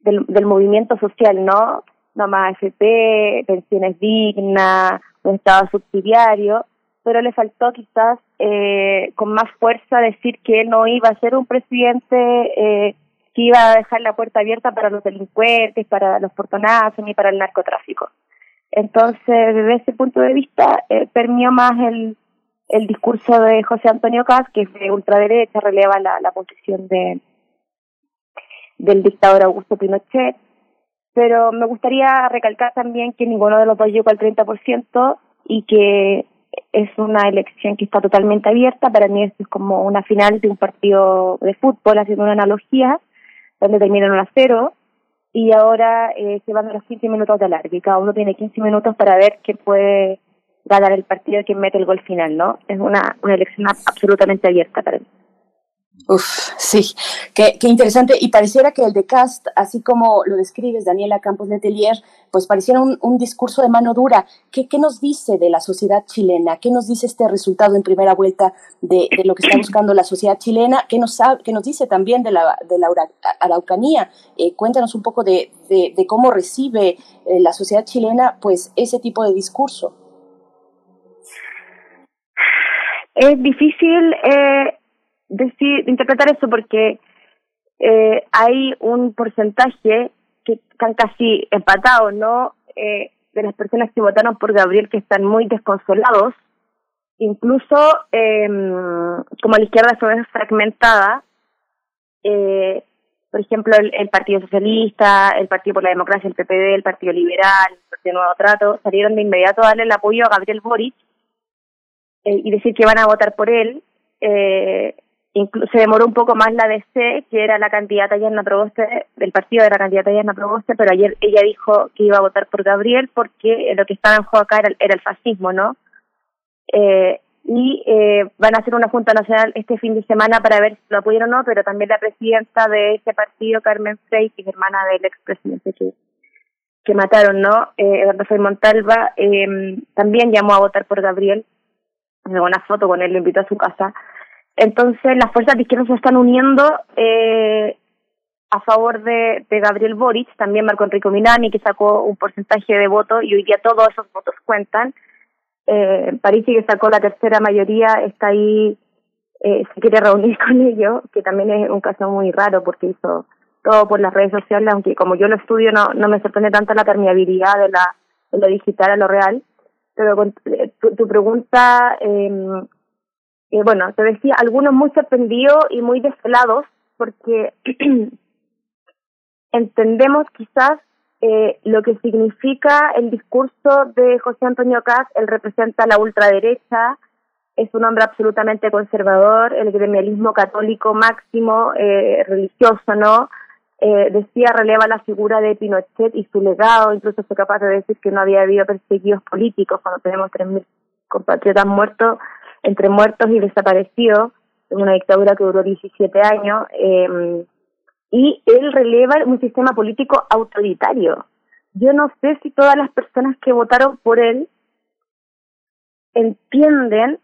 del, del movimiento social, ¿no? No más AFP, pensiones dignas, un Estado subsidiario, pero le faltó quizás eh, con más fuerza decir que él no iba a ser un presidente eh, que iba a dejar la puerta abierta para los delincuentes, para los portonazos ni para el narcotráfico. Entonces, desde ese punto de vista, eh, permió más el, el discurso de José Antonio Caz, que es de ultraderecha, releva la, la posición de del dictador Augusto Pinochet, pero me gustaría recalcar también que ninguno de los dos llegó al 30% y que es una elección que está totalmente abierta. Para mí esto es como una final de un partido de fútbol, haciendo una analogía, donde terminan a cero y ahora eh, se van a los 15 minutos de alargue y cada uno tiene 15 minutos para ver quién puede ganar el partido, quién mete el gol final, ¿no? Es una, una elección absolutamente abierta para mí. Uf, sí, qué, qué, interesante. Y pareciera que el de Cast, así como lo describes, Daniela Campos Letelier, pues pareciera un, un discurso de mano dura. ¿Qué, ¿Qué, nos dice de la sociedad chilena? ¿Qué nos dice este resultado en primera vuelta de, lo que está buscando la sociedad chilena? ¿Qué nos, qué nos dice también de la, de la Araucanía? Eh, cuéntanos un poco de, de, de cómo recibe eh, la sociedad chilena pues ese tipo de discurso. Es difícil eh, decir, interpretar eso porque eh, hay un porcentaje que están casi empatados, ¿no? Eh, de las personas que votaron por Gabriel que están muy desconsolados, incluso eh, como la izquierda fue fragmentada, eh, por ejemplo, el, Partido Socialista, el Partido por la Democracia, el PPD, el Partido Liberal, el Partido Nuevo Trato, salieron de inmediato a darle el apoyo a Gabriel Boric eh, y decir que van a votar por él. Eh, se demoró un poco más la DC, que era la candidata Yarna Proboste, del partido de la candidata Yarna Proboste, pero ayer ella dijo que iba a votar por Gabriel porque lo que estaba en juego acá era, el fascismo, ¿no? Eh, y eh, van a hacer una Junta Nacional este fin de semana para ver si lo apoyan o no, pero también la presidenta de ese partido, Carmen Frey, que es hermana del expresidente que, mataron, ¿no? Eh, Rafael Montalva, eh, también llamó a votar por Gabriel, una foto con él, lo invitó a su casa, entonces las fuerzas de izquierda se están uniendo eh, a favor de, Gabriel Boric, también Marco Enrico Milani, que sacó un porcentaje de votos y hoy día todos esos votos cuentan. Eh, Parisi, que sacó la tercera mayoría, está ahí, eh, se quiere reunir con ellos, que también es un caso muy raro porque hizo todo por las redes sociales, aunque como yo lo estudio no, no me sorprende tanto la permeabilidad de, la, de lo digital a lo real. Pero con, eh, tu, tu pregunta... Eh, eh, bueno, te decía, algunos muy sorprendidos y muy desvelados porque entendemos quizás eh, lo que significa el discurso de José Antonio Caz, él representa la ultraderecha, es un hombre absolutamente conservador, el gremialismo católico máximo, eh, religioso, ¿no? Eh, decía, releva la figura de Pinochet y su legado, incluso fue capaz de decir que no había habido perseguidos políticos cuando tenemos 3.000 compatriotas muertos entre muertos y desaparecidos, en una dictadura que duró 17 años, eh, y él releva un sistema político autoritario. Yo no sé si todas las personas que votaron por él entienden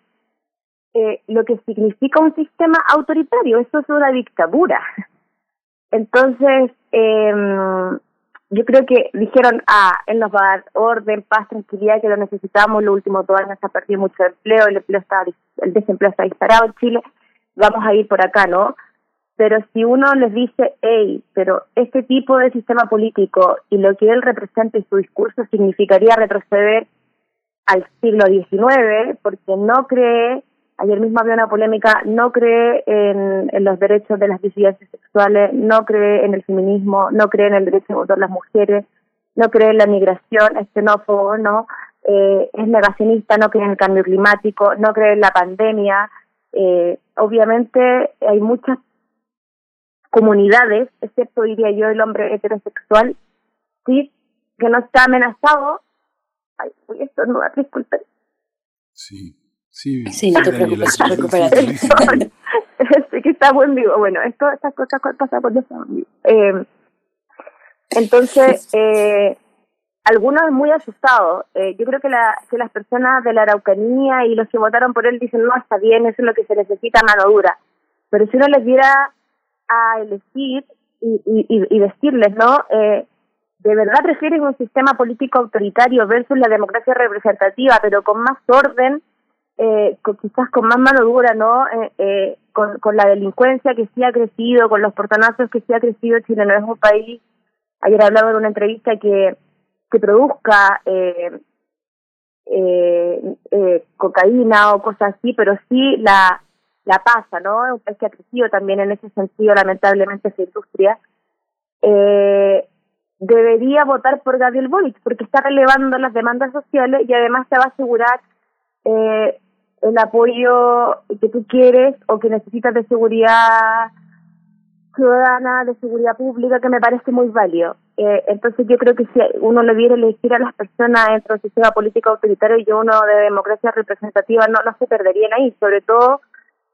eh, lo que significa un sistema autoritario. Eso es una dictadura. Entonces, eh, yo creo que dijeron, ah, él nos va a dar orden, paz, tranquilidad, que lo necesitamos, los últimos dos años ha perdido mucho empleo, el empleo está, el desempleo está disparado en Chile, vamos a ir por acá, ¿no? Pero si uno les dice, hey, pero este tipo de sistema político y lo que él representa en su discurso significaría retroceder al siglo XIX, porque no cree ayer mismo había una polémica, no cree en, los derechos de las disidencias sexuales, no cree en el feminismo, no cree en el derecho de votar las mujeres, no cree en la migración, es xenófobo, ¿no? Eh, es negacionista, no cree en el cambio climático, no cree en la pandemia. Eh, obviamente hay muchas comunidades, excepto diría yo el hombre heterosexual, sí, que no está amenazado. Ay, esto no, disculpen. Sí. Sí, sí, no te preocupes, recupérate. sí, que estamos en vivo. Bueno, esto, estas cosas pasan por estamos en vivo. Eh, entonces, eh, algunos muy asustados. Eh, yo creo que, la, que las personas de la Araucanía y los que votaron por él dicen, no, está bien, eso es lo que se necesita, mano dura. Pero si uno les diera a elegir y, y, y decirles, ¿no? Eh, ¿De verdad prefieren un sistema político autoritario versus la democracia representativa, pero con más orden, eh, quizás con más mano dura, ¿no? Eh, eh, con, la delincuencia que sí ha crecido, con los portonazos que sí ha crecido, Chile no es un país, ayer hablaba en una entrevista que, que produzca eh, eh, eh, cocaína o cosas así, pero sí la, pasa, ¿no? Es que ha crecido también en ese sentido, lamentablemente, esa industria. Eh, debería votar por Gabriel Boric porque está relevando las demandas sociales y además te va a asegurar eh, el apoyo que tú quieres o que necesitas de seguridad ciudadana, de seguridad pública, que me parece muy válido. Eh, entonces yo creo que si uno le diera elegir a las personas dentro del sistema político autoritario y uno de democracia representativa, no, no se perderían ahí, sobre todo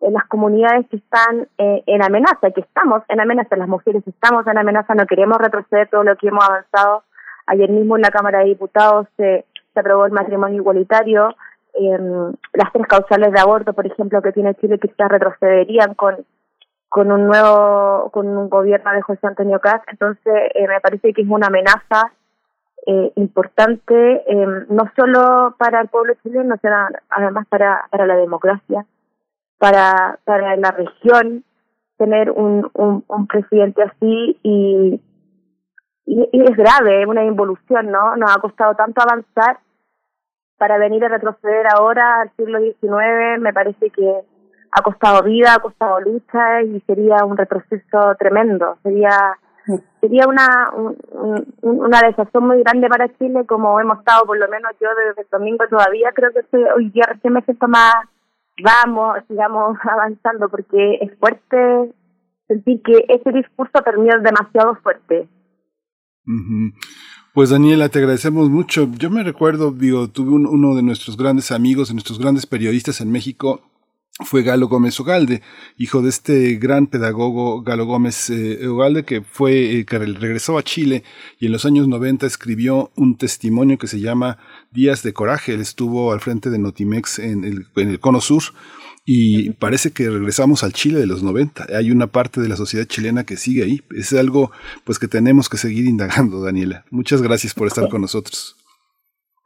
en las comunidades que están eh, en amenaza, que estamos en amenaza, las mujeres estamos en amenaza, no queremos retroceder todo lo que hemos avanzado. Ayer mismo en la Cámara de Diputados se aprobó el matrimonio igualitario, eh, las tres causales de aborto, por ejemplo, que tiene Chile, quizás retrocederían con con un nuevo con un gobierno de José Antonio Caz, entonces eh, me parece que es una amenaza eh, importante eh, no solo para el pueblo chileno, sino además para para la democracia para, para la región tener un, un, un presidente así y, y, es grave, es una involución, ¿no? Nos ha costado tanto avanzar para venir a retroceder ahora al siglo XIX, me parece que ha costado vida, ha costado lucha y sería un retroceso tremendo, sería sería una un, una desazón muy grande para Chile como hemos estado por lo menos yo desde el domingo todavía. Creo que hoy día recién me siento más vamos, sigamos avanzando, porque es fuerte sentir que ese discurso terminó demasiado fuerte. Pues Daniela, te agradecemos mucho. Yo me recuerdo, digo, tuve uno de nuestros grandes amigos, de nuestros grandes periodistas en México, fue Galo Gómez Ogalde, hijo de este gran pedagogo Galo Gómez eh, Ogalde, que fue, eh, que regresó a Chile y en los años 90 escribió un testimonio que se llama Días de Coraje. Él estuvo al frente de Notimex en el, en el Cono Sur y parece que regresamos al Chile de los 90. Hay una parte de la sociedad chilena que sigue ahí. Es algo pues que tenemos que seguir indagando, Daniela. Muchas gracias por estar con nosotros.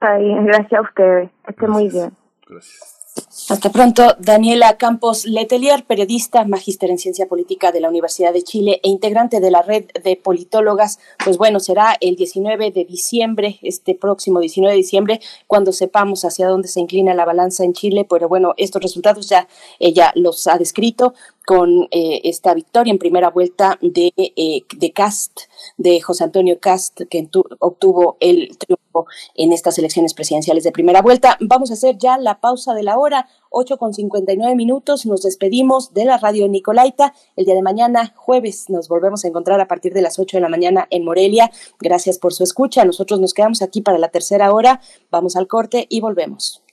gracias a ustedes. Esté muy bien. Gracias. Hasta pronto, Daniela Campos Letelier, periodista, magíster en ciencia política de la Universidad de Chile e integrante de la red de politólogas. Pues bueno, será el 19 de diciembre, este próximo 19 de diciembre, cuando sepamos hacia dónde se inclina la balanza en Chile. Pero bueno, estos resultados ya ella los ha descrito con eh, esta victoria en primera vuelta de, eh, de Cast, de José Antonio Cast, que obtuvo el triunfo en estas elecciones presidenciales de primera vuelta. Vamos a hacer ya la pausa de la hora, 8 con 59 minutos. Nos despedimos de la radio Nicolaita. El día de mañana, jueves, nos volvemos a encontrar a partir de las 8 de la mañana en Morelia. Gracias por su escucha. Nosotros nos quedamos aquí para la tercera hora. Vamos al corte y volvemos.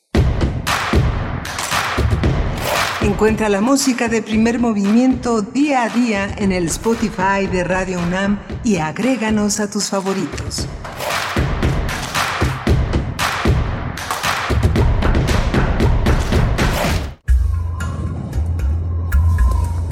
Encuentra la música de primer movimiento día a día en el Spotify de Radio UNAM y agréganos a tus favoritos.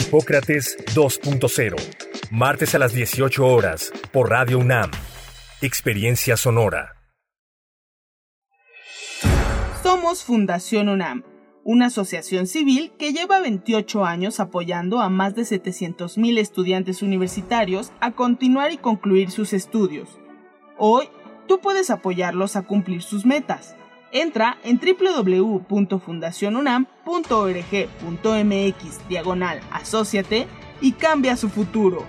Hipócrates 2.0, martes a las 18 horas, por Radio UNAM. Experiencia Sonora. Somos Fundación UNAM, una asociación civil que lleva 28 años apoyando a más de 700.000 estudiantes universitarios a continuar y concluir sus estudios. Hoy, tú puedes apoyarlos a cumplir sus metas. Entra en www.fundacionunam.org.mx diagonal asociate y cambia su futuro.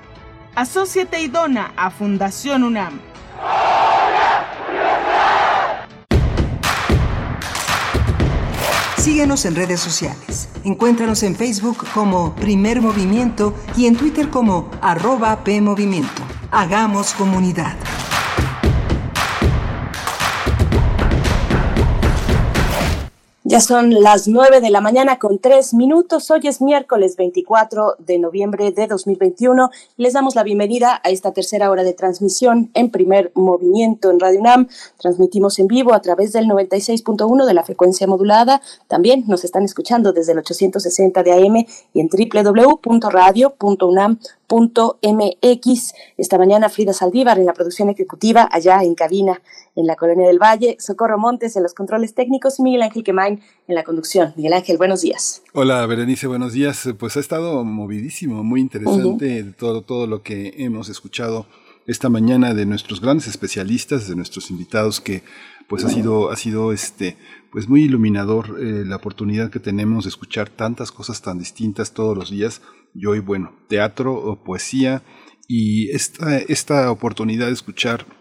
Asociate y dona a Fundación UNAM. Síguenos en redes sociales. Encuéntranos en Facebook como Primer Movimiento y en Twitter como arroba PMovimiento. Hagamos comunidad. Ya son las 9 de la mañana con 3 minutos. Hoy es miércoles 24 de noviembre de 2021. Les damos la bienvenida a esta tercera hora de transmisión en primer movimiento en Radio UNAM. Transmitimos en vivo a través del 96.1 de la frecuencia modulada. También nos están escuchando desde el 860 de AM y en www.radio.unam mx Esta mañana Frida Saldívar en la producción ejecutiva, allá en cabina en la Colonia del Valle, Socorro Montes en los controles técnicos y Miguel Ángel Quemain en la conducción. Miguel Ángel, buenos días. Hola Berenice, buenos días. Pues ha estado movidísimo, muy interesante todo, todo lo que hemos escuchado esta mañana de nuestros grandes especialistas, de nuestros invitados que pues ha sido, ha sido este, pues muy iluminador eh, la oportunidad que tenemos de escuchar tantas cosas tan distintas todos los días. Y hoy, bueno, teatro o poesía y esta, esta oportunidad de escuchar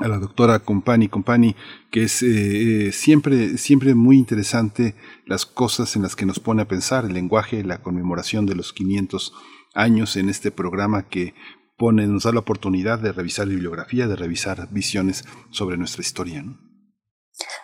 a la doctora Compani Compani, que es eh, eh, siempre, siempre muy interesante las cosas en las que nos pone a pensar, el lenguaje, la conmemoración de los 500 años en este programa que pone, nos da la oportunidad de revisar bibliografía, de revisar visiones sobre nuestra historia.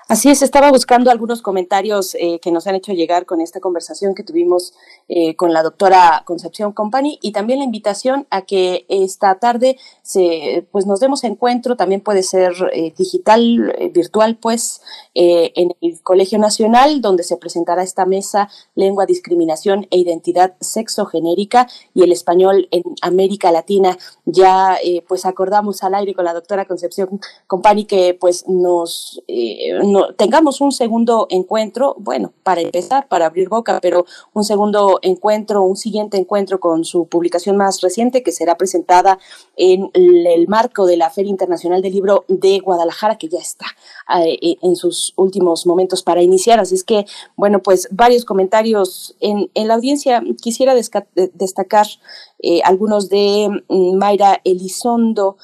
Así es, estaba buscando algunos comentarios eh, que nos han hecho llegar con esta conversación que tuvimos eh, con la doctora Concepción Company y también la invitación a que esta tarde se, pues nos demos encuentro, también puede ser eh, digital, virtual, pues, en el Colegio Nacional, donde se presentará esta mesa Lengua, Discriminación e Identidad Sexogenérica y el español en América Latina. Ya pues acordamos al aire con la doctora Concepción Company que pues nos tengamos un segundo encuentro, bueno, para empezar, para abrir boca, pero un segundo encuentro, un siguiente encuentro con su publicación más reciente que será presentada en el marco de la Feria Internacional del Libro de Guadalajara, que ya está eh, en sus últimos momentos para iniciar. Así es que, bueno, pues varios comentarios en, la audiencia. Quisiera destacar eh, algunos de mm, Mayra Elizondo.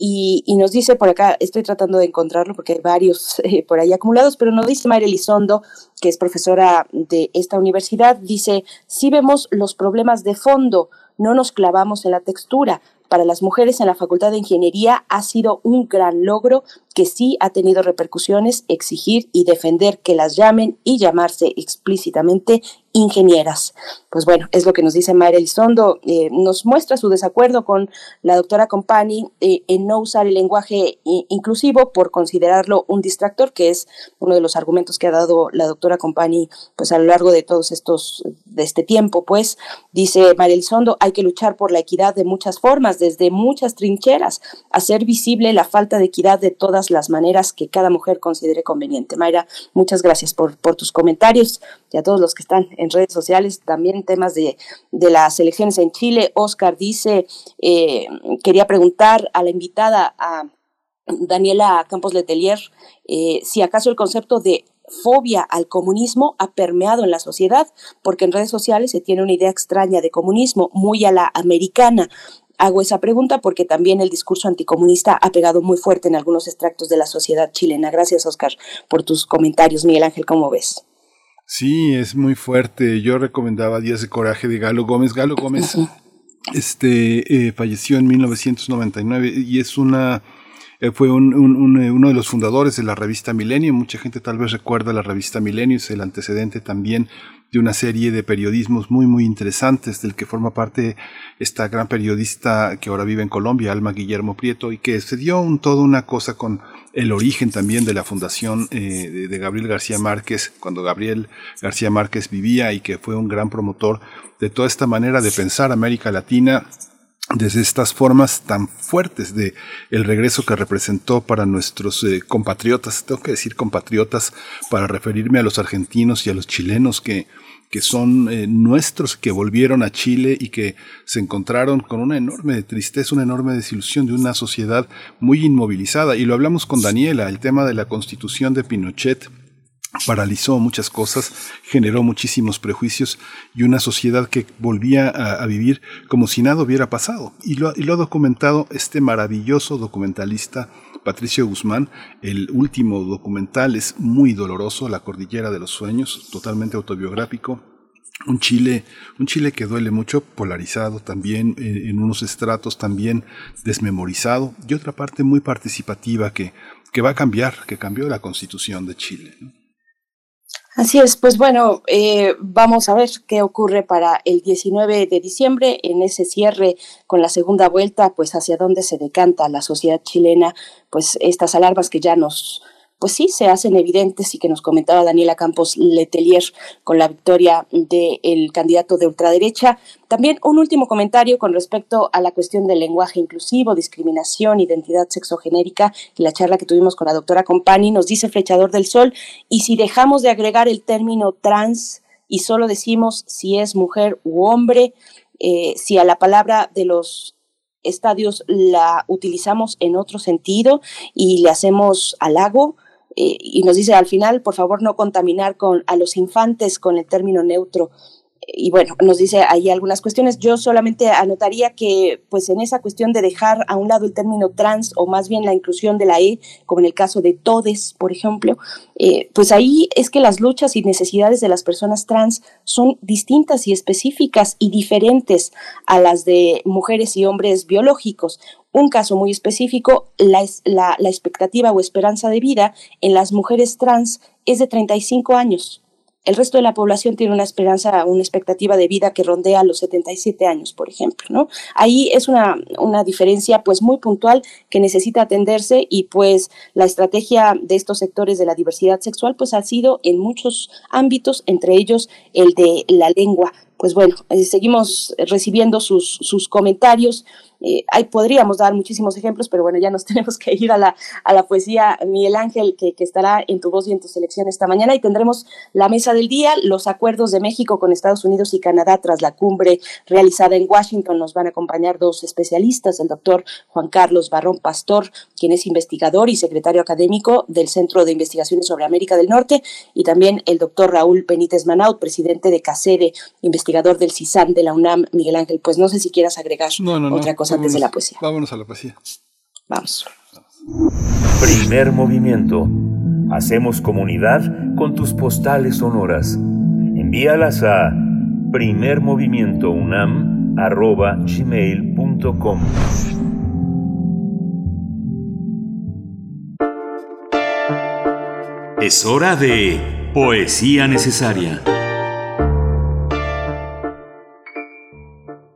Y, nos dice por acá, estoy tratando de encontrarlo porque hay varios eh, por ahí acumulados, pero nos dice Mayra Elizondo, que es profesora de esta universidad, dice, si vemos los problemas de fondo, no nos clavamos en la textura, para las mujeres en la Facultad de Ingeniería ha sido un gran logro que sí ha tenido repercusiones exigir y defender que las llamen y llamarse explícitamente ingenieras. Pues bueno, es lo que nos dice Mayra Elizondo. Eh, nos muestra su desacuerdo con la doctora Compani eh, en no usar el lenguaje inclusivo por considerarlo un distractor, que es uno de los argumentos que ha dado la doctora Compani pues a lo largo de todos estos, de este tiempo. Pues dice Mayra Elizondo, hay que luchar por la equidad de muchas formas, desde muchas trincheras, hacer visible la falta de equidad de todas las maneras que cada mujer considere conveniente. Mayra, muchas gracias por, por tus comentarios y a todos los que están en redes sociales, también temas de, de las elecciones en Chile. Oscar dice, eh, quería preguntar a la invitada, a Daniela Campos Letelier, eh, si acaso el concepto de fobia al comunismo ha permeado en la sociedad, porque en redes sociales se tiene una idea extraña de comunismo, muy a la americana. Hago esa pregunta porque también el discurso anticomunista ha pegado muy fuerte en algunos extractos de la sociedad chilena. Gracias, Oscar, por tus comentarios. Miguel Ángel, ¿cómo ves? Sí, es muy fuerte. Yo recomendaba Días de Coraje de Galo Gómez. Galo Gómez este, eh, falleció en 1999 y es una eh, fue un, un, eh, uno de los fundadores de la revista Milenio. Mucha gente tal vez recuerda la revista Milenio, es el antecedente también de una serie de periodismos muy, muy interesantes, del que forma parte esta gran periodista que ahora vive en Colombia, Alma Guillermo Prieto, y que se dio un, toda una cosa con el origen también de la fundación eh, de, Gabriel García Márquez, cuando Gabriel García Márquez vivía y que fue un gran promotor de toda esta manera de pensar América Latina desde estas formas tan fuertes de el regreso que representó para nuestros eh, compatriotas, tengo que decir compatriotas para referirme a los argentinos y a los chilenos que, que son eh, nuestros, que volvieron a Chile y que se encontraron con una enorme tristeza, una enorme desilusión de una sociedad muy inmovilizada. Y lo hablamos con Daniela, el tema de la constitución de Pinochet paralizó muchas cosas, generó muchísimos prejuicios y una sociedad que volvía a, vivir como si nada hubiera pasado. Y lo, y lo, ha documentado este maravilloso documentalista Patricio Guzmán. El último documental es muy doloroso, La Cordillera de los Sueños, totalmente autobiográfico. Un Chile, un Chile que duele mucho, polarizado también, en, en unos estratos también desmemorizado, y otra parte muy participativa que, que va a cambiar, que cambió la constitución de Chile. Así es, pues bueno, eh, vamos a ver qué ocurre para el 19 de diciembre en ese cierre con la segunda vuelta, pues hacia dónde se decanta la sociedad chilena, pues estas alarmas que ya nos pues sí, se hacen evidentes y que nos comentaba Daniela Campos Letelier con la victoria del candidato de ultraderecha. También un último comentario con respecto a la cuestión del lenguaje inclusivo, discriminación, identidad sexogenérica y la charla que tuvimos con la doctora Compani. Nos dice Flechador del Sol, y si dejamos de agregar el término trans y solo decimos si es mujer u hombre, eh, si a la palabra de los estadios la utilizamos en otro sentido y le hacemos halago, eh, y nos dice al final, por favor, no contaminar con, a los infantes con el término neutro. Y bueno, nos dice ahí algunas cuestiones. Yo solamente anotaría que, pues en esa cuestión de dejar a un lado el término trans o más bien la inclusión de la E, como en el caso de todes, por ejemplo, eh, pues ahí es que las luchas y necesidades de las personas trans son distintas y específicas y diferentes a las de mujeres y hombres biológicos. Un caso muy específico, la, la, expectativa o esperanza de vida en las mujeres trans es de 35 años. El resto de la población tiene una esperanza, una expectativa de vida que rondea los 77 años, por ejemplo, ¿no? Ahí es una, una diferencia pues muy puntual que necesita atenderse y pues la estrategia de estos sectores de la diversidad sexual pues ha sido en muchos ámbitos, entre ellos el de la lengua. Pues bueno, eh, seguimos recibiendo sus, sus comentarios. Eh, ahí podríamos dar muchísimos ejemplos, pero bueno, ya nos tenemos que ir a la, a la poesía Miguel Ángel, que, que, estará en tu voz y en tu selección esta mañana. Y tendremos la mesa del día, los acuerdos de México con Estados Unidos y Canadá tras la cumbre realizada en Washington. Nos van a acompañar dos especialistas, el doctor Juan Carlos Barrón Pastor, quien es investigador y secretario académico del Centro de Investigaciones sobre América del Norte, y también el doctor Raúl Benítez Manaut, presidente de CACEDE, investigador del CISAN de la UNAM. Miguel Ángel, pues no sé si quieras agregar no, no, otra cosa antes de la poesía. Vámonos a la poesía. Vamos. Primer movimiento. Hacemos comunidad con tus postales sonoras. Envíalas a primermovimientounam arroba gmail.com. Es hora de Poesía Necesaria.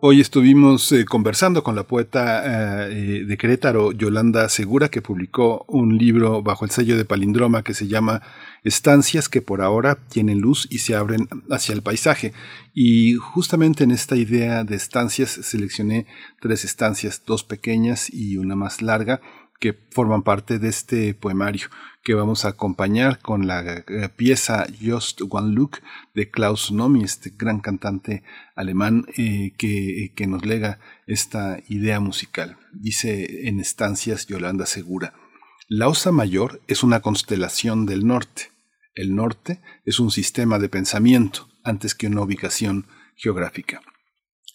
Hoy estuvimos eh, conversando con la poeta eh, de Querétaro, Yolanda Segura, que publicó un libro bajo el sello de Palindroma que se llama Estancias que por ahora tienen luz y se abren hacia el paisaje. Y justamente en esta idea de estancias seleccioné tres estancias, dos pequeñas y una más larga, que forman parte de este poemario que vamos a acompañar con la eh, pieza Just One Look de Klaus Nomi, este gran cantante alemán eh, que, que nos lega esta idea musical. Dice en estancias Yolanda Segura, la Osa Mayor es una constelación del norte. El norte es un sistema de pensamiento antes que una ubicación geográfica.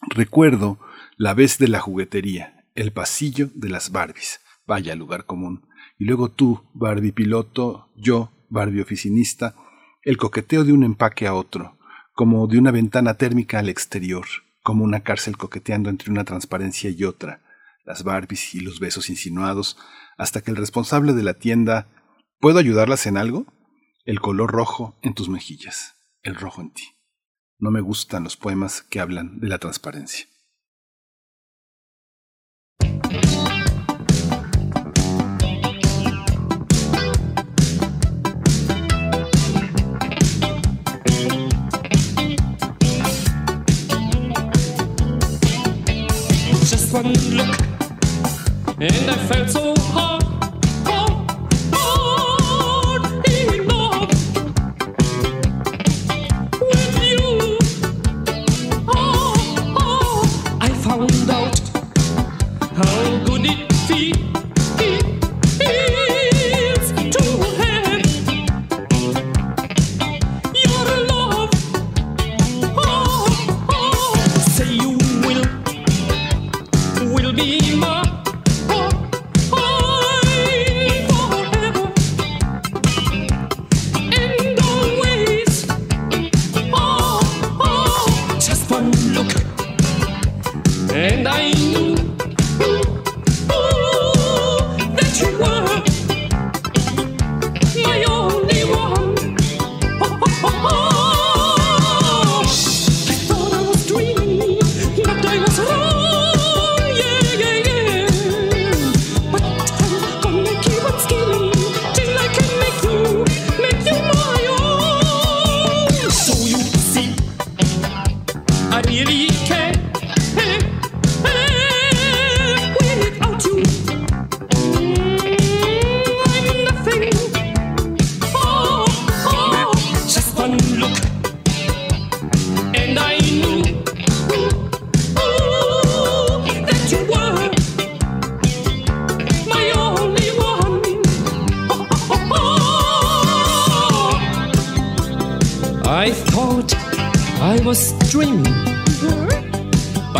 Recuerdo la vez de la juguetería, el pasillo de las Barbies Vaya lugar común. Y luego tú, Barbie piloto, yo, Barbie oficinista, el coqueteo de un empaque a otro, como de una ventana térmica al exterior, como una cárcel coqueteando entre una transparencia y otra, las Barbies y los besos insinuados, hasta que el responsable de la tienda ¿Puedo ayudarlas en algo? El color rojo en tus mejillas, el rojo en ti. No me gustan los poemas que hablan de la transparencia. von Glück in der Feld so hart. Oh, oh. Found out how good it feels. Look,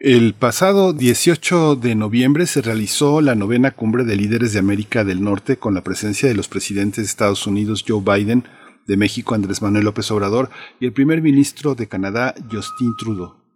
El pasado 18 de noviembre se realizó la novena cumbre de líderes de América del Norte con la presencia de los presidentes de Estados Unidos Joe Biden, de México Andrés Manuel López Obrador y el primer ministro de Canadá Justin Trudeau.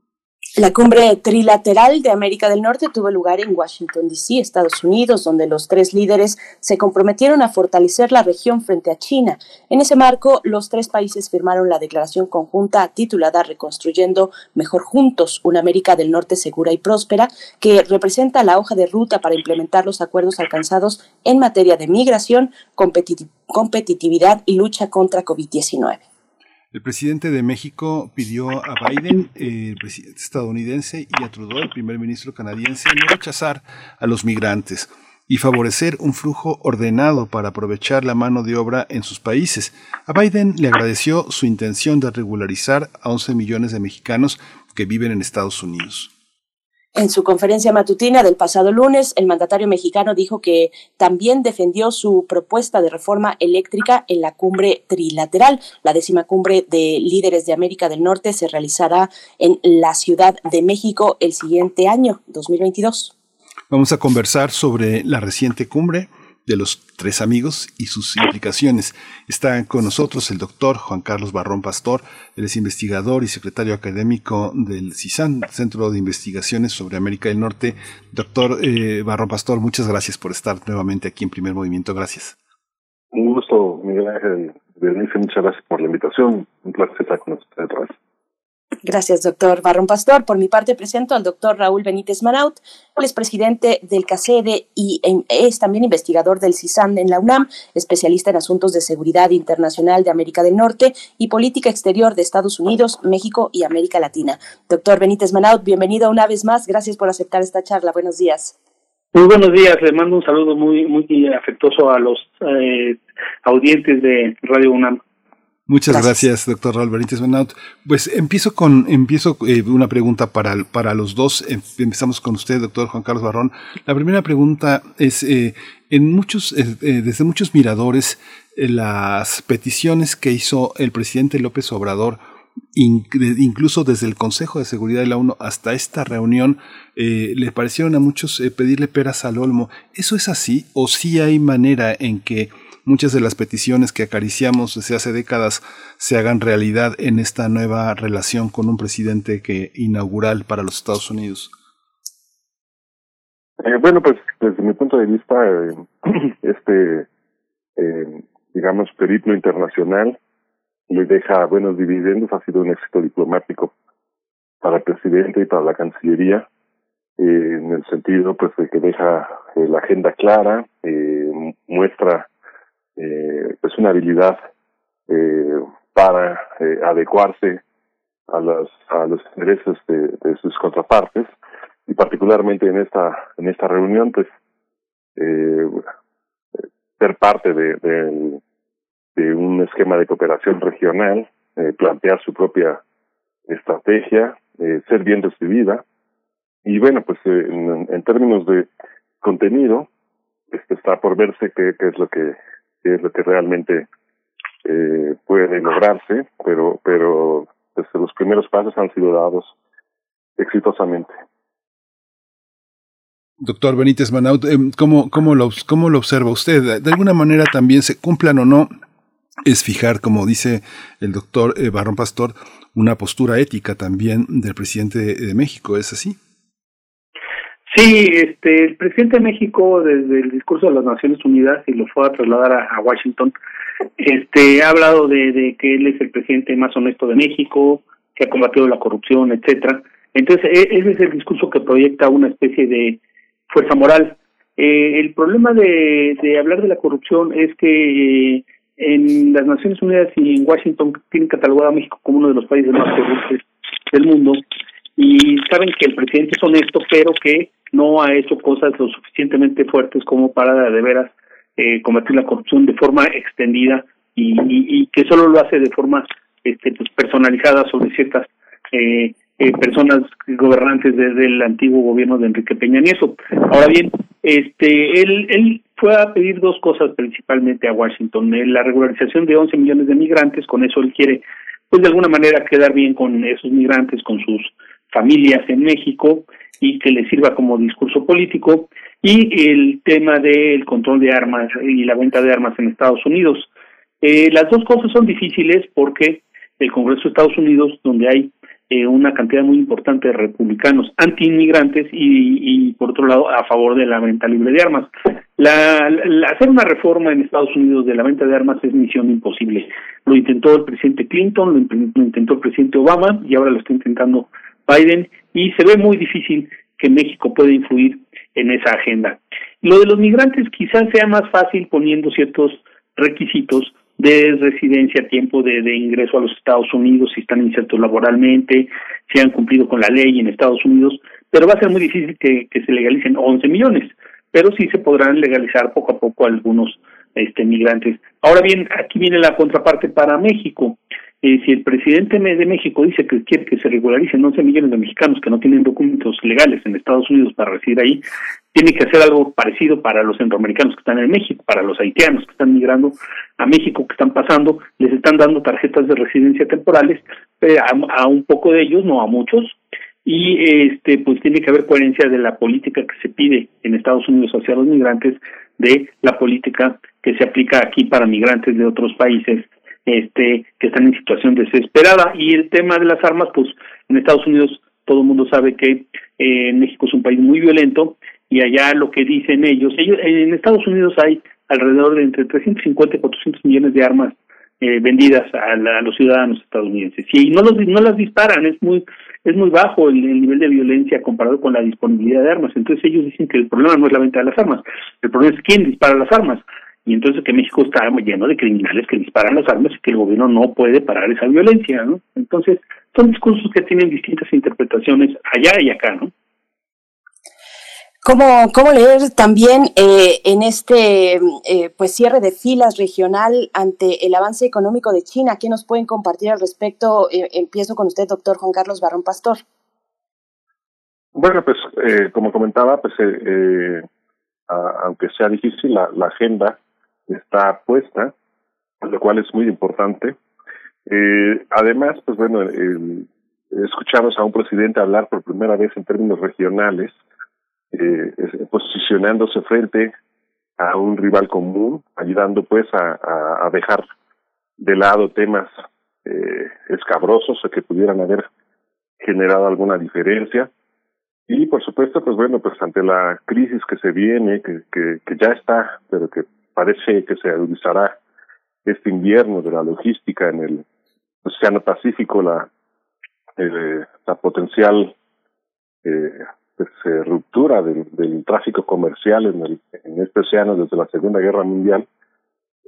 La cumbre trilateral de América del Norte tuvo lugar en Washington, D.C., Estados Unidos, donde los tres líderes se comprometieron a fortalecer la región frente a China. En ese marco, los tres países firmaron la declaración conjunta titulada Reconstruyendo Mejor Juntos, una América del Norte segura y próspera, que representa la hoja de ruta para implementar los acuerdos alcanzados en materia de migración, competitividad y lucha contra COVID-19. El presidente de México pidió a Biden, el presidente estadounidense, y a Trudeau, el primer ministro canadiense, no rechazar a los migrantes y favorecer un flujo ordenado para aprovechar la mano de obra en sus países. A Biden le agradeció su intención de regularizar a 11 millones de mexicanos que viven en Estados Unidos. En su conferencia matutina del pasado lunes, el mandatario mexicano dijo que también defendió su propuesta de reforma eléctrica en la cumbre trilateral. La décima cumbre de líderes de América del Norte se realizará en la Ciudad de México el siguiente año, 2022. Vamos a conversar sobre la reciente cumbre de los tres amigos y sus implicaciones. Está con nosotros el doctor Juan Carlos Barrón Pastor, él es investigador y secretario académico del CISAN, Centro de Investigaciones sobre América del Norte. Doctor eh, Barrón Pastor, muchas gracias por estar nuevamente aquí en Primer Movimiento. Gracias. Un gusto, Miguel Ángel. Muchas gracias por la invitación. Un placer estar con ustedes. Gracias, doctor Barrón Pastor. Por mi parte, presento al doctor Raúl Benítez Manaut. Él es presidente del CACEDE y es también investigador del CISAN en la UNAM, especialista en asuntos de seguridad internacional de América del Norte y política exterior de Estados Unidos, México y América Latina. Doctor Benítez Manaut, bienvenido una vez más. Gracias por aceptar esta charla. Buenos días. Muy buenos días. Le mando un saludo muy, muy afectuoso a los eh, audientes de Radio UNAM. Muchas gracias, doctor Raúl Benítez Benaut. Pues empiezo con empiezo eh, una pregunta para, para los dos. Em, empezamos con usted, doctor Juan Carlos Barrón. La primera pregunta es, eh, en muchos, eh, desde muchos miradores, las peticiones que hizo el presidente López Obrador, incluso desde el Consejo de Seguridad de la ONU hasta esta reunión, le parecieron a muchos pedirle peras al olmo. ¿Eso es así? ¿O sí hay manera en que muchas de las peticiones que acariciamos desde hace décadas se hagan realidad en esta nueva relación con un presidente que inaugural para los Estados Unidos? Eh, bueno, pues desde mi punto de vista, eh, este, eh, digamos, periplo internacional le deja buenos dividendos, ha sido un éxito diplomático para el presidente y para la Cancillería, en el sentido pues de que deja la agenda clara, muestra eh, pues una habilidad eh, para eh, adecuarse a los a los intereses de, de, sus contrapartes. Y particularmente en esta en esta reunión pues eh, ser parte de, de, de, un esquema de cooperación regional eh, plantear su propia estrategia eh, ser bien recibida. Y bueno pues en, en términos de contenido este está por verse qué, qué es lo que que es lo que realmente eh, puede lograrse, pero, pero desde pues, los primeros pasos han sido dados exitosamente. Doctor Benítez Manaut, eh, ¿cómo, cómo, lo, ¿cómo lo observa usted? De alguna manera también se cumplan o no, es fijar, como dice el doctor eh, Barrón Pastor, una postura ética también del presidente de México, ¿es así? Sí, este, el presidente de México, desde el discurso de las Naciones Unidas, y lo fue a trasladar a, Washington, este, ha hablado de, que él es el presidente más honesto de México, que ha combatido la corrupción, etcétera. Entonces, e, ese es el discurso que proyecta una especie de fuerza moral. Eh, el problema de, de hablar de la corrupción es que eh, en las Naciones Unidas y en Washington tienen catalogado a México como uno de los países más corruptos del mundo y saben que el presidente es honesto, pero que no ha hecho cosas lo suficientemente fuertes como para de veras eh, combatir la corrupción de forma extendida y, y, que solo lo hace de forma este, pues, personalizada sobre ciertas eh, eh, personas gobernantes desde el antiguo gobierno de Enrique Peña Nieto. Ahora bien, este, él, él fue a pedir dos cosas principalmente a Washington, eh, la regularización de 11 millones de migrantes, con eso él quiere, pues de alguna manera quedar bien con esos migrantes, con sus familias en México, y que le sirva como discurso político y el tema del control de armas y la venta de armas en Estados Unidos. Eh, las dos cosas son difíciles porque el Congreso de Estados Unidos, donde hay eh, una cantidad muy importante de republicanos anti-inmigrantes y, y, por otro lado, a favor de la venta libre de armas. La, hacer una reforma en Estados Unidos de la venta de armas es misión imposible. Lo intentó el presidente Clinton, lo intentó el presidente Obama y ahora lo está intentando Biden y se ve muy difícil que México pueda influir en esa agenda. Lo de los migrantes quizás sea más fácil poniendo ciertos requisitos de residencia, tiempo de, de, ingreso a los Estados Unidos, si están insertos laboralmente, si han cumplido con la ley en Estados Unidos, pero va a ser muy difícil que, que se legalicen 11 millones, pero sí se podrán legalizar poco a poco algunos este, migrantes. Ahora bien, aquí viene la contraparte para México. Eh, si el presidente de México dice que quiere que se regularicen 11 millones de mexicanos que no tienen documentos legales en Estados Unidos para residir ahí, tiene que hacer algo parecido para los centroamericanos que están en México, para los haitianos que están migrando a México, que están pasando, les están dando tarjetas de residencia temporales eh, a, a, un poco de ellos, no a muchos, y este pues tiene que haber coherencia de la política que se pide en Estados Unidos hacia los migrantes de la política que se aplica aquí para migrantes de otros países este que están en situación desesperada. Y el tema de las armas pues en Estados Unidos todo el mundo sabe que eh, México es un país muy violento y allá lo que dicen ellos ellos en Estados Unidos hay alrededor de entre 350 y 400 millones de armas eh, vendidas a, los ciudadanos estadounidenses. Y no los no las disparan es muy es muy bajo el, nivel de violencia comparado con la disponibilidad de armas. Entonces ellos dicen que el problema no es la venta de las armas el problema es quién dispara las armas y entonces que México está lleno de criminales que disparan las armas y que el gobierno no puede parar esa violencia no entonces son discursos que tienen distintas interpretaciones allá y acá no ¿Cómo, cómo leer también eh, en este eh, pues cierre de filas regional ante el avance económico de China? ¿Qué nos pueden compartir al respecto? Eh, empiezo con usted, doctor Juan Carlos Barrón Pastor. Bueno, pues eh, como comentaba, pues eh, a, aunque sea difícil, la, la, agenda está puesta, lo cual es muy importante. además, pues bueno, escuchamos a un presidente hablar por primera vez en términos regionales eh, posicionándose frente a un rival común, ayudando pues a, a, dejar de lado temas eh, escabrosos o que pudieran haber generado alguna diferencia. Y por supuesto, pues bueno, pues ante la crisis que se viene, que, que, que ya está, pero que parece que se agudizará este invierno de la logística en el Océano Pacífico, la, eh, la potencial eh, pues, eh, ruptura del, tráfico comercial en, el, en este océano desde la Segunda Guerra Mundial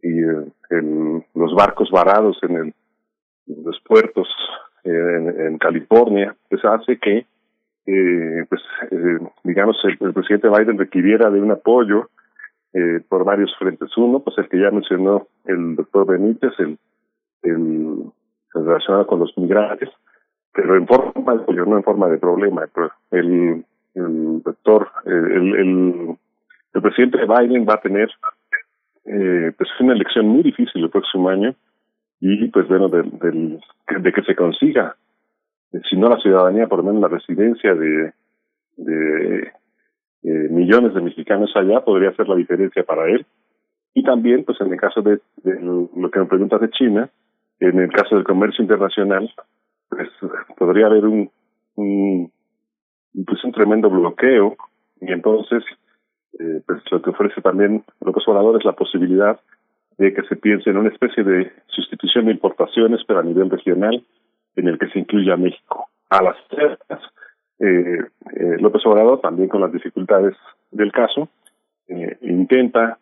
y eh, el, los barcos varados en, el, los puertos eh, en, California, pues hace que, pues, digamos, el, el, presidente Biden requiriera de un apoyo eh, por varios frentes. Uno, pues el que ya mencionó el doctor Benítez, el, el relacionado con los migrantes, pero en forma de no en forma de problema. El, el doctor, el, el, el presidente Biden va a tener eh, pues una elección muy difícil el próximo año y pues bueno del, del de que se consiga eh, si no la ciudadanía por lo menos la residencia de de eh, millones de mexicanos allá podría hacer la diferencia para él. Y también pues en el caso de, lo que me preguntas de China en el caso del comercio internacional pues podría haber un, pues un tremendo bloqueo. Y entonces eh, pues lo que ofrece también López Obrador es la posibilidad de que se piense en una especie de sustitución de importaciones pero a nivel regional en el que se incluya México. A las cercas eh, eh, López Obrador también con las dificultades del caso eh, intenta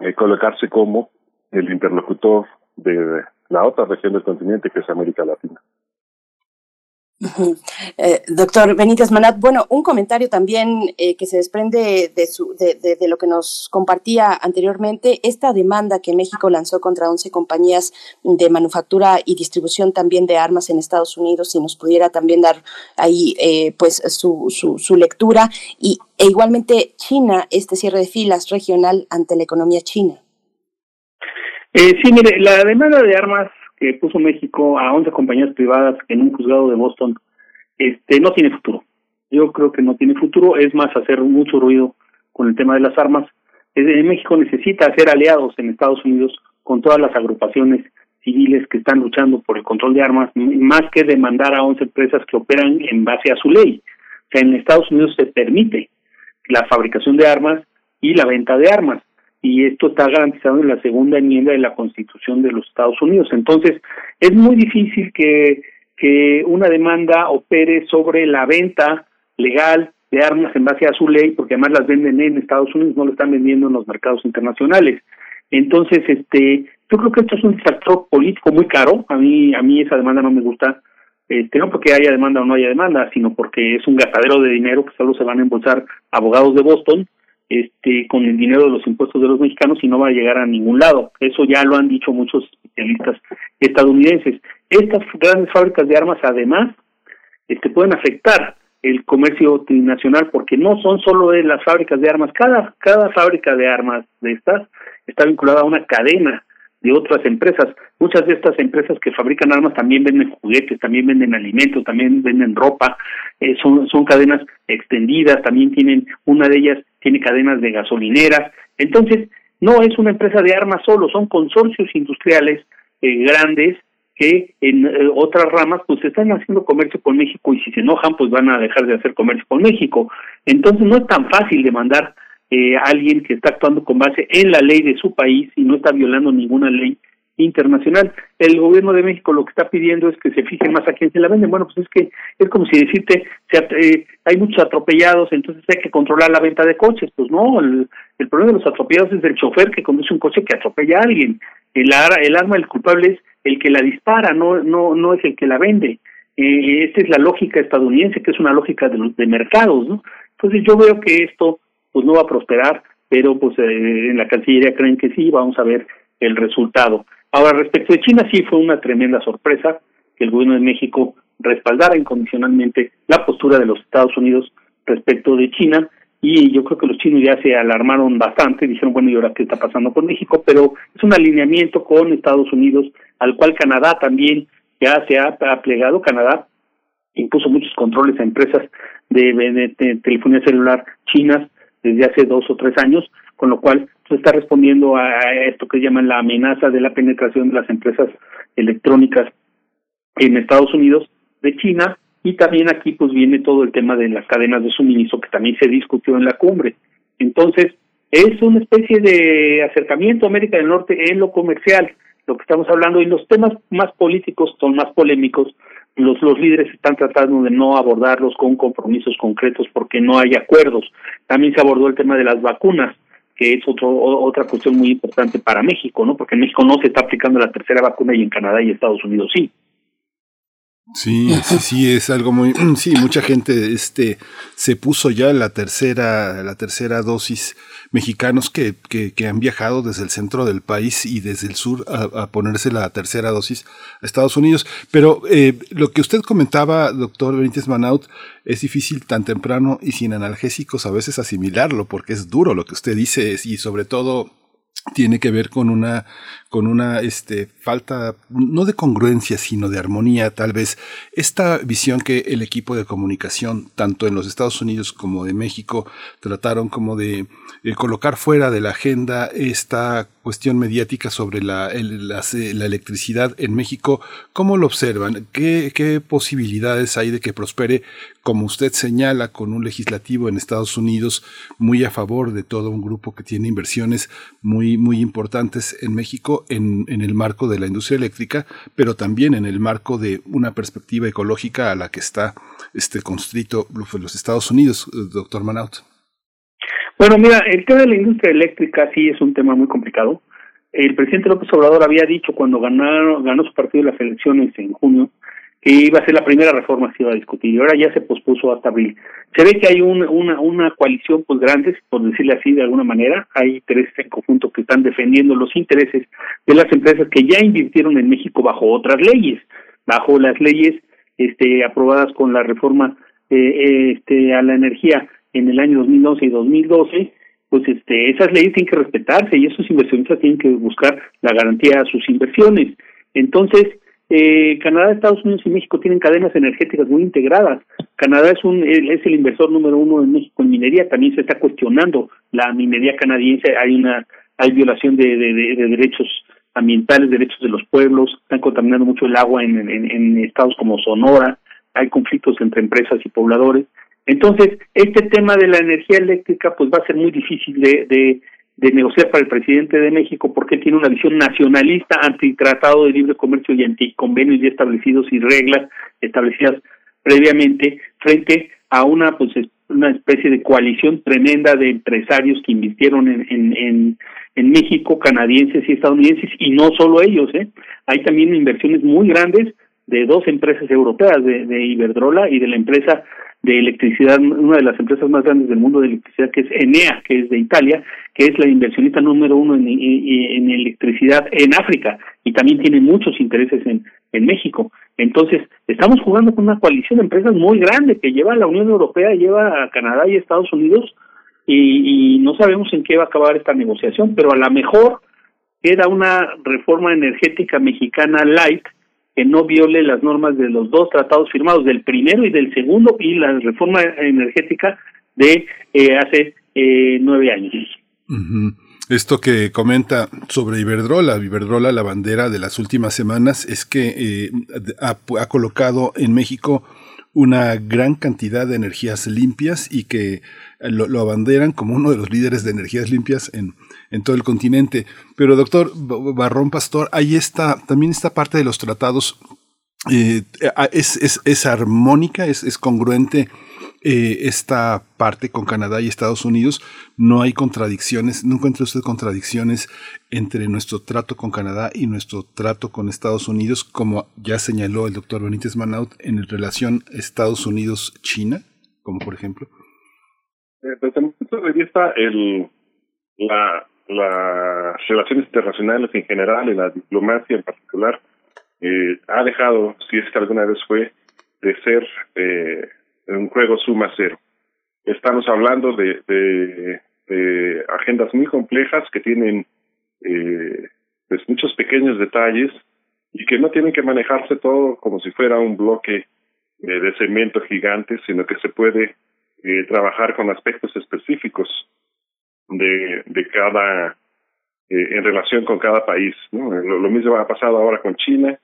eh, colocarse como el interlocutor de la otra región del continente que es América Latina. Eh, doctor Benítez Manat, bueno, un comentario también eh, que se desprende de, su, de, de, lo que nos compartía anteriormente, esta demanda que México lanzó contra 11 compañías de manufactura y distribución también de armas en Estados Unidos, si nos pudiera también dar ahí eh, pues su, su, su, lectura, y, e igualmente China, este cierre de filas regional ante la economía china. Eh, sí, mire, la demanda de armas que puso México a 11 compañías privadas en un juzgado de Boston, este no tiene futuro. Yo creo que no tiene futuro, es más hacer mucho ruido con el tema de las armas. México necesita hacer aliados en Estados Unidos con todas las agrupaciones civiles que están luchando por el control de armas, más que demandar a 11 empresas que operan en base a su ley. O sea, en Estados Unidos se permite la fabricación de armas y la venta de armas y esto está garantizado en la segunda enmienda de la Constitución de los Estados Unidos. Entonces, es muy difícil que, que una demanda opere sobre la venta legal de armas en base a su ley, porque además las venden en Estados Unidos, no lo están vendiendo en los mercados internacionales. Entonces, este, yo creo que esto es un factor político muy caro. A mí, a mí esa demanda no me gusta. Este, no porque haya demanda o no haya demanda, sino porque es un gastadero de dinero que solo se van a embolsar abogados de Boston este con el dinero de los impuestos de los mexicanos y no va a llegar a ningún lado. Eso ya lo han dicho muchos especialistas estadounidenses. estas grandes fábricas de armas además este, pueden afectar el comercio nacional porque no son solo las fábricas de armas, cada, cada fábrica de armas de estas está vinculada a una cadena de otras empresas. Muchas de estas empresas que fabrican armas también venden juguetes, también venden alimentos, también venden ropa, eh, son, son cadenas extendidas, también tienen, una de ellas tiene cadenas de gasolineras. Entonces, no es una empresa de armas solo, son consorcios industriales eh, grandes que en eh, otras ramas pues están haciendo comercio con México y si se enojan pues van a dejar de hacer comercio con México. Entonces no es tan fácil demandar eh, alguien que está actuando con base en la ley de su país y no está violando ninguna ley internacional. El gobierno de México lo que está pidiendo es que se fijen más a quién se la venden. Bueno, pues es que es como si decirte, se, eh, hay muchos atropellados, entonces hay que controlar la venta de coches. Pues no, el, el problema de los atropellados es el chofer que conduce un coche que atropella a alguien. El, el arma del culpable es el que la dispara, no, no, no es el que la vende. Eh, esta es la lógica estadounidense, que es una lógica de los de mercados, ¿no? Entonces yo veo que esto pues no va a prosperar, pero pues eh, en la Cancillería creen que sí, vamos a ver el resultado. Ahora, respecto de China, sí fue una tremenda sorpresa que el gobierno de México respaldara incondicionalmente la postura de los Estados Unidos respecto de China, y yo creo que los chinos ya se alarmaron bastante, dijeron, bueno, ¿y ahora qué está pasando con México? Pero es un alineamiento con Estados Unidos, al cual Canadá también ya se ha, plegado. Canadá impuso muchos controles a empresas de, telefonía celular chinas desde hace dos o tres años, con lo cual se está respondiendo a esto que llaman la amenaza de la penetración de las empresas electrónicas en Estados Unidos de China y también aquí pues viene todo el tema de las cadenas de suministro que también se discutió en la cumbre. Entonces, es una especie de acercamiento a América del Norte en lo comercial, lo que estamos hablando, y los temas más políticos son más polémicos, los, los líderes están tratando de no abordarlos con compromisos concretos porque no hay acuerdos. También se abordó el tema de las vacunas, que es otro, otra cuestión muy importante para México, ¿no? Porque en México no se está aplicando la tercera vacuna y en Canadá y Estados Unidos sí. Sí, sí, sí, es algo muy, sí, mucha gente, este, se puso ya la tercera, la tercera dosis, mexicanos que, que, que han viajado desde el centro del país y desde el sur a, ponerse la tercera dosis a Estados Unidos. Pero eh, lo que usted comentaba, doctor Benítez Manaut, es difícil tan temprano y sin analgésicos a veces asimilarlo, porque es duro lo que usted dice y sobre todo tiene que ver con una con una este, falta, no de congruencia, sino de armonía, tal vez. Esta visión que el equipo de comunicación, tanto en los Estados Unidos como de México, trataron como de, colocar fuera de la agenda esta cuestión mediática sobre la, la, electricidad en México, ¿cómo lo observan? ¿Qué, ¿Qué posibilidades hay de que prospere, como usted señala, con un legislativo en Estados Unidos muy a favor de todo un grupo que tiene inversiones muy, muy importantes en México? en, el marco de la industria eléctrica, pero también en el marco de una perspectiva ecológica a la que está este constrito los Estados Unidos, eh, doctor Manaut. Bueno, mira, el tema de la industria eléctrica sí es un tema muy complicado. El presidente López Obrador había dicho cuando ganó, ganó su partido las elecciones en junio que iba a ser la primera reforma que se iba a discutir y ahora ya se pospuso hasta abril. Se ve que hay una, una coalición pues grande, por decirle así de alguna manera, hay intereses en conjunto que están defendiendo los intereses de las empresas que ya invirtieron en México bajo otras leyes, bajo las leyes este aprobadas con la reforma eh, este a la energía en el año 2011 y 2012 pues este esas leyes tienen que respetarse y esos inversionistas tienen que buscar la garantía a sus inversiones. Entonces, eh, Canadá, Estados Unidos y México tienen cadenas energéticas muy integradas. Canadá es un es el inversor número uno en México en minería. También se está cuestionando la minería canadiense. Hay una hay violación de, de, derechos ambientales, derechos de los pueblos. Están contaminando mucho el agua en, en, en estados como Sonora. Hay conflictos entre empresas y pobladores. Entonces, este tema de la energía eléctrica, pues va a ser muy difícil de, de de negociar para el presidente de México porque tiene una visión nacionalista anti-tratado de libre comercio y anti-convenios ya establecidos y reglas establecidas previamente frente a una pues una especie de coalición tremenda de empresarios que invirtieron en, en, México, canadienses y estadounidenses, y no solo ellos, ¿eh? hay también inversiones muy grandes de dos empresas europeas, de, de Iberdrola y de la empresa de electricidad, una de las empresas más grandes del mundo de electricidad, que es Enea, que es de Italia, que es la inversionista número uno en, en, electricidad en África y también tiene muchos intereses en, en México. Entonces, estamos jugando con una coalición de empresas muy grande que lleva a la Unión Europea, lleva a Canadá y Estados Unidos y, y no sabemos en qué va a acabar esta negociación, pero a lo mejor queda una reforma energética mexicana light que no viole las normas de los dos tratados firmados, del primero y del segundo, y la reforma energética de eh, hace eh, nueve años. Esto que comenta sobre Iberdrola, Iberdrola, la bandera de las últimas semanas, es que eh, ha, ha, colocado en México una gran cantidad de energías limpias y que lo, lo, abanderan como uno de los líderes de energías limpias en, en todo el continente. Pero doctor Barrón Pastor, ahí está también esta parte de los tratados. Eh, es, es, es, armónica, es, es congruente eh, esta parte con Canadá y Estados Unidos. No hay contradicciones, no encuentra usted contradicciones entre nuestro trato con Canadá y nuestro trato con Estados Unidos, como ya señaló el doctor Benítez Manaut en relación Estados Unidos-China, como por ejemplo. Eh, desde mi punto de vista, el, la, las relaciones internacionales en general y la diplomacia en particular eh, ha dejado, si es que alguna vez fue, de ser eh, un juego suma cero. Estamos hablando de, de, agendas muy complejas que tienen eh, pues muchos pequeños detalles y que no tienen que manejarse todo como si fuera un bloque de cemento gigante, sino que se puede eh, trabajar con aspectos específicos de, de cada, eh, en relación con cada país. ¿no? Lo, lo mismo ha pasado ahora con China.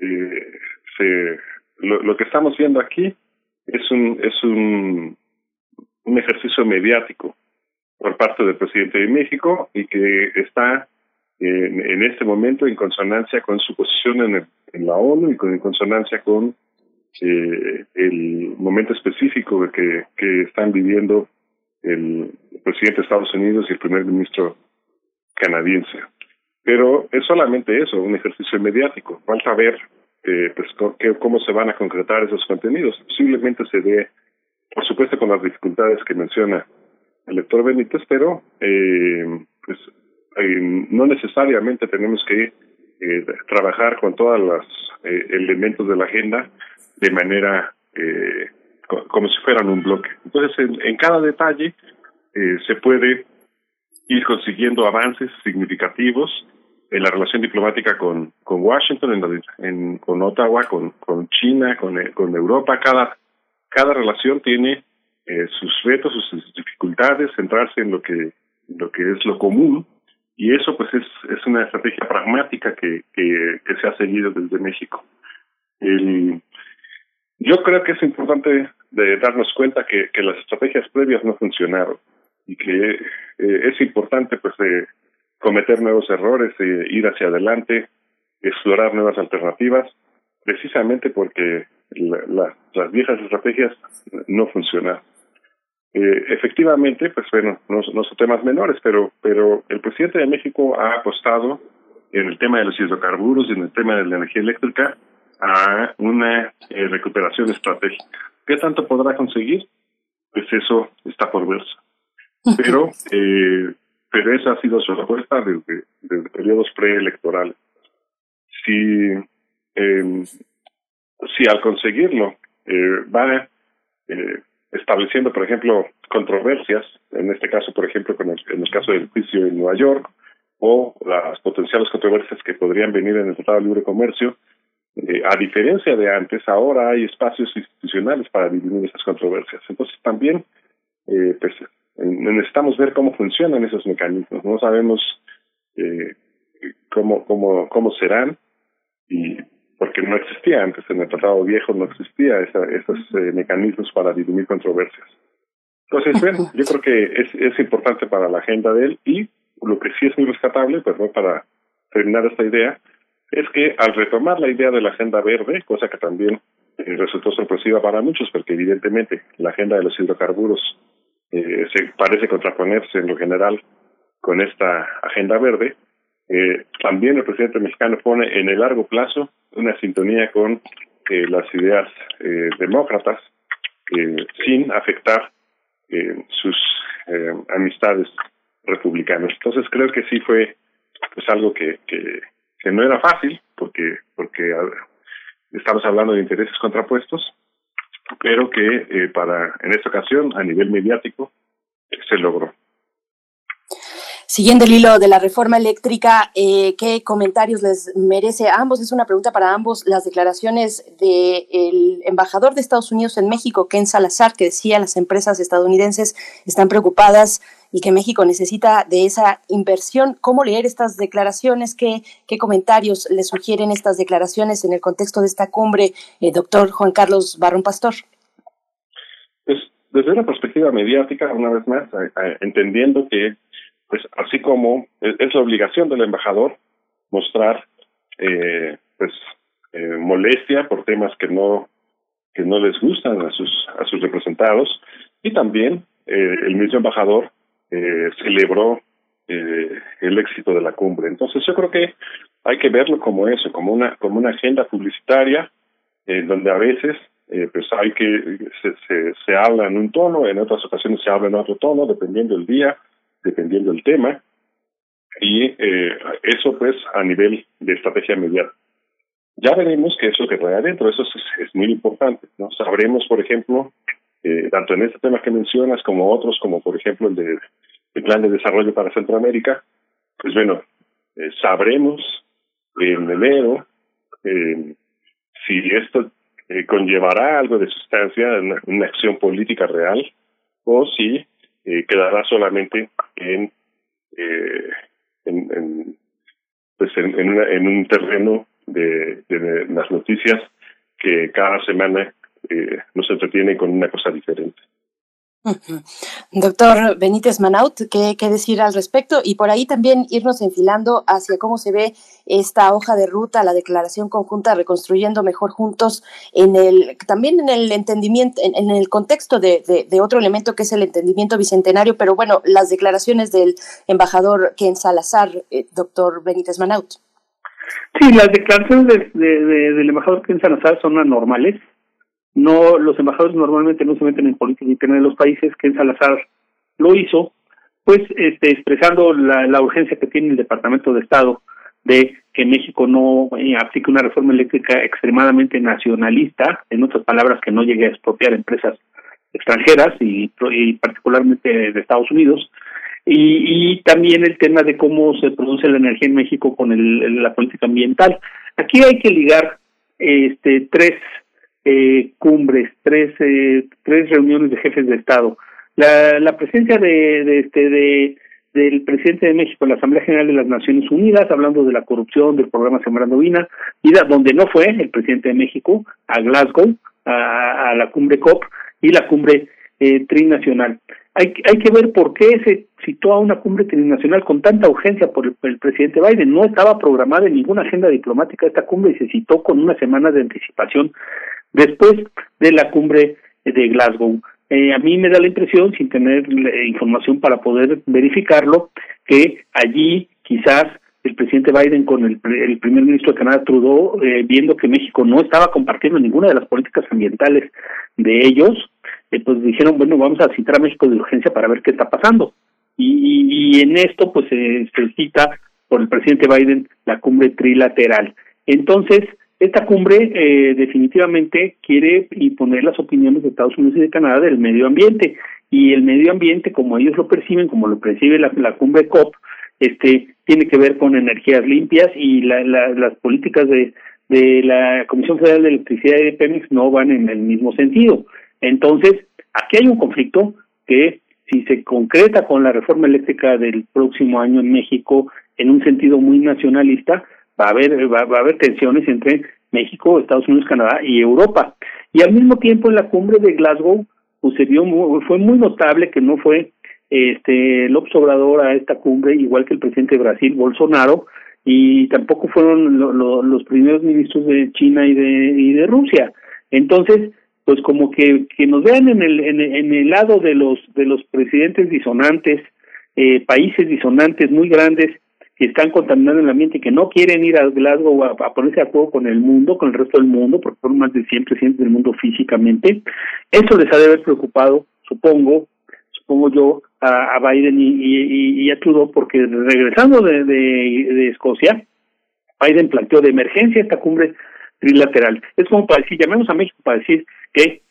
Eh, se, lo, lo que estamos viendo aquí es un, es un, un ejercicio mediático por parte del presidente de México y que está en, en este momento en consonancia con su posición en, el, en la ONU y con, en consonancia con eh, el momento específico que, que están viviendo el presidente de Estados Unidos y el primer ministro canadiense. Pero es solamente eso, un ejercicio mediático. Falta ver eh, pues, cómo se van a concretar esos contenidos. Posiblemente se dé, por supuesto, con las dificultades que menciona el lector Benítez, pero eh, pues eh, no necesariamente tenemos que eh, trabajar con todos los eh, elementos de la agenda de manera eh, como si fueran un bloque. Entonces, en, en cada detalle eh, se puede ir consiguiendo avances significativos en la relación diplomática con, con Washington, en, en, con Ottawa, con, con China, con, con Europa. Cada, cada relación tiene eh, sus retos, sus dificultades, centrarse en lo que, lo que es lo común. Y eso pues es, es una estrategia pragmática que, que, se ha seguido desde México. Yo creo que es importante de darnos cuenta que, que las estrategias previas no funcionaron y que eh, es importante pues de cometer nuevos errores, e ir hacia adelante, explorar nuevas alternativas, precisamente porque la, la, las viejas estrategias no funcionan. Eh, efectivamente, pues bueno, no, no son temas menores, pero, pero el presidente de México ha apostado en el tema de los hidrocarburos y en el tema de la energía eléctrica a una eh, recuperación estratégica. ¿Qué tanto podrá conseguir? Pues eso está por verse. Pero, eh, pero esa ha sido su respuesta desde, desde periodos preelectorales. Si, eh, si al conseguirlo eh, va eh, estableciendo, por ejemplo, controversias, en este caso, por ejemplo, con el, en el caso del juicio en Nueva York, o las potenciales controversias que podrían venir en el Tratado de Libre Comercio, eh, a diferencia de antes, ahora hay espacios institucionales para dirimir esas controversias. Entonces también eh, pues, necesitamos ver cómo funcionan esos mecanismos. No sabemos eh, cómo, cómo, cómo serán y porque no existía antes en el tratado viejo no existía esa, esos eh, mecanismos para dirimir controversias. Entonces, bueno, yo creo que es, es importante para la agenda de él y lo que sí es muy rescatable, pues para terminar esta idea, es que al retomar la idea de la agenda verde, cosa que también eh, resultó sorpresiva para muchos, porque evidentemente la agenda de los hidrocarburos eh, se parece contraponerse en lo general con esta agenda verde, eh, también el presidente mexicano pone en el largo plazo una sintonía con eh, las ideas eh, demócratas sin afectar sus amistades republicanas. Entonces creo que sí fue pues algo que, que, que no era fácil porque porque estamos hablando de intereses contrapuestos, pero que para en esta ocasión a nivel mediático se logró. Siguiendo el hilo de la reforma eléctrica, eh, ¿qué comentarios les merece a ambos? Es una pregunta para ambos. Las declaraciones del embajador de Estados Unidos en México, Ken Salazar, que decía las empresas estadounidenses están preocupadas y que México necesita de esa inversión. ¿Cómo leer estas declaraciones? ¿Qué, comentarios le sugieren estas declaraciones en el contexto de esta cumbre, eh, doctor Juan Carlos Barrón Pastor? Pues desde una perspectiva mediática, una vez más, entendiendo que pues así como es, la obligación del embajador mostrar eh, pues eh, molestia por temas que no que no les gustan a sus a sus representados. Y también eh, el mismo embajador eh, celebró eh, el éxito de la cumbre. Entonces yo creo que hay que verlo como eso como una como una agenda publicitaria eh, donde a veces eh, pues hay que se, se se habla en un tono en otras ocasiones se habla en otro tono dependiendo del día dependiendo del tema, y eh, eso pues a nivel de estrategia mediática. Ya veremos que eso que trae adentro, eso es, es muy importante, ¿no? Sabremos, por ejemplo, eh, tanto en este tema que mencionas como otros, como por ejemplo el de el plan de desarrollo para Centroamérica, pues bueno, eh, sabremos en enero eh, si esto conllevará algo de sustancia, una, una acción política real, o si eh, quedará solamente en, eh, en, en, pues una, en un terreno de, de, las noticias que cada semana eh, nos entretiene con una cosa diferente. Doctor Benítez Manaut, ¿qué, ¿qué, decir al respecto? Y por ahí también irnos enfilando hacia cómo se ve esta hoja de ruta, la declaración conjunta Reconstruyendo Mejor Juntos, en el, también en el entendimiento, en, el contexto de, de, otro elemento que es el entendimiento bicentenario, pero bueno, las declaraciones del embajador Ken Salazar, eh, doctor Benítez Manaut. Sí, las declaraciones de, del embajador Ken Salazar son anormales no los embajadores normalmente no se meten en política interna de los países que en Salazar lo hizo pues este expresando la, urgencia que tiene el Departamento de Estado de que México no eh, aplique una reforma eléctrica extremadamente nacionalista, en otras palabras que no llegue a expropiar empresas extranjeras y, y particularmente de Estados Unidos, y, y también el tema de cómo se produce la energía en México con el, la política ambiental. Aquí hay que ligar este tres eh, cumbres, tres, eh, tres reuniones de jefes de Estado. La, la presencia de, de, este, de, del presidente de México en la Asamblea General de las Naciones Unidas, hablando de la corrupción del programa Sembrando Vina, y donde no fue el presidente de México, a Glasgow, a, la cumbre COP y la cumbre eh, trinacional. Hay, hay que ver por qué se citó a una cumbre trinacional con tanta urgencia por el, el, presidente Biden. No estaba programada en ninguna agenda diplomática esta cumbre y se citó con una semana de anticipación después de la cumbre de Glasgow. Eh, a mí me da la impresión, sin tener eh, información para poder verificarlo, que allí quizás el presidente Biden con el, el primer ministro de Canadá Trudeau, eh, viendo que México no estaba compartiendo ninguna de las políticas ambientales de ellos, eh, pues dijeron, bueno, vamos a citar a México de urgencia para ver qué está pasando. Y, y, y en esto, pues eh, se cita por el presidente Biden la cumbre trilateral. Entonces, esta cumbre eh, definitivamente quiere imponer las opiniones de Estados Unidos y de Canadá del medio ambiente y el medio ambiente como ellos lo perciben, como lo percibe la, cumbre COP, este tiene que ver con energías limpias y la, las políticas de, de la Comisión Federal de Electricidad y de Pemex no van en el mismo sentido. Entonces, aquí hay un conflicto que si se concreta con la reforma eléctrica del próximo año en México en un sentido muy nacionalista, va a haber va, va, a haber tensiones entre México, Estados Unidos, Canadá y Europa. Y al mismo tiempo en la cumbre de Glasgow pues muy, fue muy notable que no fue este López Obrador a esta cumbre igual que el presidente de Brasil Bolsonaro y tampoco fueron lo, lo, los primeros ministros de China y de y de Rusia. Entonces, pues como que que nos vean en el en, en el lado de los de los presidentes disonantes, eh, países disonantes muy grandes que están contaminando el ambiente y que no quieren ir a Glasgow a, ponerse a juego con el mundo, con el resto del mundo, porque son más de 100 presidentes del mundo físicamente. Eso les ha de haber preocupado, supongo, supongo yo, a, Biden y, a Trudeau, porque regresando de, de, Escocia, Biden planteó de emergencia esta cumbre trilateral. Es como para decir, llamemos a México para decir que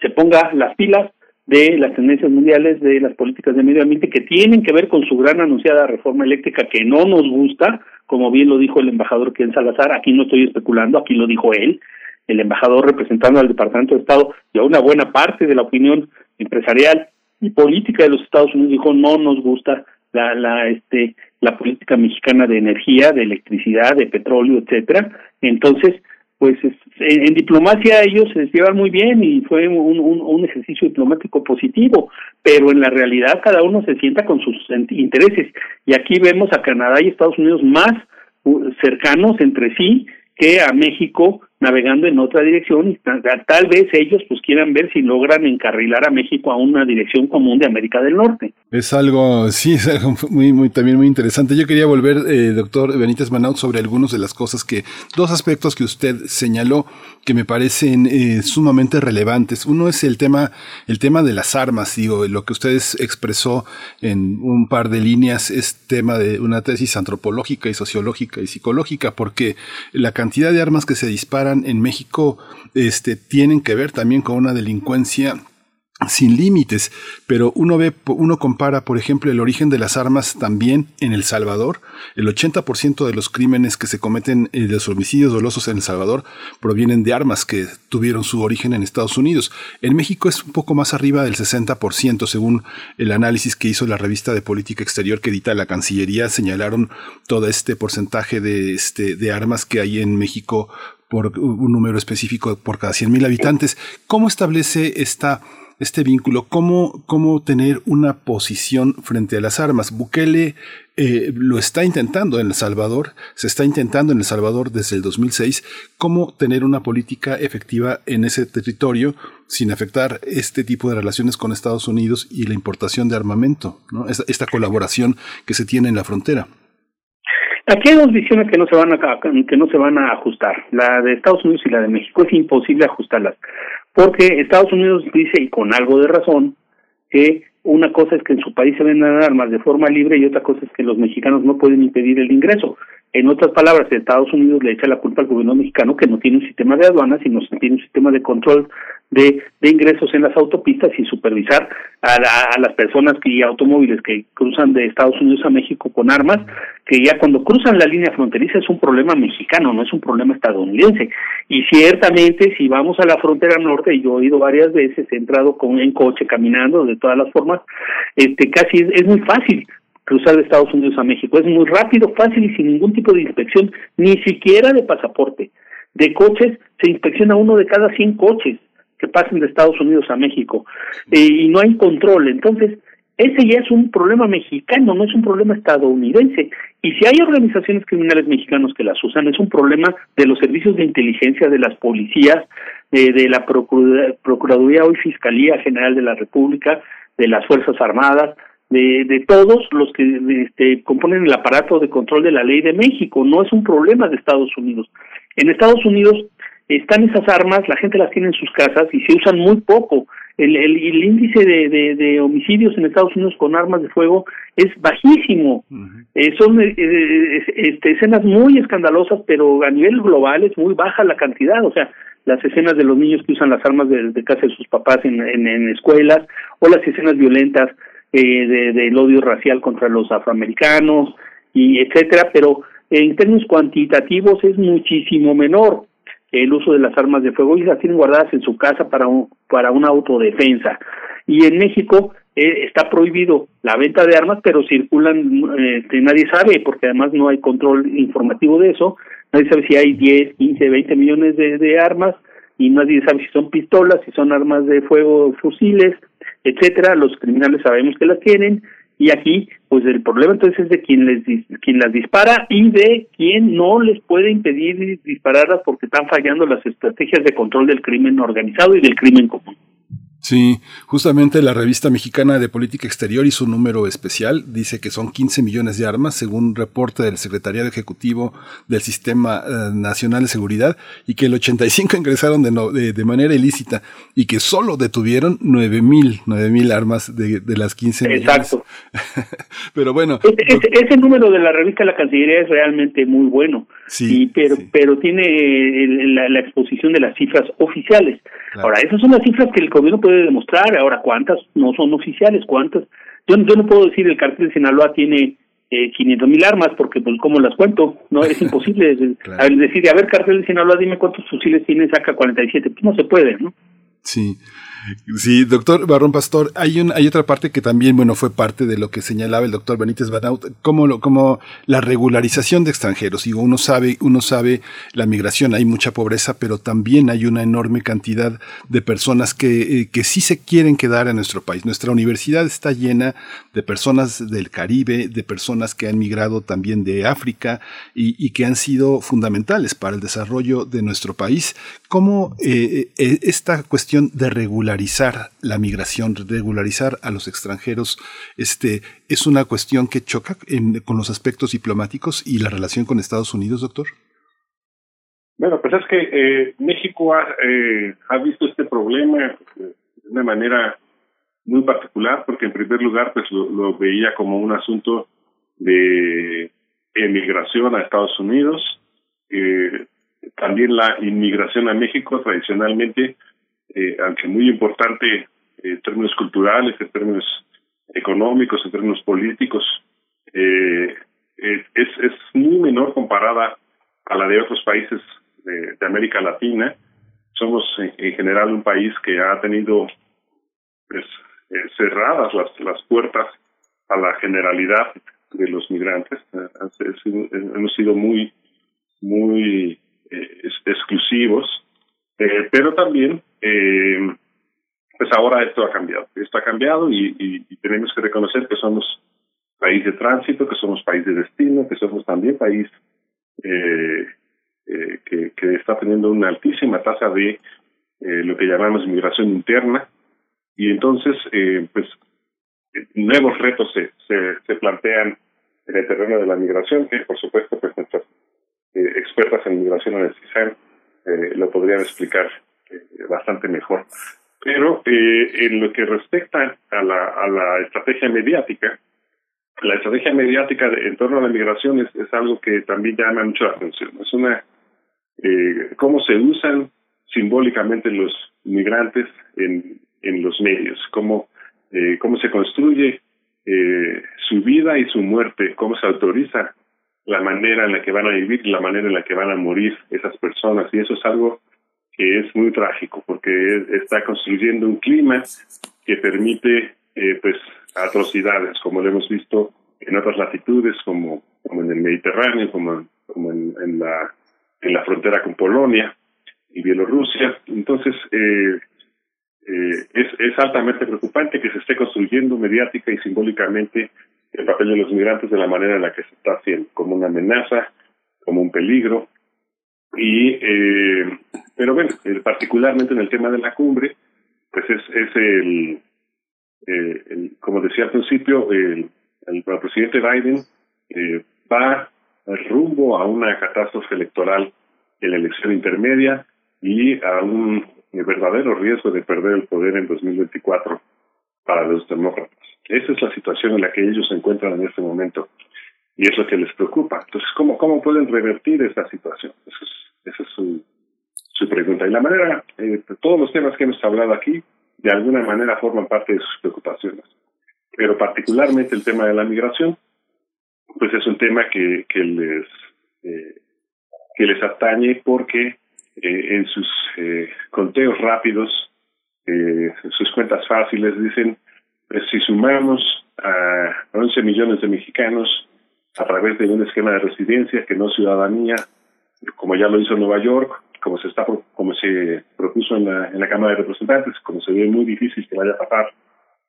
se ponga las pilas de las tendencias mundiales de las políticas de medio ambiente que tienen que ver con su gran anunciada reforma eléctrica que no nos gusta, como bien lo dijo el embajador Ken Salazar, aquí no estoy especulando, aquí lo dijo él, el embajador representando al Departamento de Estado y a una buena parte de la opinión empresarial y política de los Estados Unidos dijo no nos gusta la la este la política mexicana de energía, de electricidad, de petróleo, etcétera. Entonces, pues en, diplomacia ellos se llevan muy bien y fue un, un, un, ejercicio diplomático positivo, pero en la realidad cada uno se sienta con sus intereses. Y aquí vemos a Canadá y Estados Unidos más uh, cercanos entre sí que a México navegando en otra dirección y tal, vez ellos pues quieran ver si logran encarrilar a México a una dirección común de América del Norte. Es algo, sí, es algo muy, muy, también muy interesante. Yo quería volver, eh, doctor Benítez Manaut, sobre algunas de las cosas que, dos aspectos que usted señaló que me parecen eh, sumamente relevantes. Uno es el tema, el tema de las armas, digo, lo que usted expresó en un par de líneas es tema de una tesis antropológica y sociológica y psicológica, porque la cantidad de armas que se disparan en México este, tienen que ver también con una delincuencia sin límites, pero uno ve, uno compara, por ejemplo, el origen de las armas también en El Salvador. El 80% de los crímenes que se cometen, eh, de los homicidios dolosos en El Salvador, provienen de armas que tuvieron su origen en Estados Unidos. En México es un poco más arriba del 60%, según el análisis que hizo la revista de política exterior que edita la Cancillería, señalaron todo este porcentaje de, este, de armas que hay en México por un número específico por cada 100.000 habitantes. ¿Cómo establece esta, este vínculo? ¿Cómo, ¿Cómo tener una posición frente a las armas? Bukele eh, lo está intentando en El Salvador, se está intentando en El Salvador desde el 2006, cómo tener una política efectiva en ese territorio sin afectar este tipo de relaciones con Estados Unidos y la importación de armamento, ¿no? esta colaboración que se tiene en la frontera. Aquí hay dos visiones que no se van a que no se van a ajustar, la de Estados Unidos y la de México. Es imposible ajustarlas, porque Estados Unidos dice y con algo de razón que una cosa es que en su país se vendan armas de forma libre y otra cosa es que los mexicanos no pueden impedir el ingreso. En otras palabras, Estados Unidos le echa la culpa al gobierno mexicano que no tiene un sistema de aduanas, sino que tiene un sistema de control de, de ingresos en las autopistas y supervisar a, a, las personas y automóviles que cruzan de Estados Unidos a México con armas, que ya cuando cruzan la línea fronteriza es un problema mexicano, no es un problema estadounidense. Y ciertamente, si vamos a la frontera norte, y yo he ido varias veces, he entrado con en coche, caminando, de todas las formas, este casi es muy fácil cruzar de Estados Unidos a México. Es muy rápido, fácil y sin ningún tipo de inspección, ni siquiera de pasaporte. De coches se inspecciona uno de cada 100 coches que pasen de Estados Unidos a México eh, y no hay control. Entonces, ese ya es un problema mexicano, no es un problema estadounidense. Y si hay organizaciones criminales mexicanos que las usan, es un problema de los servicios de inteligencia, de las policías, de la Procuraduría o Fiscalía General de la República, de las Fuerzas Armadas, de, de todos los que este, componen el aparato de control de la ley de México. No es un problema de Estados Unidos. En Estados Unidos están esas armas, la gente las tiene en sus casas y se usan muy poco. El, el, índice de, de, homicidios en Estados Unidos con armas de fuego es bajísimo. Eh, son eh, eh, este, escenas muy escandalosas, pero a nivel global es muy baja la cantidad. O sea, las escenas de los niños que usan las armas de, de casa de sus papás en, en, escuelas, o las escenas violentas eh, de, del odio racial contra los afroamericanos, y etcétera, pero en términos cuantitativos es muchísimo menor el uso de las armas de fuego y las tienen guardadas en su casa para un, para una autodefensa. Y en México eh, está prohibido la venta de armas, pero circulan, este, nadie sabe, porque además no hay control informativo de eso, nadie sabe si hay 10, 15, 20 millones de, de armas y nadie sabe si son pistolas, si son armas de fuego, fusiles, etcétera. Los criminales sabemos que las tienen y aquí, pues el problema entonces es de quien les quien las dispara y de quien no les puede impedir dispararlas porque están fallando las estrategias de control del crimen organizado y del crimen común. Sí, justamente la revista mexicana de política exterior hizo un número especial, dice que son 15 millones de armas, según un reporte del Secretariado Ejecutivo del Sistema eh, Nacional de Seguridad, y que el 85 ingresaron de, de, manera ilícita y que solo detuvieron 9 mil, 9 mil armas de, de, las 15 millones. Exacto. pero bueno. Ese, número de la revista La Cancillería es realmente muy bueno, sí, pero, pero tiene la, la, exposición de las cifras oficiales. Ahora, esas son las cifras que el gobierno puede demostrar. Ahora, ¿cuántas no son oficiales? ¿Cuántas? Yo, yo no puedo decir el cartel de Sinaloa tiene eh, 500 mil armas porque, pues, ¿cómo las cuento? No, es imposible decir, a ver, cartel de Sinaloa, dime cuántos fusiles tiene, saca 47. Pues no se puede, ¿no? Sí. Sí, doctor Barrón Pastor, hay, un, hay otra parte que también, bueno, fue parte de lo que señalaba el doctor Benítez Banaut, como, lo, como la regularización de extranjeros. Digo, uno sabe, uno sabe la migración, hay mucha pobreza, pero también hay una enorme cantidad de personas que, eh, que sí se quieren quedar en nuestro país. Nuestra universidad está llena de personas del Caribe, de personas que han migrado también de África y, y que han sido fundamentales para el desarrollo de nuestro país. ¿Cómo eh, eh, esta cuestión de regularizar regularizar la migración, regularizar a los extranjeros, este, es una cuestión que choca con los aspectos diplomáticos y la relación con Estados Unidos, doctor. Bueno, pues es que eh, México ha, eh, ha visto este problema de una manera muy particular, porque en primer lugar, pues lo, veía como un asunto de emigración a Estados Unidos, eh, también la inmigración a México tradicionalmente eh, aunque muy importante eh, en términos culturales, en términos económicos, en términos políticos, eh, es, es muy menor comparada a la de otros países de, América Latina. Somos en, general un país que ha tenido pues, cerradas las, las puertas a la generalidad de los migrantes. hemos sido muy, muy exclusivos, pero también eh, pues ahora esto ha cambiado. Esto ha cambiado y, tenemos que reconocer que somos país de tránsito, que somos país de destino, que somos también país eh, eh, que, que, está teniendo una altísima tasa de eh, lo que llamamos migración interna. Y entonces, eh, pues, nuevos retos se, se, plantean en el terreno de la migración, que por supuesto, pues nuestras eh, expertas en migración en el CISAN lo podrían explicar eh, bastante mejor. Pero eh, en lo que respecta a la, a la estrategia mediática, la estrategia mediática en torno a la migración es, es, algo que también llama mucho la atención. Es una eh, cómo se usan simbólicamente los migrantes en, en los medios, cómo, eh, cómo se construye eh, su vida y su muerte, cómo se autoriza la manera en la que van a vivir, la manera en la que van a morir esas personas. Y eso es algo que es muy trágico porque está construyendo un clima que permite eh, pues atrocidades como lo hemos visto en otras latitudes como como en el Mediterráneo como como en, en la en la frontera con Polonia y Bielorrusia entonces eh, eh, es, es altamente preocupante que se esté construyendo mediática y simbólicamente el papel de los migrantes de la manera en la que se está haciendo como una amenaza como un peligro. Y, eh, pero bueno, particularmente en el tema de la cumbre, pues es, es el, eh, el como decía al principio, el, el, presidente Biden eh, va rumbo a una catástrofe electoral en la elección intermedia y a un verdadero riesgo de perder el poder en 2024 para los demócratas. Esa es la situación en la que ellos se encuentran en este momento y es lo que les preocupa. Entonces, ¿cómo, cómo pueden revertir esta situación? Esa es su, su pregunta. Y la manera, eh, todos los temas que hemos hablado aquí, de alguna manera forman parte de sus preocupaciones. Pero particularmente el tema de la migración, pues es un tema que, que les eh, que les atañe porque eh, en sus eh, conteos rápidos, eh, sus cuentas fáciles, dicen, pues si sumamos a 11 millones de mexicanos a través de un esquema de residencia que no ciudadanía, como ya lo hizo Nueva York, como se está como se propuso en la, en la Cámara de Representantes, como se ve muy difícil que vaya a pasar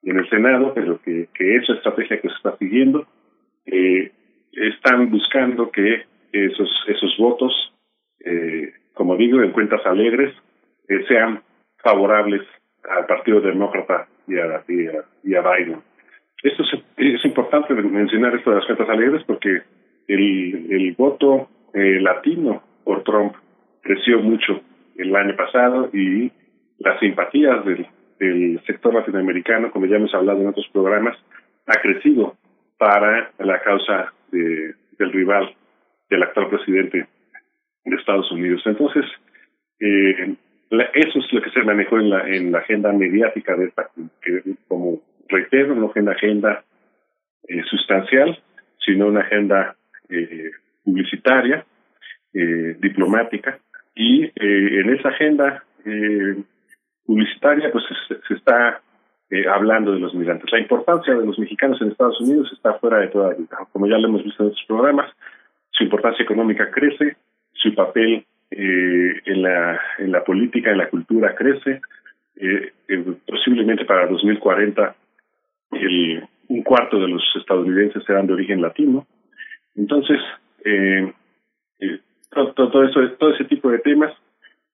en el Senado, pero que, que esa estrategia que se está siguiendo, eh, están buscando que esos esos votos, eh, como digo, en cuentas alegres, eh, sean favorables al Partido Demócrata y a, y a, Biden. Esto es, es, importante mencionar esto de las cuentas alegres porque el, el voto eh, latino por Trump creció mucho el año pasado y las simpatías del, del sector latinoamericano, como ya hemos hablado en otros programas, ha crecido para la causa de, del rival del actual presidente de Estados Unidos. Entonces, eh, eso es lo que se manejó en la, en la agenda mediática de esta, que, como reitero, no fue una agenda eh, sustancial, sino una agenda eh, publicitaria, eh, diplomática, y eh, en esa agenda eh, publicitaria pues se, se está eh, hablando de los migrantes. La importancia de los mexicanos en Estados Unidos está fuera de toda duda. Como ya lo hemos visto en otros programas, su importancia económica crece, su papel eh, en, la, en la política, en la cultura crece. Eh, eh, posiblemente para 2040 el, un cuarto de los estadounidenses serán de origen latino. Entonces, eh, eh, todo, todo, eso, todo ese tipo de temas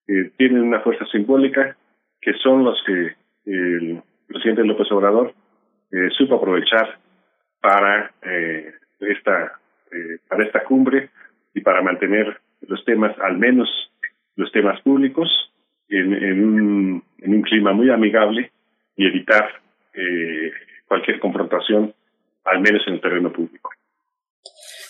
eh, tienen una fuerza simbólica que son los que el presidente López Obrador supo aprovechar para esta para esta cumbre y para mantener los temas, al menos los temas públicos, en, en, un, en un clima muy amigable y evitar eh, cualquier confrontación, al menos en el terreno público.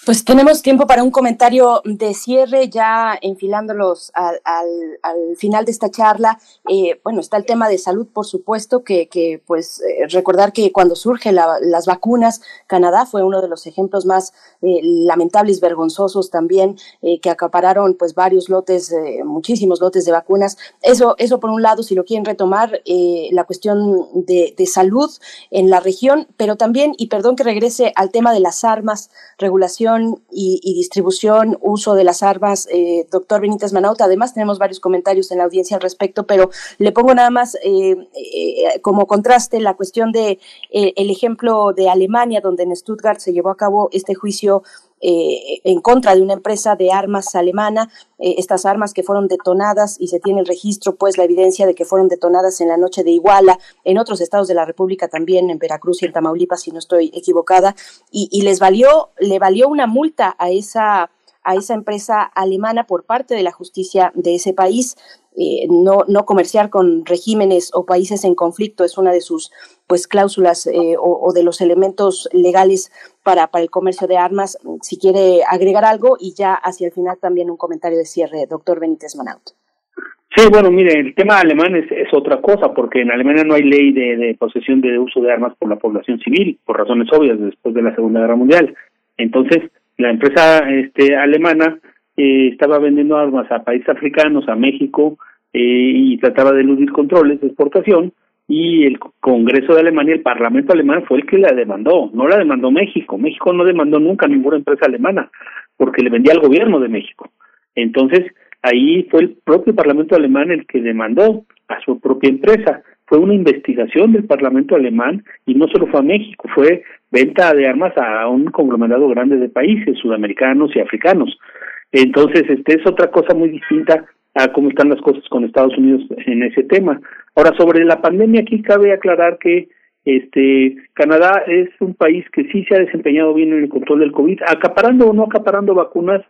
Pues tenemos tiempo para un comentario de cierre, ya enfilándolos al, al, al final de esta charla. Eh, bueno, está el tema de salud, por supuesto, que, que pues eh, recordar que cuando surgen la, las vacunas, Canadá fue uno de los ejemplos más eh, lamentables, vergonzosos también, eh, que acapararon pues varios lotes, eh, muchísimos lotes de vacunas. Eso, eso por un lado, si lo quieren retomar, la cuestión de, de salud en la región, pero también, y perdón que regrese al tema de las armas, regulación y, distribución, uso de las armas, eh, doctor Benítez Manauta. Además, tenemos varios comentarios en la audiencia al respecto, pero le pongo nada más eh, eh, como contraste la cuestión de el ejemplo de Alemania, donde en Stuttgart se llevó a cabo este juicio eh, en contra de una empresa de armas alemana, eh, estas armas que fueron detonadas y se tiene el registro, pues la evidencia de que fueron detonadas en la noche de Iguala, en otros estados de la República también, en Veracruz y en Tamaulipas, si no estoy equivocada, y, y les valió, le valió una multa a esa a esa empresa alemana por parte de la justicia de ese país. Eh, no, no comerciar con regímenes o países en conflicto es una de sus pues cláusulas eh, o, de los elementos legales para, para el comercio de armas. Si quiere agregar algo y ya hacia el final también un comentario de cierre, doctor Benítez Manaut. Sí, bueno, mire, el tema alemán es, es otra cosa, porque en Alemania no hay ley de, de posesión de uso de armas por la población civil, por razones obvias, después de la Segunda Guerra Mundial. Entonces, la empresa este, alemana eh, estaba vendiendo armas a países africanos, a México, eh, y trataba de eludir controles de exportación, y el Congreso de Alemania, el Parlamento alemán fue el que la demandó, no la demandó México. México no demandó nunca a ninguna empresa alemana, porque le vendía al gobierno de México. Entonces, ahí fue el propio Parlamento alemán el que demandó a su propia empresa fue una investigación del Parlamento alemán y no solo fue a México, fue venta de armas a un conglomerado grande de países sudamericanos y africanos. Entonces, este es otra cosa muy distinta a cómo están las cosas con Estados Unidos en ese tema. Ahora, sobre la pandemia, aquí cabe aclarar que este Canadá es un país que sí se ha desempeñado bien en el control del COVID, acaparando o no acaparando vacunas,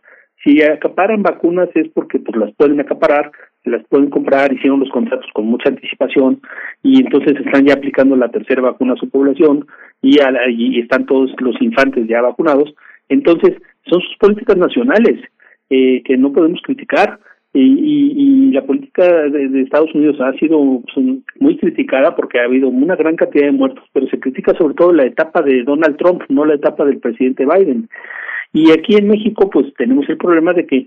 si acaparan vacunas es porque pues las pueden acaparar, las pueden comprar, hicieron los contratos con mucha anticipación y entonces están ya aplicando la tercera vacuna a su población y, a la, y están todos los infantes ya vacunados. Entonces, son sus políticas nacionales eh, que no podemos criticar y, y, la política de, Estados Unidos ha sido pues, muy criticada porque ha habido una gran cantidad de muertos, pero se critica sobre todo la etapa de Donald Trump, no la etapa del presidente Biden. Y aquí en México, pues tenemos el problema de que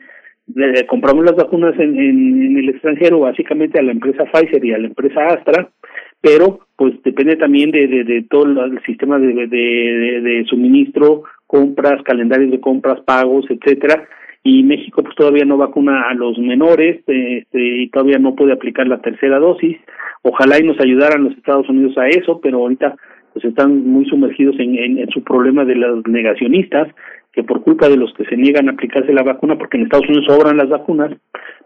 compramos las vacunas en, en, el extranjero básicamente a la empresa Pfizer y a la empresa Astra, pero pues depende también de, de, todo el sistema de, de suministro, compras, calendarios de compras, pagos, etcétera, y México pues todavía no vacuna a los menores este, y todavía no puede aplicar la tercera dosis. Ojalá y nos ayudaran los Estados Unidos a eso, pero ahorita pues están muy sumergidos en, en, su problema de los negacionistas que por culpa de los que se niegan a aplicarse la vacuna, porque en Estados Unidos sobran las vacunas,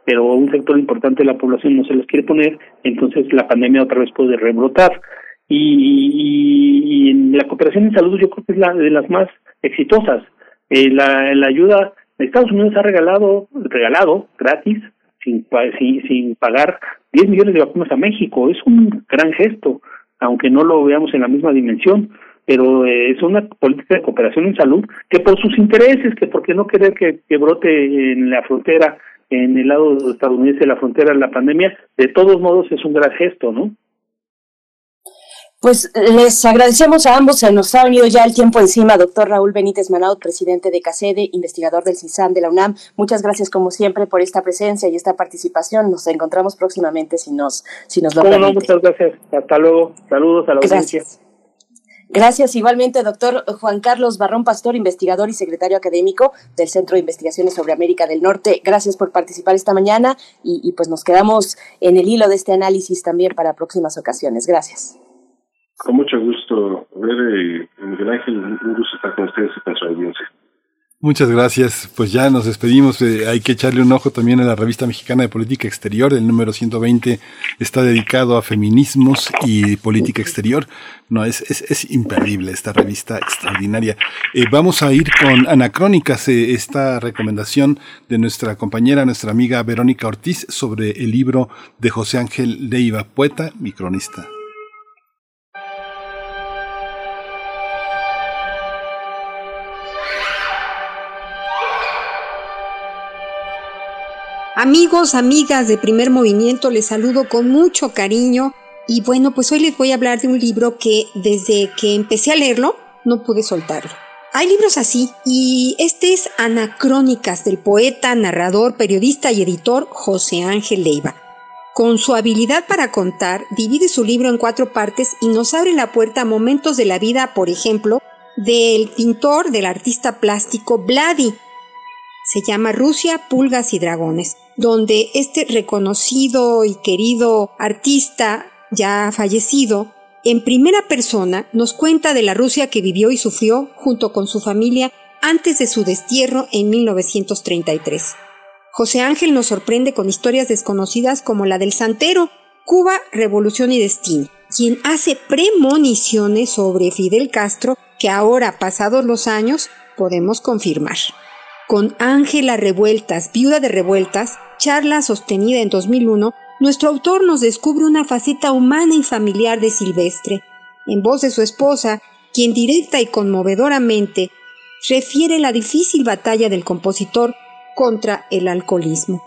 pero un sector importante de la población no se les quiere poner, entonces la pandemia otra vez puede rebrotar. Y, en la cooperación en salud yo creo que es la de las más exitosas. Eh, la ayuda, Estados Unidos ha regalado, regalado gratis, sin, sin, pagar 10 millones de vacunas a México. Es un gran gesto, aunque no lo veamos en la misma dimensión pero eh, es una política de cooperación en salud que por sus intereses, que porque no querer que, que brote en la frontera, en el lado estadounidense de la frontera la pandemia, de todos modos es un gran gesto, ¿no? Pues les agradecemos a ambos, se nos ha venido ya el tiempo encima, doctor Raúl Benítez Manaut, presidente de CACEDE, investigador del CISAM de la UNAM. Muchas gracias como siempre por esta presencia y esta participación. Nos encontramos próximamente si nos, si nos lo permite. muchas gracias. Hasta luego. Saludos a la audiencia. Gracias igualmente, doctor Juan Carlos Barrón Pastor, investigador y secretario académico del Centro de Investigaciones sobre América del Norte. Gracias por participar esta mañana y, pues nos quedamos en el hilo de este análisis también para próximas ocasiones. Gracias. Con mucho gusto, ver Miguel Ángel, un gusto estar con ustedes y con su audiencia. Muchas gracias. Pues ya nos despedimos. Eh, hay que echarle un ojo también a la revista mexicana de política exterior. El número 120 está dedicado a feminismos y política exterior. No, es, es, es imperdible esta revista extraordinaria. Eh, vamos a ir con Anacrónicas, eh, esta recomendación de nuestra compañera, nuestra amiga Verónica Ortiz sobre el libro de José Ángel Leiva, poeta y cronista. Amigos, amigas de primer movimiento, les saludo con mucho cariño y bueno, pues hoy les voy a hablar de un libro que desde que empecé a leerlo no pude soltarlo. Hay libros así y este es Anacrónicas del poeta, narrador, periodista y editor José Ángel Leiva. Con su habilidad para contar, divide su libro en cuatro partes y nos abre la puerta a momentos de la vida, por ejemplo, del pintor, del artista plástico Vladi. Se llama Rusia, Pulgas y Dragones donde este reconocido y querido artista ya fallecido, en primera persona nos cuenta de la Rusia que vivió y sufrió junto con su familia antes de su destierro en 1933. José Ángel nos sorprende con historias desconocidas como la del Santero, Cuba, Revolución y Destino, quien hace premoniciones sobre Fidel Castro que ahora, pasados los años, podemos confirmar. Con Ángela Revueltas, viuda de Revueltas, charla sostenida en 2001, nuestro autor nos descubre una faceta humana y familiar de Silvestre, en voz de su esposa, quien directa y conmovedoramente refiere la difícil batalla del compositor contra el alcoholismo.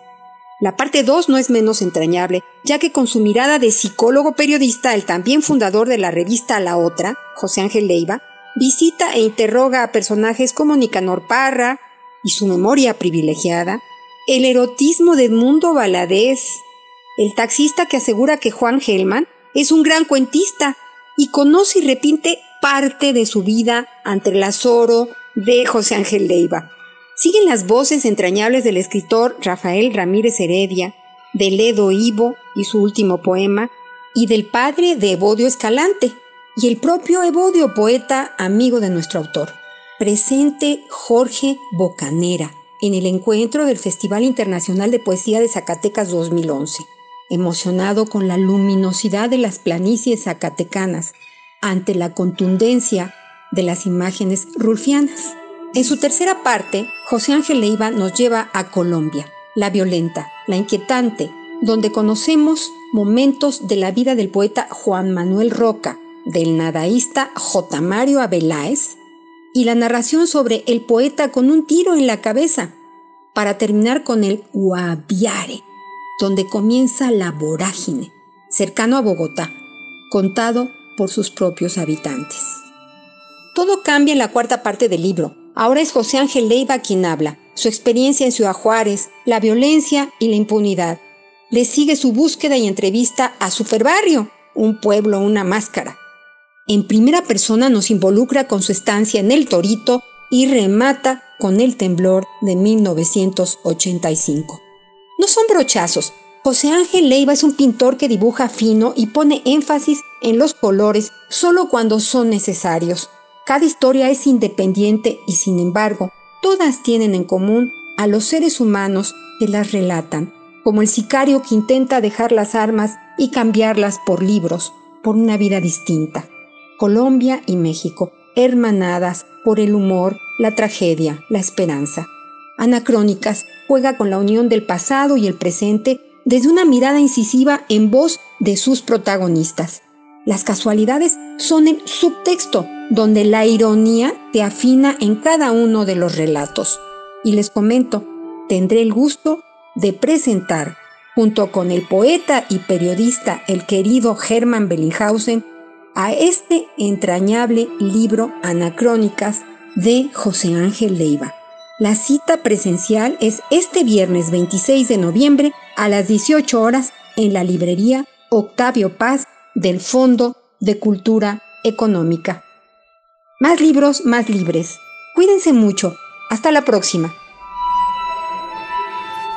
La parte 2 no es menos entrañable, ya que con su mirada de psicólogo periodista, el también fundador de la revista La Otra, José Ángel Leiva, visita e interroga a personajes como Nicanor Parra, y su memoria privilegiada, el erotismo de Edmundo Valadez, el taxista que asegura que Juan Gelman es un gran cuentista y conoce y repite parte de su vida ante el azoro de José Ángel Leiva. Siguen las voces entrañables del escritor Rafael Ramírez Heredia, de Ledo Ivo y su último poema, y del padre de Evodio Escalante, y el propio Evodio, poeta amigo de nuestro autor presente Jorge Bocanera en el encuentro del Festival Internacional de Poesía de Zacatecas 2011, emocionado con la luminosidad de las planicies zacatecanas ante la contundencia de las imágenes rulfianas. En su tercera parte, José Ángel Leiva nos lleva a Colombia, la violenta, la inquietante, donde conocemos momentos de la vida del poeta Juan Manuel Roca, del nadaísta J. Mario Abeláez y la narración sobre el poeta con un tiro en la cabeza, para terminar con el Guaviare, donde comienza la vorágine, cercano a Bogotá, contado por sus propios habitantes. Todo cambia en la cuarta parte del libro. Ahora es José Ángel Leiva quien habla, su experiencia en Ciudad Juárez, la violencia y la impunidad. Le sigue su búsqueda y entrevista a Superbarrio, un pueblo, una máscara, en primera persona nos involucra con su estancia en el Torito y remata con el temblor de 1985. No son brochazos. José Ángel Leiva es un pintor que dibuja fino y pone énfasis en los colores solo cuando son necesarios. Cada historia es independiente y sin embargo, todas tienen en común a los seres humanos que las relatan. como el sicario que intenta dejar las armas y cambiarlas por libros, por una vida distinta. Colombia y México, hermanadas por el humor, la tragedia, la esperanza. Anacrónicas juega con la unión del pasado y el presente desde una mirada incisiva en voz de sus protagonistas. Las casualidades son el subtexto donde la ironía te afina en cada uno de los relatos. Y les comento, tendré el gusto de presentar, junto con el poeta y periodista el querido Hermann Bellinghausen, a este entrañable libro Anacrónicas de José Ángel Leiva. La cita presencial es este viernes 26 de noviembre a las 18 horas en la librería Octavio Paz del Fondo de Cultura Económica. Más libros, más libres. Cuídense mucho. Hasta la próxima.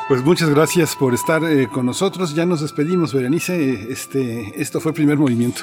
Pues muchas gracias por estar eh, con nosotros. Ya nos despedimos, Berenice. Este, esto fue el primer movimiento.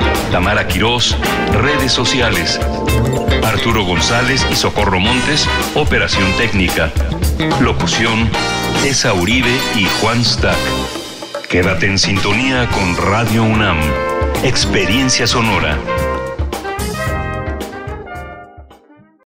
Tamara Quirós, redes sociales, Arturo González y Socorro Montes, operación técnica. Locución, Esa Uribe y Juan Stack. Quédate en sintonía con Radio UNAM. Experiencia sonora.